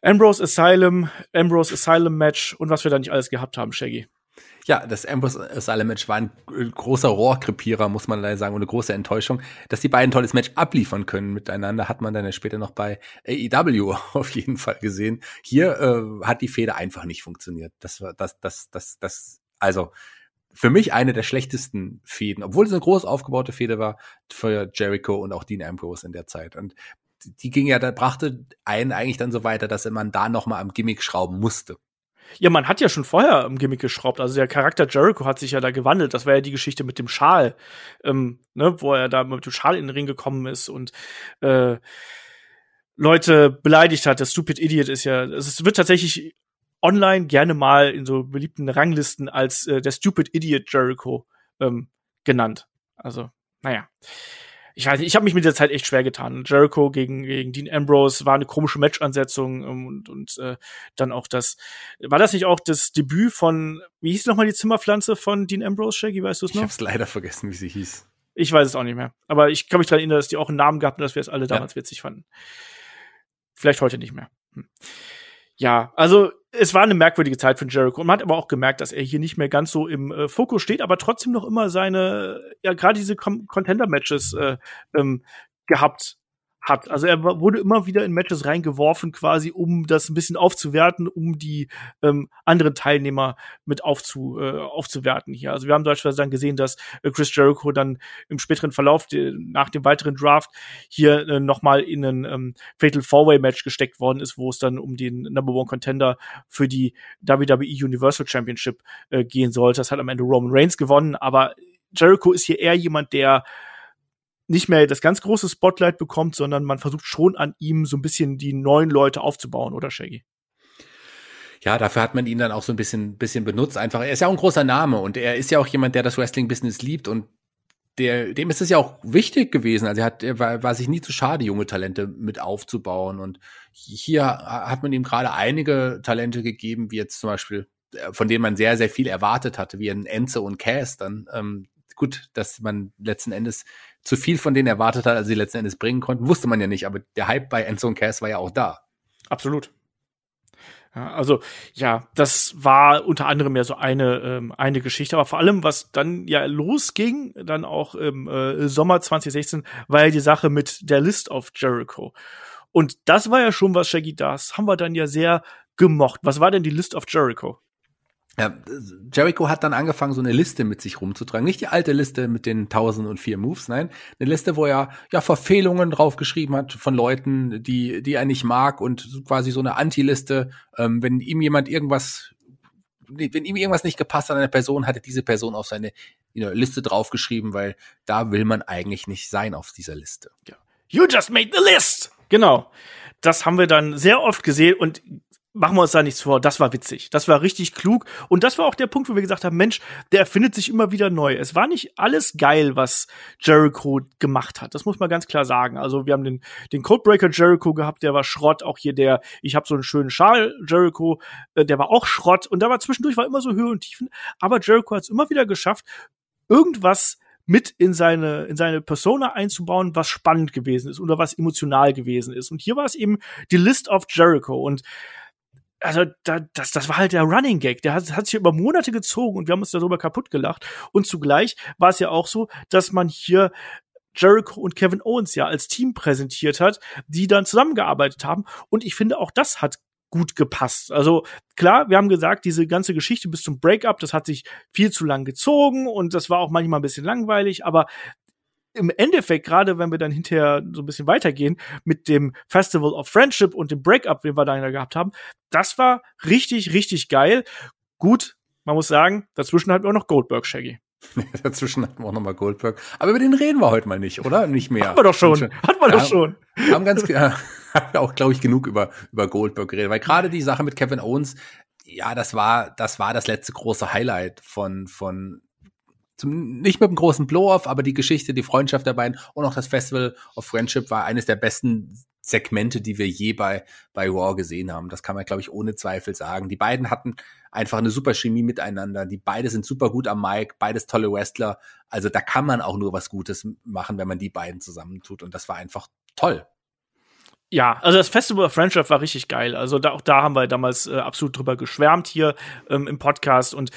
Ambrose Asylum, Ambrose Asylum Match und was wir da nicht alles gehabt haben, Shaggy. Ja, das Ambrose Asylum Match war ein großer Rohrkrepierer, muss man leider sagen, und eine große Enttäuschung. Dass die beiden ein tolles Match abliefern können miteinander, hat man dann ja später noch bei AEW auf jeden Fall gesehen. Hier äh, hat die Fehde einfach nicht funktioniert. Das war, das, das, das, das, also für mich eine der schlechtesten Fäden, obwohl es eine groß aufgebaute Fehde war für Jericho und auch Dean Ambrose in der Zeit. Und die ging ja, da brachte einen eigentlich dann so weiter, dass man da noch mal am Gimmick schrauben musste. Ja, man hat ja schon vorher im Gimmick geschraubt. Also der Charakter Jericho hat sich ja da gewandelt. Das war ja die Geschichte mit dem Schal, ähm, ne, wo er da mit dem Schal in den Ring gekommen ist und äh, Leute beleidigt hat. Der Stupid Idiot ist ja, es wird tatsächlich online gerne mal in so beliebten Ranglisten als äh, der Stupid Idiot Jericho ähm, genannt. Also, naja ich weiß nicht, ich habe mich mit der Zeit echt schwer getan. Jericho gegen, gegen Dean Ambrose war eine komische Match-Ansetzung ähm, und, und äh, dann auch das, war das nicht auch das Debüt von, wie hieß nochmal die Zimmerpflanze von Dean Ambrose, Shaggy, weißt du es noch? Ich hab's leider vergessen, wie sie hieß. Ich weiß es auch nicht mehr. Aber ich kann mich daran erinnern, dass die auch einen Namen gehabt und dass wir es alle damals ja. witzig fanden. Vielleicht heute nicht mehr. Hm ja, also es war eine merkwürdige Zeit für Jericho. Und man hat aber auch gemerkt, dass er hier nicht mehr ganz so im äh, Fokus steht, aber trotzdem noch immer seine, ja, gerade diese Contender-Matches äh, ähm, gehabt hat. Also er wurde immer wieder in Matches reingeworfen, quasi, um das ein bisschen aufzuwerten, um die ähm, anderen Teilnehmer mit aufzu, äh, aufzuwerten hier. Also wir haben beispielsweise dann gesehen, dass äh, Chris Jericho dann im späteren Verlauf de, nach dem weiteren Draft hier äh, nochmal in ein ähm, Fatal Four-Way Match gesteckt worden ist, wo es dann um den Number One Contender für die WWE Universal Championship äh, gehen sollte. Das hat am Ende Roman Reigns gewonnen, aber Jericho ist hier eher jemand, der nicht mehr das ganz große Spotlight bekommt, sondern man versucht schon an ihm so ein bisschen die neuen Leute aufzubauen, oder Shaggy? Ja, dafür hat man ihn dann auch so ein bisschen, bisschen benutzt. Einfach, er ist ja auch ein großer Name und er ist ja auch jemand, der das Wrestling-Business liebt und der, dem ist es ja auch wichtig gewesen. Also er hat, er war, war sich nie zu schade, junge Talente mit aufzubauen. Und hier hat man ihm gerade einige Talente gegeben, wie jetzt zum Beispiel, äh, von denen man sehr, sehr viel erwartet hatte, wie ein Enze und Cass dann. Ähm, gut, dass man letzten Endes zu viel von denen erwartet hat, als sie letzten Endes bringen konnten, wusste man ja nicht, aber der Hype bei Enzo und Cass war ja auch da. Absolut. Ja, also ja, das war unter anderem ja so eine ähm, eine Geschichte, aber vor allem was dann ja losging, dann auch im äh, Sommer 2016, war ja die Sache mit der List of Jericho. Und das war ja schon was Shaggy das haben wir dann ja sehr gemocht. Was war denn die List of Jericho? Ja, Jericho hat dann angefangen, so eine Liste mit sich rumzutragen. Nicht die alte Liste mit den 1004 Moves, nein. Eine Liste, wo er ja Verfehlungen draufgeschrieben hat von Leuten, die, die er nicht mag und quasi so eine Anti-Liste. Ähm, wenn ihm jemand irgendwas, wenn ihm irgendwas nicht gepasst hat an einer Person, hatte diese Person auf seine you know, Liste draufgeschrieben, weil da will man eigentlich nicht sein auf dieser Liste. Ja. You just made the list! Genau. Das haben wir dann sehr oft gesehen und machen wir uns da nichts vor, das war witzig. Das war richtig klug. Und das war auch der Punkt, wo wir gesagt haben, Mensch, der erfindet sich immer wieder neu. Es war nicht alles geil, was Jericho gemacht hat. Das muss man ganz klar sagen. Also wir haben den, den Codebreaker Jericho gehabt, der war Schrott. Auch hier der, ich habe so einen schönen Schal Jericho, äh, der war auch Schrott. Und da war zwischendurch war immer so Höhe und Tiefen. Aber Jericho hat es immer wieder geschafft, irgendwas mit in seine, in seine Persona einzubauen, was spannend gewesen ist oder was emotional gewesen ist. Und hier war es eben die List of Jericho. Und also da, das, das war halt der Running Gag. Der hat, hat sich über Monate gezogen und wir haben uns darüber kaputt gelacht. Und zugleich war es ja auch so, dass man hier Jericho und Kevin Owens ja als Team präsentiert hat, die dann zusammengearbeitet haben. Und ich finde, auch das hat gut gepasst. Also klar, wir haben gesagt, diese ganze Geschichte bis zum Breakup, das hat sich viel zu lang gezogen und das war auch manchmal ein bisschen langweilig, aber im Endeffekt, gerade wenn wir dann hinterher so ein bisschen weitergehen mit dem Festival of Friendship und dem Breakup, den wir da gehabt haben, das war richtig, richtig geil. Gut, man muss sagen, dazwischen hatten wir auch noch Goldberg, Shaggy. Dazwischen hatten wir auch nochmal Goldberg. Aber über den reden wir heute mal nicht, oder? Nicht mehr. Hatten wir doch schon. Hatten wir ja, doch schon. Haben ganz, ja, haben auch, glaube ich, genug über, über Goldberg geredet. Weil gerade die Sache mit Kevin Owens, ja, das war, das war das letzte große Highlight von, von, zum, nicht mit einem großen Blow-off, aber die Geschichte, die Freundschaft der beiden und auch das Festival of Friendship war eines der besten Segmente, die wir je bei, bei Raw gesehen haben. Das kann man, glaube ich, ohne Zweifel sagen. Die beiden hatten einfach eine super Chemie miteinander. Die beide sind super gut am Mic, beides tolle Wrestler. Also da kann man auch nur was Gutes machen, wenn man die beiden zusammentut. Und das war einfach toll. Ja, also das Festival of Friendship war richtig geil. Also da, auch da haben wir damals äh, absolut drüber geschwärmt hier ähm, im Podcast und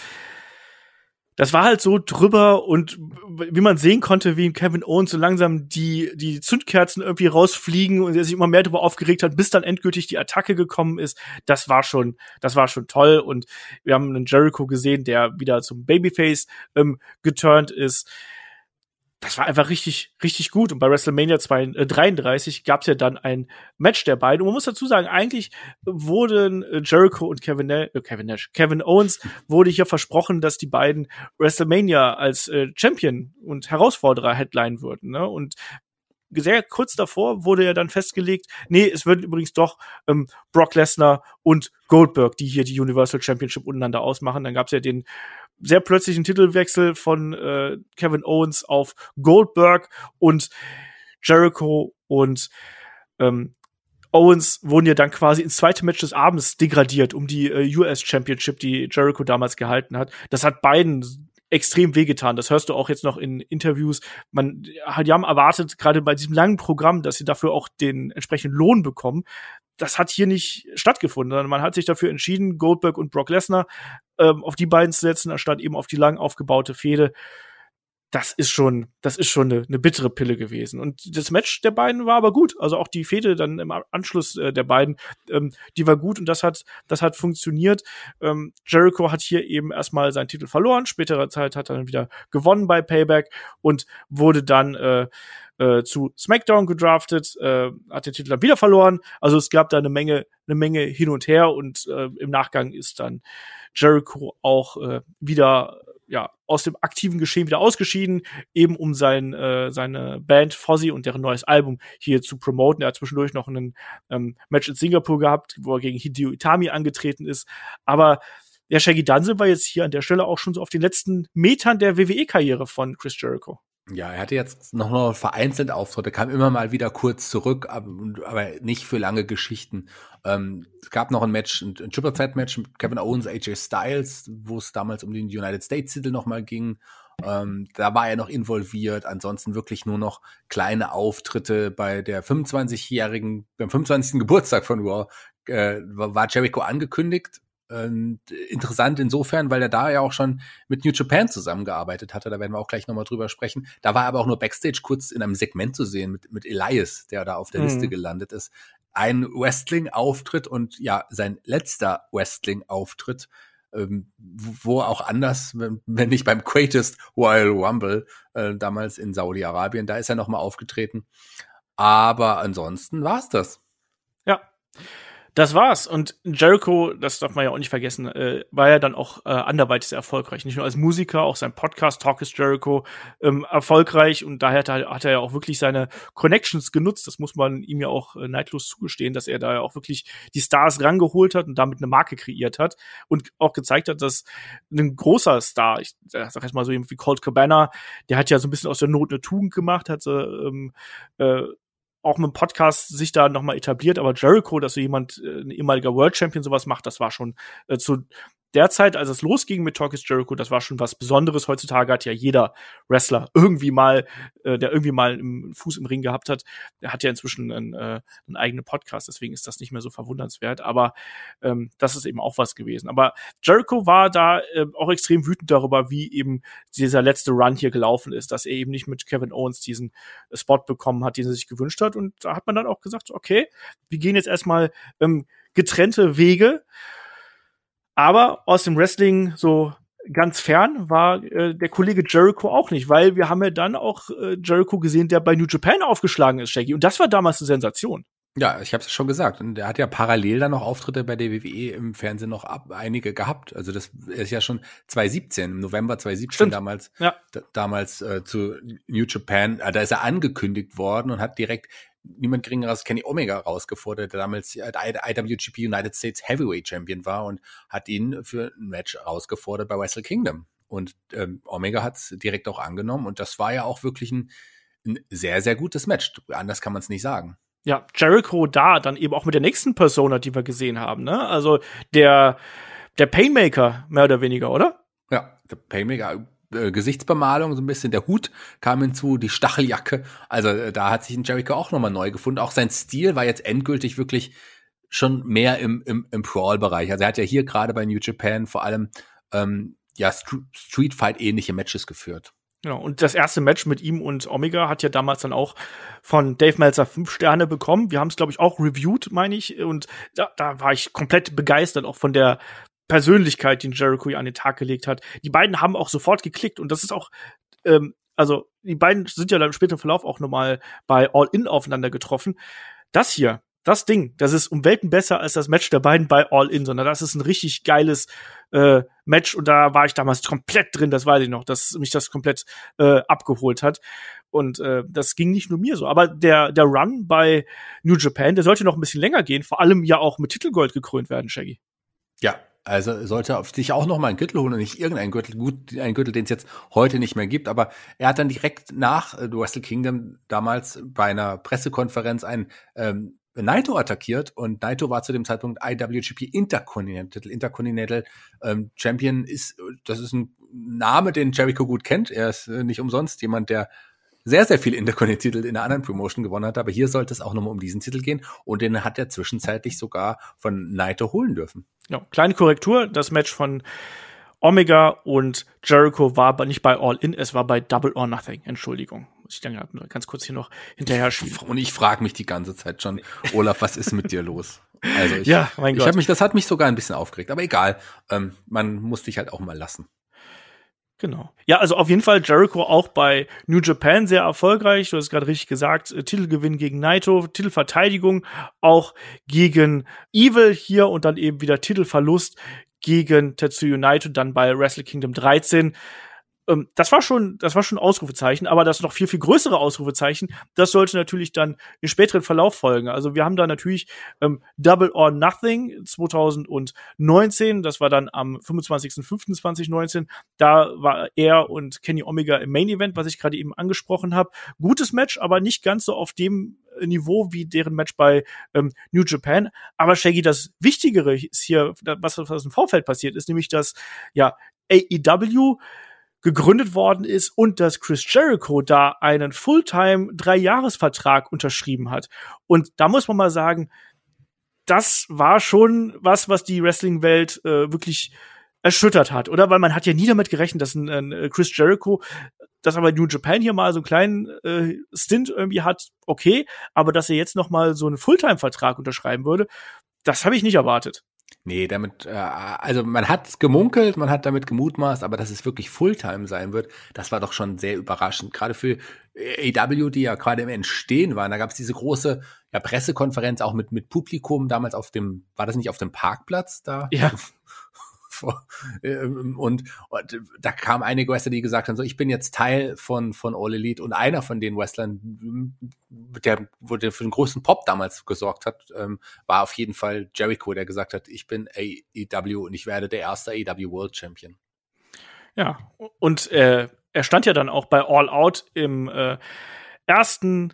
das war halt so drüber und wie man sehen konnte, wie Kevin Owens so langsam die, die Zündkerzen irgendwie rausfliegen und er sich immer mehr darüber aufgeregt hat, bis dann endgültig die Attacke gekommen ist. Das war schon, das war schon toll und wir haben einen Jericho gesehen, der wieder zum Babyface ähm, geturnt ist das war einfach richtig, richtig gut. Und bei WrestleMania 33 gab es ja dann ein Match der beiden. Und man muss dazu sagen, eigentlich wurden äh, Jericho und Kevin, äh, Kevin Nash, Kevin Owens wurde hier versprochen, dass die beiden WrestleMania als äh, Champion und Herausforderer Headline würden. Ne? Und sehr kurz davor wurde ja dann festgelegt, nee, es wird übrigens doch ähm, Brock Lesnar und Goldberg, die hier die Universal Championship untereinander ausmachen. Dann gab es ja den sehr plötzlichen Titelwechsel von äh, Kevin Owens auf Goldberg und Jericho und ähm, Owens wurden ja dann quasi ins zweite Match des Abends degradiert um die äh, US Championship, die Jericho damals gehalten hat. Das hat beiden extrem wehgetan. Das hörst du auch jetzt noch in Interviews. Man, die haben erwartet, gerade bei diesem langen Programm, dass sie dafür auch den entsprechenden Lohn bekommen das hat hier nicht stattgefunden, sondern man hat sich dafür entschieden, Goldberg und Brock Lesnar ähm, auf die beiden zu setzen, anstatt eben auf die lang aufgebaute Fehde. Das ist schon, das ist schon eine, eine bittere Pille gewesen. Und das Match der beiden war aber gut. Also auch die Fehde dann im Anschluss äh, der beiden, ähm, die war gut und das hat, das hat funktioniert. Ähm, Jericho hat hier eben erstmal seinen Titel verloren. Späterer Zeit hat er dann wieder gewonnen bei Payback und wurde dann äh, äh, zu SmackDown gedraftet, äh, hat den Titel dann wieder verloren. Also es gab da eine Menge, eine Menge hin und her und äh, im Nachgang ist dann Jericho auch äh, wieder ja aus dem aktiven Geschehen wieder ausgeschieden, eben um sein äh, seine Band Fozzy und deren neues Album hier zu promoten. Er hat zwischendurch noch ein ähm, Match in Singapur gehabt, wo er gegen Hideo Itami angetreten ist, aber der Shaggy Dunn war jetzt hier an der Stelle auch schon so auf den letzten Metern der WWE-Karriere von Chris Jericho. Ja, er hatte jetzt noch nur vereinzelt Auftritte, kam immer mal wieder kurz zurück, aber, nicht für lange Geschichten. Ähm, es gab noch ein Match, ein, ein Triple Threat Match mit Kevin Owens, AJ Styles, wo es damals um den United States Titel nochmal ging. Ähm, da war er noch involviert. Ansonsten wirklich nur noch kleine Auftritte bei der 25-jährigen, beim 25. Geburtstag von Raw äh, war Jericho angekündigt und interessant insofern, weil er da ja auch schon mit New Japan zusammengearbeitet hatte. Da werden wir auch gleich nochmal drüber sprechen. Da war er aber auch nur Backstage kurz in einem Segment zu sehen mit, mit Elias, der da auf der mhm. Liste gelandet ist. Ein Wrestling-Auftritt und ja, sein letzter Wrestling-Auftritt, ähm, wo auch anders, wenn, wenn nicht beim Greatest Royal Rumble äh, damals in Saudi-Arabien, da ist er nochmal aufgetreten. Aber ansonsten war's das. Ja. Das war's. Und Jericho, das darf man ja auch nicht vergessen, äh, war ja dann auch äh, anderweitig sehr erfolgreich. Nicht nur als Musiker, auch sein Podcast Talk is Jericho ähm, erfolgreich. Und daher hat er, hat er ja auch wirklich seine Connections genutzt. Das muss man ihm ja auch äh, neidlos zugestehen, dass er da ja auch wirklich die Stars rangeholt hat und damit eine Marke kreiert hat. Und auch gezeigt hat, dass ein großer Star, ich sag jetzt mal so wie Colt Cabana, der hat ja so ein bisschen aus der Not eine Tugend gemacht, hat ähm, äh, auch mit dem Podcast sich da nochmal etabliert, aber Jericho, dass so jemand, äh, ein ehemaliger World Champion sowas macht, das war schon äh, zu derzeit, als es losging mit Talk is Jericho, das war schon was Besonderes. Heutzutage hat ja jeder Wrestler irgendwie mal, äh, der irgendwie mal einen Fuß im Ring gehabt hat, der hat ja inzwischen einen, äh, einen eigenen Podcast, deswegen ist das nicht mehr so verwundernswert. Aber ähm, das ist eben auch was gewesen. Aber Jericho war da äh, auch extrem wütend darüber, wie eben dieser letzte Run hier gelaufen ist, dass er eben nicht mit Kevin Owens diesen Spot bekommen hat, den er sich gewünscht hat. Und da hat man dann auch gesagt, okay, wir gehen jetzt erstmal ähm, getrennte Wege. Aber aus dem Wrestling so ganz fern war äh, der Kollege Jericho auch nicht, weil wir haben ja dann auch äh, Jericho gesehen, der bei New Japan aufgeschlagen ist, Shaggy. Und das war damals eine Sensation. Ja, ich habe es schon gesagt. Und er hat ja parallel dann noch Auftritte bei der WWE im Fernsehen noch ab, einige gehabt. Also das ist ja schon 2017, im November 2017 Stimmt. damals, ja. damals äh, zu New Japan. Äh, da ist er angekündigt worden und hat direkt niemand geringerer als Kenny Omega rausgefordert, der damals IWGP United States Heavyweight Champion war und hat ihn für ein Match rausgefordert bei Wrestle Kingdom. Und ähm, Omega hat es direkt auch angenommen und das war ja auch wirklich ein, ein sehr, sehr gutes Match. Anders kann man es nicht sagen. Ja, Jericho da dann eben auch mit der nächsten Persona, die wir gesehen haben, ne? Also der, der Painmaker, mehr oder weniger, oder? Ja, der Painmaker, äh, Gesichtsbemalung, so ein bisschen der Hut kam hinzu, die Stacheljacke. Also äh, da hat sich ein Jericho auch nochmal neu gefunden. Auch sein Stil war jetzt endgültig wirklich schon mehr im, im, im Brawl-Bereich. Also er hat ja hier gerade bei New Japan vor allem ähm, ja St Street Fight-ähnliche Matches geführt. Genau, und das erste Match mit ihm und Omega hat ja damals dann auch von Dave Meltzer fünf Sterne bekommen. Wir haben es, glaube ich, auch reviewed, meine ich. Und da, da war ich komplett begeistert, auch von der Persönlichkeit, die Jericho an den Tag gelegt hat. Die beiden haben auch sofort geklickt und das ist auch, ähm, also die beiden sind ja dann im späteren Verlauf auch nochmal bei All In aufeinander getroffen. Das hier, das Ding, das ist um Welten besser als das Match der beiden bei All In, sondern das ist ein richtig geiles äh, Match und da war ich damals komplett drin, das weiß ich noch, dass mich das komplett äh, abgeholt hat. Und äh, das ging nicht nur mir so. Aber der, der Run bei New Japan, der sollte noch ein bisschen länger gehen, vor allem ja auch mit Titelgold gekrönt werden, Shaggy. Ja, also sollte auf sich auch noch mal einen Gürtel holen und nicht irgendeinen Gürtel, gut, einen Gürtel, den es jetzt heute nicht mehr gibt. Aber er hat dann direkt nach äh, Wrestle Kingdom damals bei einer Pressekonferenz einen ähm, Naito attackiert und Naito war zu dem Zeitpunkt IWGP Intercontinental, Intercontinental ähm, Champion ist, das ist ein Name, den Jericho gut kennt. Er ist äh, nicht umsonst jemand, der sehr, sehr viele Intercontinental in einer anderen Promotion gewonnen hat, aber hier sollte es auch nochmal um diesen Titel gehen und den hat er zwischenzeitlich sogar von Naito holen dürfen. Ja, kleine Korrektur, das Match von Omega und Jericho war aber nicht bei All In, es war bei Double or Nothing. Entschuldigung. Muss ich dann ganz kurz hier noch hinterher schieben. Und ich frage mich die ganze Zeit schon, Olaf, was ist mit dir los? Also ich, ja, mein Gott. Ich hab mich, das hat mich sogar ein bisschen aufgeregt, aber egal. Ähm, man muss dich halt auch mal lassen. Genau. Ja, also auf jeden Fall Jericho auch bei New Japan sehr erfolgreich. Du hast gerade richtig gesagt, äh, Titelgewinn gegen Naito, Titelverteidigung auch gegen Evil hier und dann eben wieder Titelverlust gegen Tetsuya Naito dann bei Wrestle Kingdom 13 ähm, das war schon, das war schon Ausrufezeichen, aber das noch viel, viel größere Ausrufezeichen, das sollte natürlich dann im späteren Verlauf folgen. Also wir haben da natürlich ähm, Double or Nothing 2019, das war dann am 25.05.2019, da war er und Kenny Omega im Main Event, was ich gerade eben angesprochen habe. Gutes Match, aber nicht ganz so auf dem Niveau wie deren Match bei ähm, New Japan. Aber Shaggy, das Wichtigere ist hier, was, was im Vorfeld passiert ist, nämlich dass ja AEW gegründet worden ist und dass Chris Jericho da einen Fulltime Dreijahresvertrag unterschrieben hat. Und da muss man mal sagen, das war schon was, was die Wrestling-Welt äh, wirklich erschüttert hat, oder? Weil man hat ja nie damit gerechnet, dass ein, ein Chris Jericho, dass aber New Japan hier mal so einen kleinen äh, Stint irgendwie hat, okay, aber dass er jetzt noch mal so einen Fulltime-Vertrag unterschreiben würde, das habe ich nicht erwartet. Nee, damit, äh, also man hat gemunkelt, man hat damit gemutmaßt, aber dass es wirklich Fulltime sein wird, das war doch schon sehr überraschend. Gerade für AW, die ja gerade im Entstehen waren, da gab es diese große ja, Pressekonferenz auch mit, mit Publikum damals auf dem, war das nicht auf dem Parkplatz da? Ja. Ähm, und, und, da kamen einige Wrestler, die gesagt haben, so ich bin jetzt Teil von von All Elite und einer von den Wrestlern, der wurde für einen großen Pop damals gesorgt hat, ähm, war auf jeden Fall Jericho, der gesagt hat, ich bin AEW und ich werde der erste AEW World Champion. Ja, und äh, er stand ja dann auch bei All Out im äh, ersten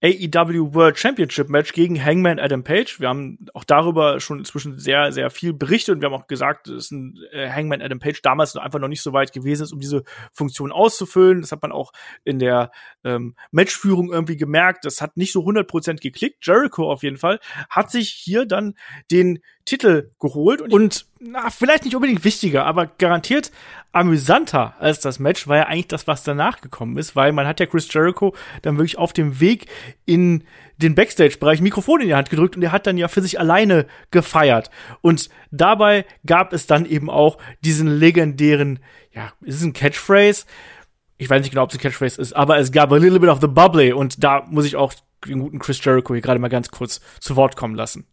AEW World Championship Match gegen Hangman Adam Page. Wir haben auch darüber schon inzwischen sehr, sehr viel berichtet und wir haben auch gesagt, dass ein äh, Hangman Adam Page damals einfach noch nicht so weit gewesen ist, um diese Funktion auszufüllen. Das hat man auch in der ähm, Matchführung irgendwie gemerkt. Das hat nicht so 100% geklickt. Jericho auf jeden Fall hat sich hier dann den Titel geholt und na, vielleicht nicht unbedingt wichtiger, aber garantiert amüsanter als das Match war ja eigentlich das, was danach gekommen ist, weil man hat ja Chris Jericho dann wirklich auf dem Weg in den Backstage-Bereich Mikrofon in die Hand gedrückt und er hat dann ja für sich alleine gefeiert. Und dabei gab es dann eben auch diesen legendären, ja, ist es ein Catchphrase? Ich weiß nicht genau, ob es ein Catchphrase ist, aber es gab a little bit of the bubbly und da muss ich auch den guten Chris Jericho hier gerade mal ganz kurz zu Wort kommen lassen.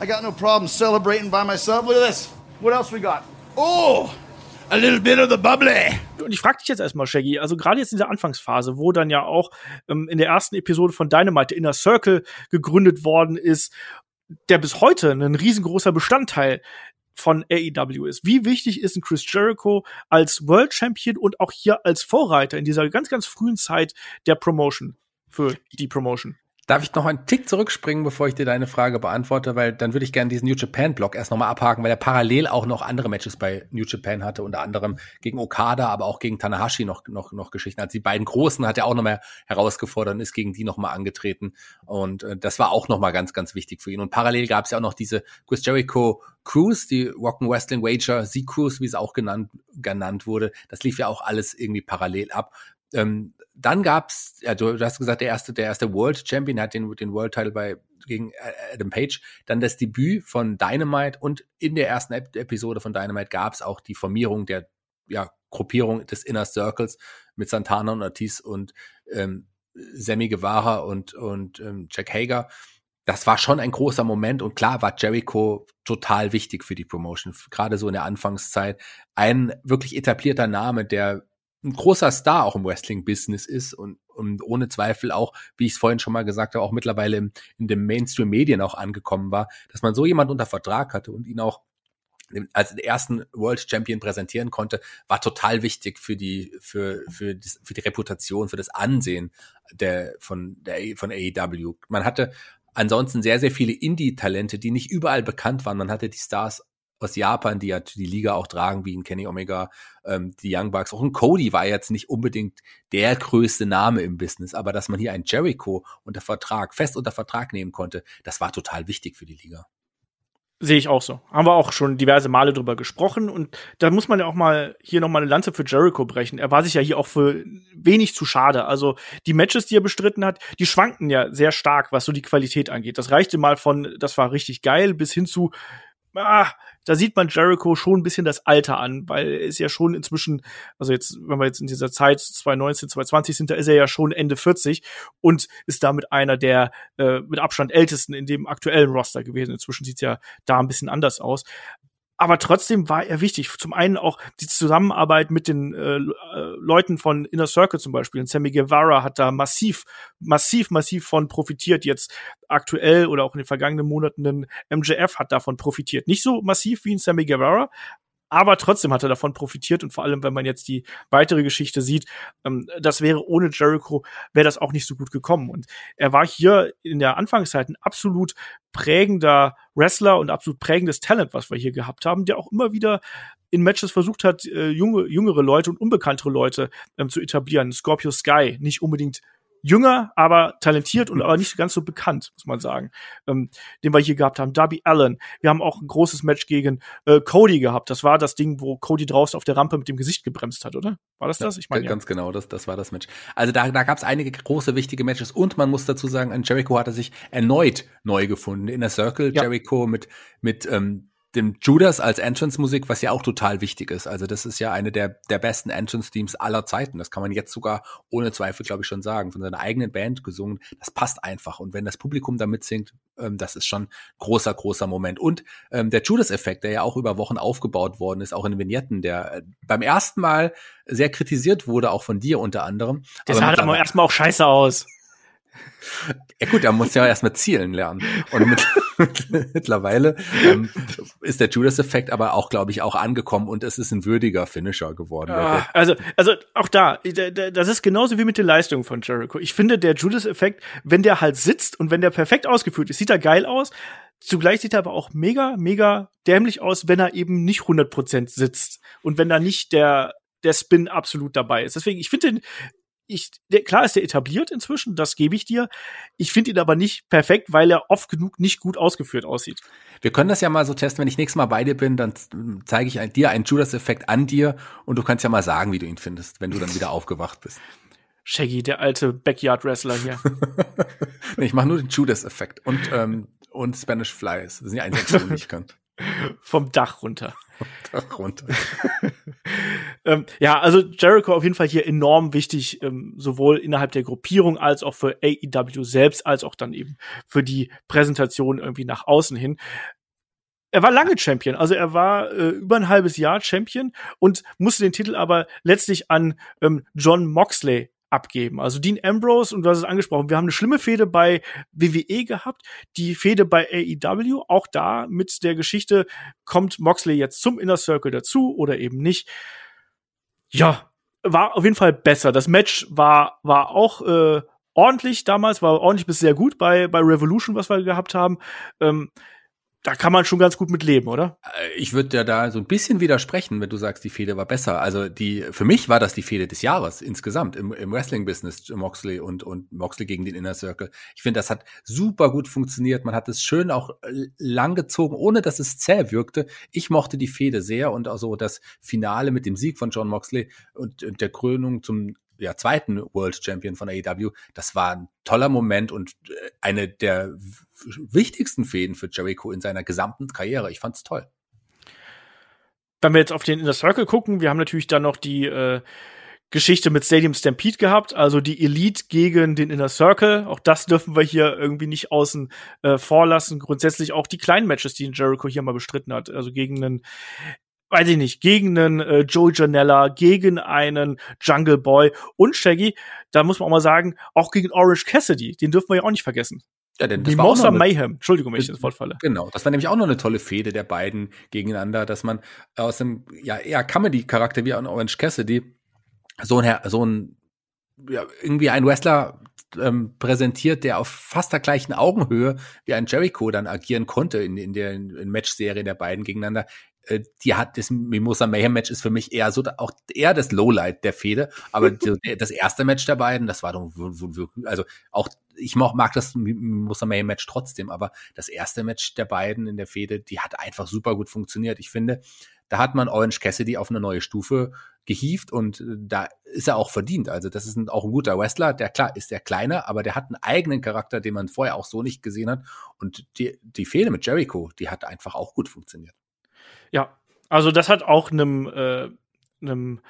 I got no problem celebrating by myself. Look at this. What else we got? Oh, a little bit of the bubbly. Und ich frage dich jetzt erstmal, Shaggy, also gerade jetzt in der Anfangsphase, wo dann ja auch ähm, in der ersten Episode von Dynamite Inner Circle gegründet worden ist, der bis heute ein riesengroßer Bestandteil von AEW ist. Wie wichtig ist ein Chris Jericho als World Champion und auch hier als Vorreiter in dieser ganz, ganz frühen Zeit der Promotion für die Promotion? Darf ich noch einen Tick zurückspringen, bevor ich dir deine Frage beantworte, weil dann würde ich gerne diesen New Japan Block erst nochmal abhaken, weil er parallel auch noch andere Matches bei New Japan hatte, unter anderem gegen Okada, aber auch gegen Tanahashi noch, noch, noch Geschichten. Also die beiden Großen hat er auch nochmal herausgefordert und ist gegen die nochmal angetreten. Und äh, das war auch nochmal ganz, ganz wichtig für ihn. Und parallel gab es ja auch noch diese Chris Jericho Cruise, die Rock'n Wrestling Wager, Z Cruise, wie es auch genannt, genannt wurde. Das lief ja auch alles irgendwie parallel ab. Ähm, dann gab's, ja, du, du, hast gesagt, der erste, der erste World Champion hat den, den World Title bei gegen äh, Adam Page. Dann das Debüt von Dynamite und in der ersten Episode von Dynamite gab's auch die Formierung der ja, Gruppierung des Inner Circles mit Santana und Ortiz und ähm, Sammy Guevara und, und ähm, Jack Hager. Das war schon ein großer Moment und klar war Jericho total wichtig für die Promotion, gerade so in der Anfangszeit. Ein wirklich etablierter Name, der ein großer Star auch im Wrestling-Business ist und, und ohne Zweifel auch, wie ich es vorhin schon mal gesagt habe, auch mittlerweile im, in den Mainstream-Medien auch angekommen war, dass man so jemand unter Vertrag hatte und ihn auch als ersten World Champion präsentieren konnte, war total wichtig für die für für die, für die Reputation, für das Ansehen der von der von AEW. Man hatte ansonsten sehr sehr viele Indie-Talente, die nicht überall bekannt waren. Man hatte die Stars aus Japan, die ja die Liga auch tragen, wie in Kenny Omega, ähm, die Young Bucks. Auch ein Cody war jetzt nicht unbedingt der größte Name im Business, aber dass man hier einen Jericho unter Vertrag, fest unter Vertrag nehmen konnte, das war total wichtig für die Liga. Sehe ich auch so. Haben wir auch schon diverse Male drüber gesprochen und da muss man ja auch mal hier noch mal eine Lanze für Jericho brechen. Er war sich ja hier auch für wenig zu schade. Also die Matches, die er bestritten hat, die schwanken ja sehr stark, was so die Qualität angeht. Das reichte mal von, das war richtig geil, bis hin zu, ah, da sieht man Jericho schon ein bisschen das Alter an, weil er ist ja schon inzwischen, also jetzt, wenn wir jetzt in dieser Zeit 2019, 2020 sind, da ist er ja schon Ende 40 und ist damit einer der äh, mit Abstand ältesten in dem aktuellen Roster gewesen. Inzwischen sieht's ja da ein bisschen anders aus aber trotzdem war er wichtig. Zum einen auch die Zusammenarbeit mit den äh, äh Leuten von Inner Circle zum Beispiel. Und Sammy Guevara hat da massiv, massiv, massiv von profitiert. Jetzt aktuell oder auch in den vergangenen Monaten MJF hat davon profitiert. Nicht so massiv wie ein Sammy Guevara, aber trotzdem hat er davon profitiert und vor allem, wenn man jetzt die weitere Geschichte sieht, ähm, das wäre ohne Jericho, wäre das auch nicht so gut gekommen. Und er war hier in der Anfangszeit ein absolut prägender Wrestler und absolut prägendes Talent, was wir hier gehabt haben, der auch immer wieder in Matches versucht hat, äh, junge, jüngere Leute und unbekanntere Leute ähm, zu etablieren. Scorpio Sky, nicht unbedingt jünger, aber talentiert und aber nicht ganz so bekannt, muss man sagen, ähm, den wir hier gehabt haben. Darby Allen. Wir haben auch ein großes Match gegen äh, Cody gehabt. Das war das Ding, wo Cody draußen auf der Rampe mit dem Gesicht gebremst hat, oder? War das das? Ich meine, ja. ganz genau, das, das war das Match. Also da, da gab es einige große, wichtige Matches und man muss dazu sagen, Jericho hat er sich erneut neu gefunden. In der Circle, ja. Jericho mit, mit ähm, dem Judas als Entrance-Musik, was ja auch total wichtig ist. Also das ist ja eine der, der besten Entrance-Themes aller Zeiten. Das kann man jetzt sogar ohne Zweifel, glaube ich, schon sagen. Von seiner eigenen Band gesungen. Das passt einfach. Und wenn das Publikum da mitsingt, ähm, das ist schon großer, großer Moment. Und ähm, der Judas-Effekt, der ja auch über Wochen aufgebaut worden ist, auch in Vignetten, der äh, beim ersten Mal sehr kritisiert wurde, auch von dir unter anderem. Das sah aber erstmal auch scheiße aus. Ja gut, er muss ja erstmal zielen lernen. Und mit, mittlerweile ähm, ist der Judas-Effekt aber auch, glaube ich, auch angekommen und es ist ein würdiger Finisher geworden. Ah, also, also auch da, das ist genauso wie mit den Leistungen von Jericho. Ich finde, der Judas-Effekt, wenn der halt sitzt und wenn der perfekt ausgeführt ist, sieht er geil aus. Zugleich sieht er aber auch mega, mega dämlich aus, wenn er eben nicht 100% sitzt und wenn da nicht der der Spin absolut dabei ist. Deswegen, ich finde den ich, der, klar ist der etabliert inzwischen, das gebe ich dir. Ich finde ihn aber nicht perfekt, weil er oft genug nicht gut ausgeführt aussieht. Wir können das ja mal so testen, wenn ich nächstes Mal bei dir bin, dann zeige ich dir einen Judas-Effekt an dir und du kannst ja mal sagen, wie du ihn findest, wenn du dann wieder aufgewacht bist. Shaggy, der alte Backyard-Wrestler hier. nee, ich mache nur den Judas-Effekt und, ähm, und Spanish Flies. Das sind die einzigen, die ich kann. Vom Dach runter. Vom Dach runter. ähm, ja, also Jericho auf jeden Fall hier enorm wichtig, ähm, sowohl innerhalb der Gruppierung als auch für AEW selbst, als auch dann eben für die Präsentation irgendwie nach außen hin. Er war lange Champion, also er war äh, über ein halbes Jahr Champion und musste den Titel aber letztlich an ähm, John Moxley abgeben. Also Dean Ambrose, und du hast es angesprochen, wir haben eine schlimme Fehde bei WWE gehabt, die Fehde bei AEW, auch da mit der Geschichte, kommt Moxley jetzt zum Inner Circle dazu oder eben nicht. Ja, war auf jeden Fall besser. Das Match war, war auch äh, ordentlich damals, war ordentlich bis sehr gut bei, bei Revolution, was wir gehabt haben. Ähm, da kann man schon ganz gut mit leben, oder? Äh, ich würde ja da so ein bisschen widersprechen, wenn du sagst, die Fehde war besser. Also die, für mich war das die Fehde des Jahres insgesamt im, im Wrestling-Business, Moxley und, und Moxley gegen den Inner Circle. Ich finde, das hat super gut funktioniert. Man hat es schön auch lang gezogen, ohne dass es zäh wirkte. Ich mochte die Fehde sehr und auch so das Finale mit dem Sieg von John Moxley und, und der Krönung zum ja, zweiten World Champion von AEW. Das war ein toller Moment und äh, eine der wichtigsten Fäden für Jericho in seiner gesamten Karriere. Ich fand's toll. Wenn wir jetzt auf den Inner Circle gucken, wir haben natürlich dann noch die äh, Geschichte mit Stadium Stampede gehabt, also die Elite gegen den Inner Circle. Auch das dürfen wir hier irgendwie nicht außen äh, vorlassen. Grundsätzlich auch die kleinen Matches, die Jericho hier mal bestritten hat, also gegen einen weiß ich nicht, gegen einen äh, Joe Janella, gegen einen Jungle Boy und Shaggy, da muss man auch mal sagen, auch gegen Orange Cassidy, den dürfen wir ja auch nicht vergessen. Ja, denn das Mimosa war Mayhem. Entschuldigung, wenn ich das Wort falle. Genau, das war nämlich auch noch eine tolle Fehde der beiden gegeneinander, dass man aus einem ja eher Comedy-Charakter wie ein Orange Cassidy so ein so ein ja, irgendwie ein Wrestler ähm, präsentiert, der auf fast der gleichen Augenhöhe wie ein Jericho dann agieren konnte in, in der Matchserie der beiden gegeneinander. Äh, die hat das Mimosa Mayhem Match ist für mich eher so auch eher das Lowlight der Fehde, aber das erste Match der beiden, das war doch also auch ich mag das Mimosa Mayhem Match trotzdem, aber das erste Match der beiden in der Fehde, die hat einfach super gut funktioniert. Ich finde, da hat man Orange Cassidy auf eine neue Stufe gehievt und äh, da ist er auch verdient. Also das ist ein, auch ein guter Wrestler. Der klar ist der kleiner, aber der hat einen eigenen Charakter, den man vorher auch so nicht gesehen hat. Und die, die Fehde mit Jericho, die hat einfach auch gut funktioniert. Ja, also das hat auch einem, äh, einem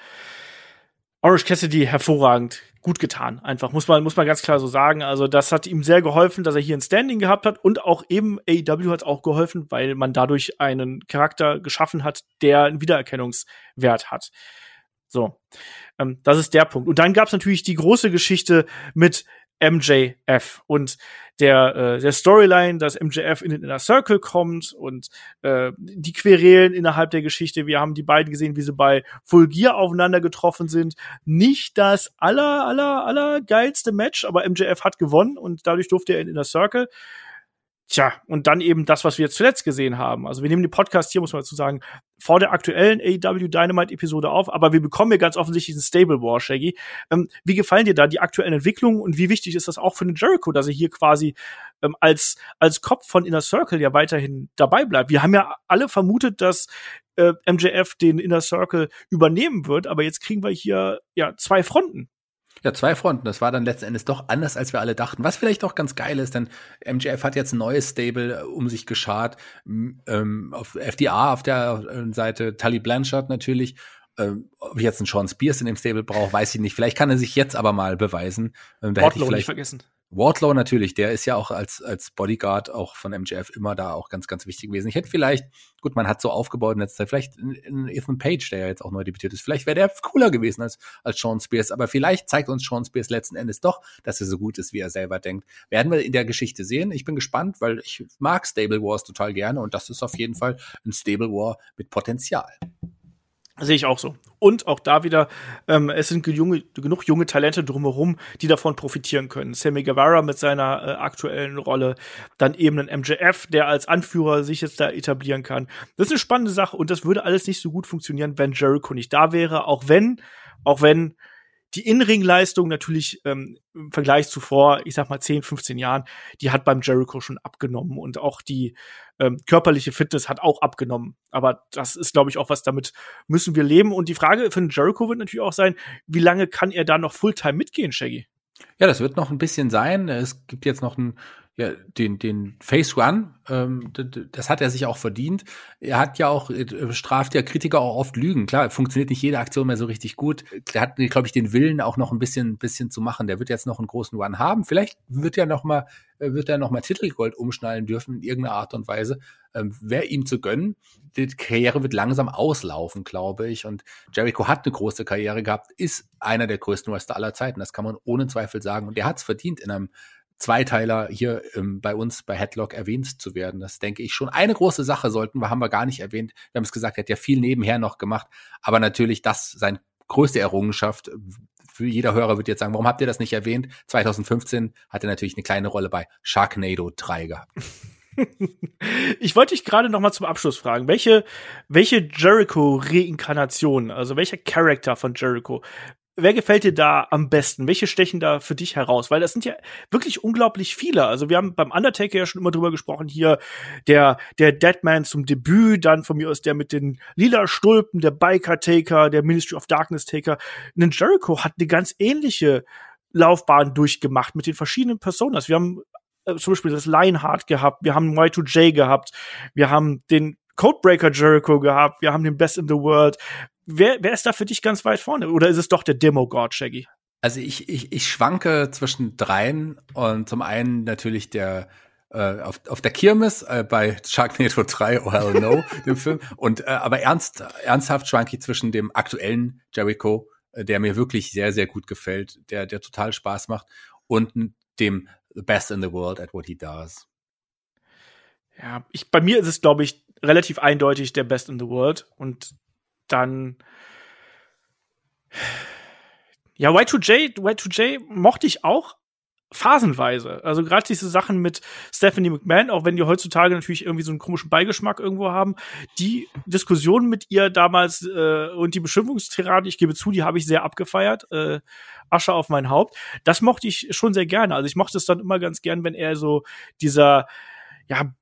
Orange Cassidy hervorragend gut getan. Einfach muss man muss man ganz klar so sagen. Also das hat ihm sehr geholfen, dass er hier ein Standing gehabt hat und auch eben AEW hat auch geholfen, weil man dadurch einen Charakter geschaffen hat, der einen Wiedererkennungswert hat. So, ähm, das ist der Punkt. Und dann gab es natürlich die große Geschichte mit MJF und der, äh, der Storyline, dass MJF in den Inner Circle kommt und äh, die Querelen innerhalb der Geschichte. Wir haben die beiden gesehen, wie sie bei Full Gear aufeinander getroffen sind. Nicht das aller, aller, aller geilste Match, aber MJF hat gewonnen und dadurch durfte er in Inner Circle. Tja, und dann eben das, was wir jetzt zuletzt gesehen haben. Also wir nehmen den Podcast hier, muss man dazu sagen, vor der aktuellen AEW Dynamite-Episode auf, aber wir bekommen hier ganz offensichtlich einen Stable War, Shaggy. Ähm, wie gefallen dir da die aktuellen Entwicklungen und wie wichtig ist das auch für den Jericho, dass er hier quasi ähm, als, als Kopf von Inner Circle ja weiterhin dabei bleibt? Wir haben ja alle vermutet, dass äh, MJF den Inner Circle übernehmen wird, aber jetzt kriegen wir hier ja zwei Fronten. Ja, zwei Fronten. Das war dann letzten Endes doch anders, als wir alle dachten. Was vielleicht auch ganz geil ist, denn MJF hat jetzt ein neues Stable äh, um sich geschart. Ähm, auf FDA auf der äh, Seite, Tully Blanchard natürlich. Ähm, ob ich jetzt einen Sean Spears in dem Stable brauche, weiß ich nicht. Vielleicht kann er sich jetzt aber mal beweisen. Ähm, da Wardlow hätte ich vielleicht nicht vergessen. Wardlow natürlich, der ist ja auch als, als Bodyguard auch von MJF immer da auch ganz, ganz wichtig gewesen. Ich hätte vielleicht, gut, man hat so aufgebaut in letzter Zeit, vielleicht in, Ethan Page, der ja jetzt auch neu debütiert ist, vielleicht wäre der cooler gewesen als, als Sean Spears, aber vielleicht zeigt uns Sean Spears letzten Endes doch, dass er so gut ist, wie er selber denkt. Werden wir in der Geschichte sehen. Ich bin gespannt, weil ich mag Stable Wars total gerne und das ist auf jeden Fall ein Stable War mit Potenzial. Sehe ich auch so. Und auch da wieder, ähm, es sind junge, genug junge Talente drumherum, die davon profitieren können. Sammy Guevara mit seiner äh, aktuellen Rolle, dann eben ein MJF, der als Anführer sich jetzt da etablieren kann. Das ist eine spannende Sache und das würde alles nicht so gut funktionieren, wenn Jericho nicht da wäre, auch wenn, auch wenn die Inring-Leistung natürlich ähm, im Vergleich zu vor, ich sag mal 10, 15 Jahren, die hat beim Jericho schon abgenommen und auch die ähm, körperliche Fitness hat auch abgenommen. Aber das ist, glaube ich, auch was, damit müssen wir leben. Und die Frage für den Jericho wird natürlich auch sein, wie lange kann er da noch Fulltime mitgehen, Shaggy? Ja, das wird noch ein bisschen sein. Es gibt jetzt noch ein ja, den, den Face Run, ähm, das hat er sich auch verdient. Er hat ja auch, äh, straft ja Kritiker auch oft Lügen. Klar, funktioniert nicht jede Aktion mehr so richtig gut. Er hat, glaube ich, den Willen auch noch ein bisschen, bisschen zu machen. Der wird jetzt noch einen großen Run haben. Vielleicht wird er noch mal, äh, wird er noch mal Titelgold umschnallen dürfen in irgendeiner Art und Weise. Ähm, Wäre ihm zu gönnen. Die Karriere wird langsam auslaufen, glaube ich. Und Jericho hat eine große Karriere gehabt, ist einer der größten Wrestler aller Zeiten. Das kann man ohne Zweifel sagen. Und er hat es verdient in einem Zweiteiler hier ähm, bei uns bei Headlock erwähnt zu werden. Das denke ich schon eine große Sache sollten wir, haben wir gar nicht erwähnt. Wir haben es gesagt, er hat ja viel nebenher noch gemacht, aber natürlich das sein größte Errungenschaft. Für jeder Hörer wird jetzt sagen, warum habt ihr das nicht erwähnt? 2015 hat er natürlich eine kleine Rolle bei Sharknado 3 gehabt. Ich wollte dich gerade noch mal zum Abschluss fragen, welche welche Jericho Reinkarnation, also welcher Charakter von Jericho wer gefällt dir da am besten? Welche stechen da für dich heraus? Weil das sind ja wirklich unglaublich viele. Also wir haben beim Undertaker ja schon immer drüber gesprochen, hier der, der Deadman zum Debüt, dann von mir aus der mit den lila Stulpen, der Biker Taker, der Ministry of Darkness Taker. Ein Jericho hat eine ganz ähnliche Laufbahn durchgemacht mit den verschiedenen Personas. Wir haben äh, zum Beispiel das Lionheart gehabt, wir haben Y2J gehabt, wir haben den Codebreaker Jericho gehabt, wir haben den Best in the World, wer, wer ist da für dich ganz weit vorne? Oder ist es doch der Demo-God, Shaggy? Also ich, ich, ich schwanke zwischen dreien und zum einen natürlich der äh, auf, auf der Kirmes äh, bei Sharknado 3, oh hell no, dem Film. Und äh, aber ernst, ernsthaft schwanke ich zwischen dem aktuellen Jericho, äh, der mir wirklich sehr, sehr gut gefällt, der, der total Spaß macht, und dem Best in the World at what he does. Ja, ich, bei mir ist es, glaube ich, relativ eindeutig der Best in the World. Und dann ja, Y2J, Y2J mochte ich auch phasenweise. Also gerade diese Sachen mit Stephanie McMahon, auch wenn die heutzutage natürlich irgendwie so einen komischen Beigeschmack irgendwo haben, die Diskussion mit ihr damals äh, und die Beschimpfungstiraden, ich gebe zu, die habe ich sehr abgefeiert. Äh, Asche auf mein Haupt. Das mochte ich schon sehr gerne. Also ich mochte es dann immer ganz gern, wenn er so dieser ja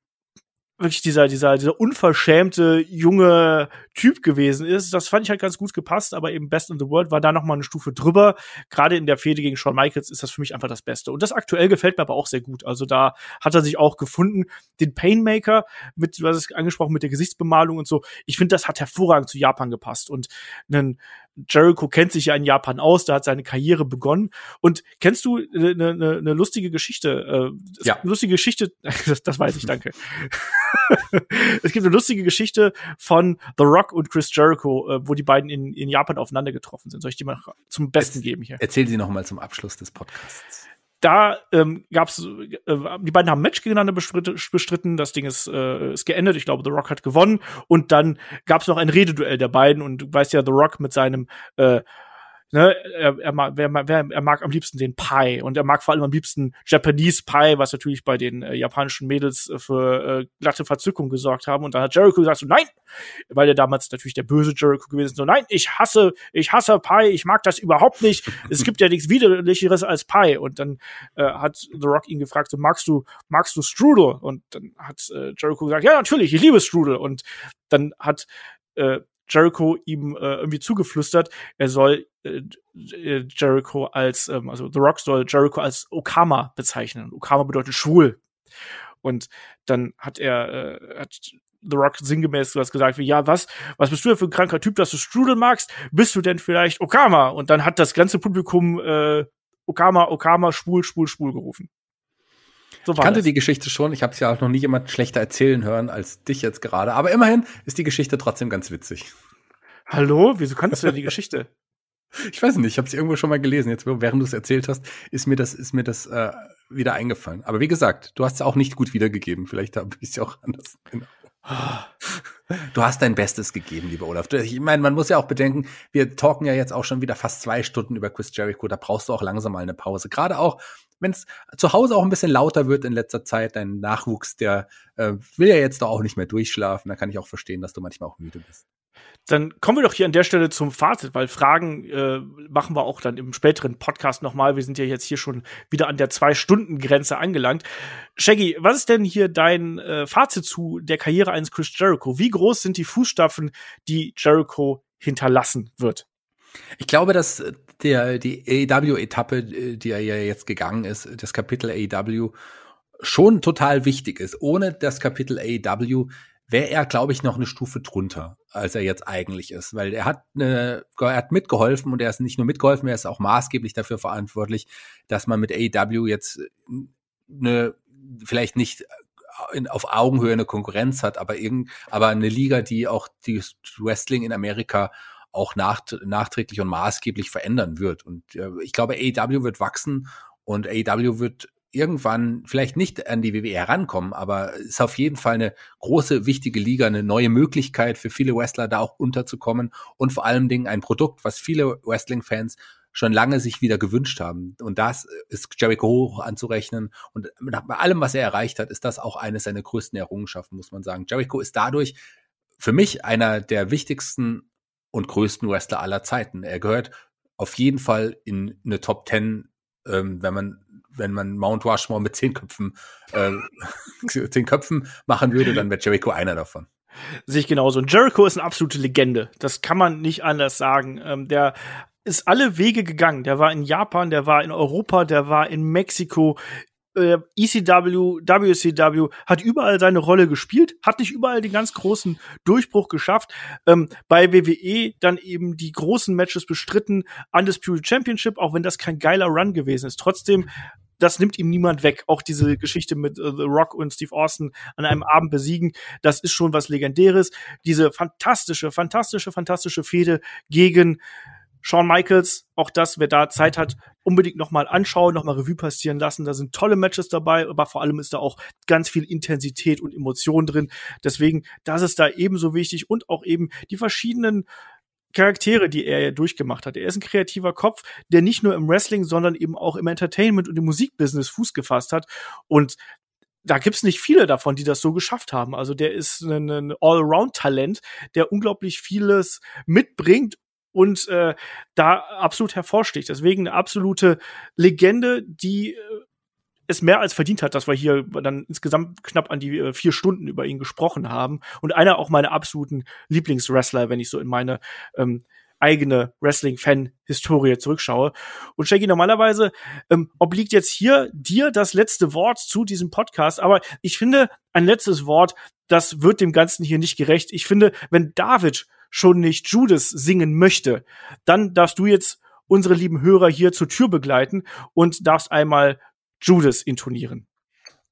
wirklich dieser, dieser, dieser unverschämte junge Typ gewesen ist. Das fand ich halt ganz gut gepasst, aber eben Best in the World war da noch mal eine Stufe drüber. Gerade in der Fehde gegen Shawn Michaels ist das für mich einfach das Beste. Und das aktuell gefällt mir aber auch sehr gut. Also da hat er sich auch gefunden. Den Painmaker mit, hast es angesprochen, mit der Gesichtsbemalung und so. Ich finde, das hat hervorragend zu Japan gepasst. Und einen Jericho kennt sich ja in Japan aus, da hat seine Karriere begonnen. Und kennst du eine ne, ne, ne lustige Geschichte? Äh, ja. Eine lustige Geschichte, das, das weiß ich, danke. es gibt eine lustige Geschichte von The Rock und Chris Jericho, äh, wo die beiden in, in Japan aufeinander getroffen sind. Soll ich die mal zum Besten geben hier? Erzähl sie noch mal zum Abschluss des Podcasts da ähm, gab es, äh, die beiden haben Match gegeneinander bestritten, das Ding ist, äh, ist geendet, ich glaube, The Rock hat gewonnen. Und dann gab es noch ein Rededuell der beiden. Und du weißt ja, The Rock mit seinem äh, ne, er, er, mag, wer, wer, er mag am liebsten den Pie und er mag vor allem am liebsten Japanese Pie, was natürlich bei den äh, japanischen Mädels äh, für äh, glatte Verzückung gesorgt haben. Und dann hat Jericho gesagt so, nein, weil er damals natürlich der böse Jericho gewesen ist, so, nein, ich hasse, ich hasse Pie, ich mag das überhaupt nicht. es gibt ja nichts widerlicheres als Pie. Und dann äh, hat The Rock ihn gefragt, so, magst du, magst du Strudel? Und dann hat äh, Jericho gesagt, ja, natürlich, ich liebe Strudel. Und dann hat äh, Jericho ihm äh, irgendwie zugeflüstert, er soll Jericho als, ähm, also The Rock soll Jericho als Okama bezeichnen. Okama bedeutet schwul. Und dann hat er, äh, hat The Rock sinngemäß was gesagt wie, ja, was, was bist du denn für ein kranker Typ, dass du Strudel magst? Bist du denn vielleicht Okama? Und dann hat das ganze Publikum äh, Okama, Okama, schwul, schwul, schwul gerufen. So ich kannte das. die Geschichte schon. Ich habe es ja auch noch nie jemand schlechter erzählen hören als dich jetzt gerade. Aber immerhin ist die Geschichte trotzdem ganz witzig. Hallo? Wieso kannst du denn die Geschichte? Ich weiß nicht, ich habe sie irgendwo schon mal gelesen. Jetzt, während du es erzählt hast, ist mir das, ist mir das äh, wieder eingefallen. Aber wie gesagt, du hast es auch nicht gut wiedergegeben. Vielleicht habe ich es ja auch anders. Genau. Du hast dein Bestes gegeben, lieber Olaf. Ich meine, man muss ja auch bedenken, wir talken ja jetzt auch schon wieder fast zwei Stunden über Chris Jericho. Da brauchst du auch langsam mal eine Pause. Gerade auch, wenn es zu Hause auch ein bisschen lauter wird in letzter Zeit, dein Nachwuchs, der äh, will ja jetzt doch auch nicht mehr durchschlafen. Da kann ich auch verstehen, dass du manchmal auch müde bist. Dann kommen wir doch hier an der Stelle zum Fazit, weil Fragen äh, machen wir auch dann im späteren Podcast nochmal. Wir sind ja jetzt hier schon wieder an der Zwei-Stunden-Grenze angelangt. Shaggy, was ist denn hier dein äh, Fazit zu der Karriere eines Chris Jericho? Wie groß sind die Fußstapfen, die Jericho hinterlassen wird? Ich glaube, dass der, die AEW-Etappe, die er ja jetzt gegangen ist, das Kapitel AEW, schon total wichtig ist. Ohne das Kapitel AEW wäre er, glaube ich, noch eine Stufe drunter, als er jetzt eigentlich ist, weil er hat, eine, er hat mitgeholfen und er ist nicht nur mitgeholfen, er ist auch maßgeblich dafür verantwortlich, dass man mit AEW jetzt eine, vielleicht nicht in, auf Augenhöhe eine Konkurrenz hat, aber irgend, aber eine Liga, die auch die Wrestling in Amerika auch nach, nachträglich und maßgeblich verändern wird. Und äh, ich glaube, AEW wird wachsen und AEW wird irgendwann vielleicht nicht an die WWE herankommen, aber ist auf jeden Fall eine große, wichtige Liga, eine neue Möglichkeit für viele Wrestler da auch unterzukommen und vor allen Dingen ein Produkt, was viele Wrestling-Fans schon lange sich wieder gewünscht haben. Und das ist Jericho hoch anzurechnen. Und bei allem, was er erreicht hat, ist das auch eines seiner größten Errungenschaften, muss man sagen. Jericho ist dadurch für mich einer der wichtigsten und größten Wrestler aller Zeiten. Er gehört auf jeden Fall in eine Top Ten, ähm, wenn man wenn man Mount Rushmore mit zehn Köpfen, äh, zehn Köpfen machen würde, dann wäre Jericho einer davon. Sehe ich genauso. Und Jericho ist eine absolute Legende. Das kann man nicht anders sagen. Ähm, der ist alle Wege gegangen. Der war in Japan, der war in Europa, der war in Mexiko, äh, ECW, WCW, hat überall seine Rolle gespielt, hat nicht überall den ganz großen Durchbruch geschafft. Ähm, bei WWE dann eben die großen Matches bestritten, Undisputed Championship, auch wenn das kein geiler Run gewesen ist. Trotzdem das nimmt ihm niemand weg. Auch diese Geschichte mit uh, The Rock und Steve Austin an einem Abend besiegen, das ist schon was Legendäres. Diese fantastische, fantastische, fantastische Fehde gegen Shawn Michaels, auch das, wer da Zeit hat, unbedingt nochmal anschauen, nochmal Revue passieren lassen. Da sind tolle Matches dabei, aber vor allem ist da auch ganz viel Intensität und Emotion drin. Deswegen, das ist da ebenso wichtig und auch eben die verschiedenen Charaktere, die er ja durchgemacht hat. Er ist ein kreativer Kopf, der nicht nur im Wrestling, sondern eben auch im Entertainment und im Musikbusiness Fuß gefasst hat. Und da gibt's nicht viele davon, die das so geschafft haben. Also der ist ein, ein Allround-Talent, der unglaublich vieles mitbringt und äh, da absolut hervorsticht. Deswegen eine absolute Legende, die äh, es mehr als verdient hat, dass wir hier dann insgesamt knapp an die äh, vier Stunden über ihn gesprochen haben. Und einer auch meiner absoluten Lieblingswrestler, wenn ich so in meine ähm, eigene Wrestling-Fan-Historie zurückschaue. Und Shaggy, normalerweise ähm, obliegt jetzt hier dir das letzte Wort zu diesem Podcast, aber ich finde, ein letztes Wort, das wird dem Ganzen hier nicht gerecht. Ich finde, wenn David schon nicht Judas singen möchte, dann darfst du jetzt unsere lieben Hörer hier zur Tür begleiten und darfst einmal Judas intonieren.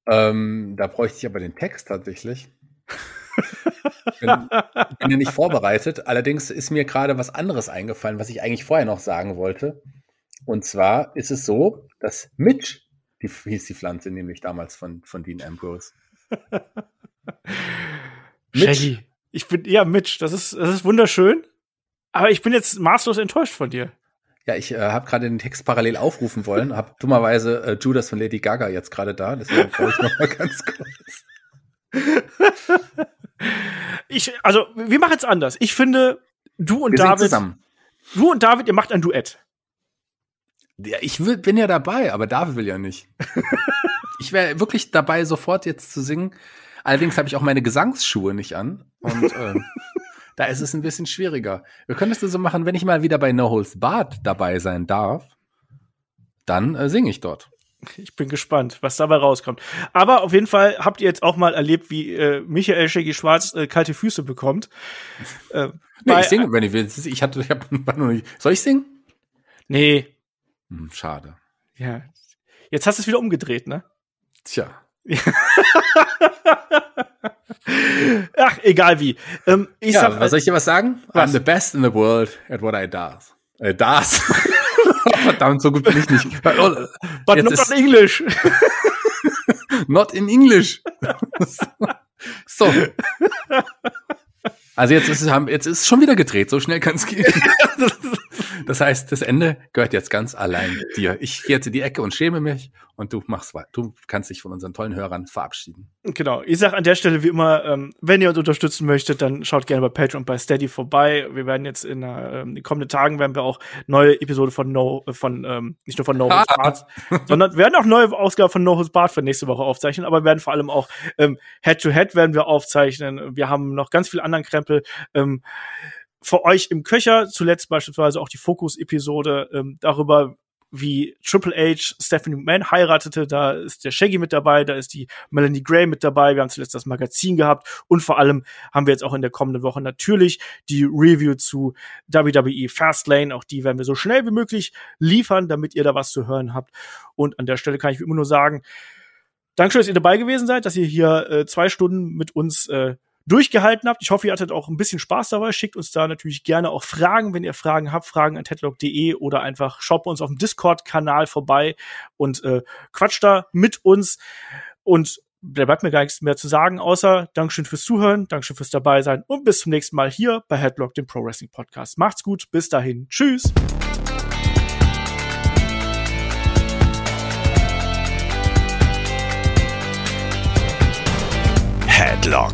Ähm, da bräuchte ich aber den Text tatsächlich. bin, bin ja nicht vorbereitet. Allerdings ist mir gerade was anderes eingefallen, was ich eigentlich vorher noch sagen wollte. Und zwar ist es so, dass Mitch, die hieß die Pflanze nämlich damals von, von Dean Ambrose. Mitch, ich bin, ja, Mitch, das ist, das ist wunderschön. Aber ich bin jetzt maßlos enttäuscht von dir. Ja, ich äh, habe gerade den Text parallel aufrufen wollen, habe dummerweise äh, Judas von Lady Gaga jetzt gerade da, deswegen brauche ich noch mal ganz kurz. ich, also, wir machen es anders. Ich finde, du und wir David, zusammen. du und David, ihr macht ein Duett. Ja, ich will, bin ja dabei, aber David will ja nicht. ich wäre wirklich dabei, sofort jetzt zu singen. Allerdings habe ich auch meine Gesangsschuhe nicht an. Und äh, da ist es ein bisschen schwieriger. Wir können es so machen, wenn ich mal wieder bei No Holds Bad dabei sein darf, dann äh, singe ich dort. Ich bin gespannt, was dabei rauskommt. Aber auf jeden Fall habt ihr jetzt auch mal erlebt, wie äh, Michael Shaggy Schwarz äh, kalte Füße bekommt. Äh, nee, ich singe, wenn ich will. Ich hatte, ich hab, noch nicht. Soll ich singen? Nee. Hm, schade. Ja. Jetzt hast du es wieder umgedreht, ne? Tja. Ach, egal wie. Ähm, ich ja, sag, was soll ich dir was sagen? Was? I'm the best in the world at what I does. Äh, das. Verdammt, so gut bin ich nicht. But not in English. not in English. so. Also jetzt ist es jetzt ist schon wieder gedreht, so schnell kann es gehen. Das heißt, das Ende gehört jetzt ganz allein dir. Ich gehe jetzt in die Ecke und schäme mich und du machst weiter. Du kannst dich von unseren tollen Hörern verabschieden. Genau. Ich sage an der Stelle wie immer, ähm, wenn ihr uns unterstützen möchtet, dann schaut gerne bei Patreon und bei Steady vorbei. Wir werden jetzt in, äh, in den kommenden Tagen werden wir auch neue Episode von No, äh, von ähm, nicht nur von No Holds Barred, sondern wir werden auch neue Ausgaben von No Holds Barred für nächste Woche aufzeichnen, aber wir werden vor allem auch ähm, Head to Head werden wir aufzeichnen. Wir haben noch ganz viel anderen Krempel. Ähm, für euch im Köcher, zuletzt beispielsweise auch die Fokus-Episode ähm, darüber, wie Triple H Stephanie McMahon heiratete. Da ist der Shaggy mit dabei, da ist die Melanie Gray mit dabei. Wir haben zuletzt das Magazin gehabt und vor allem haben wir jetzt auch in der kommenden Woche natürlich die Review zu WWE Fastlane. Auch die werden wir so schnell wie möglich liefern, damit ihr da was zu hören habt. Und an der Stelle kann ich immer nur sagen, Dankeschön, dass ihr dabei gewesen seid, dass ihr hier äh, zwei Stunden mit uns äh, durchgehalten habt. Ich hoffe, ihr hattet auch ein bisschen Spaß dabei. Schickt uns da natürlich gerne auch Fragen, wenn ihr Fragen habt, Fragen an tedlock.de oder einfach schaut bei uns auf dem Discord-Kanal vorbei und äh, quatscht da mit uns. Und da bleibt mir gar nichts mehr zu sagen, außer Dankeschön fürs Zuhören, Dankeschön fürs dabei sein und bis zum nächsten Mal hier bei Headlock, dem Pro Wrestling Podcast. Macht's gut, bis dahin. Tschüss. Headlock,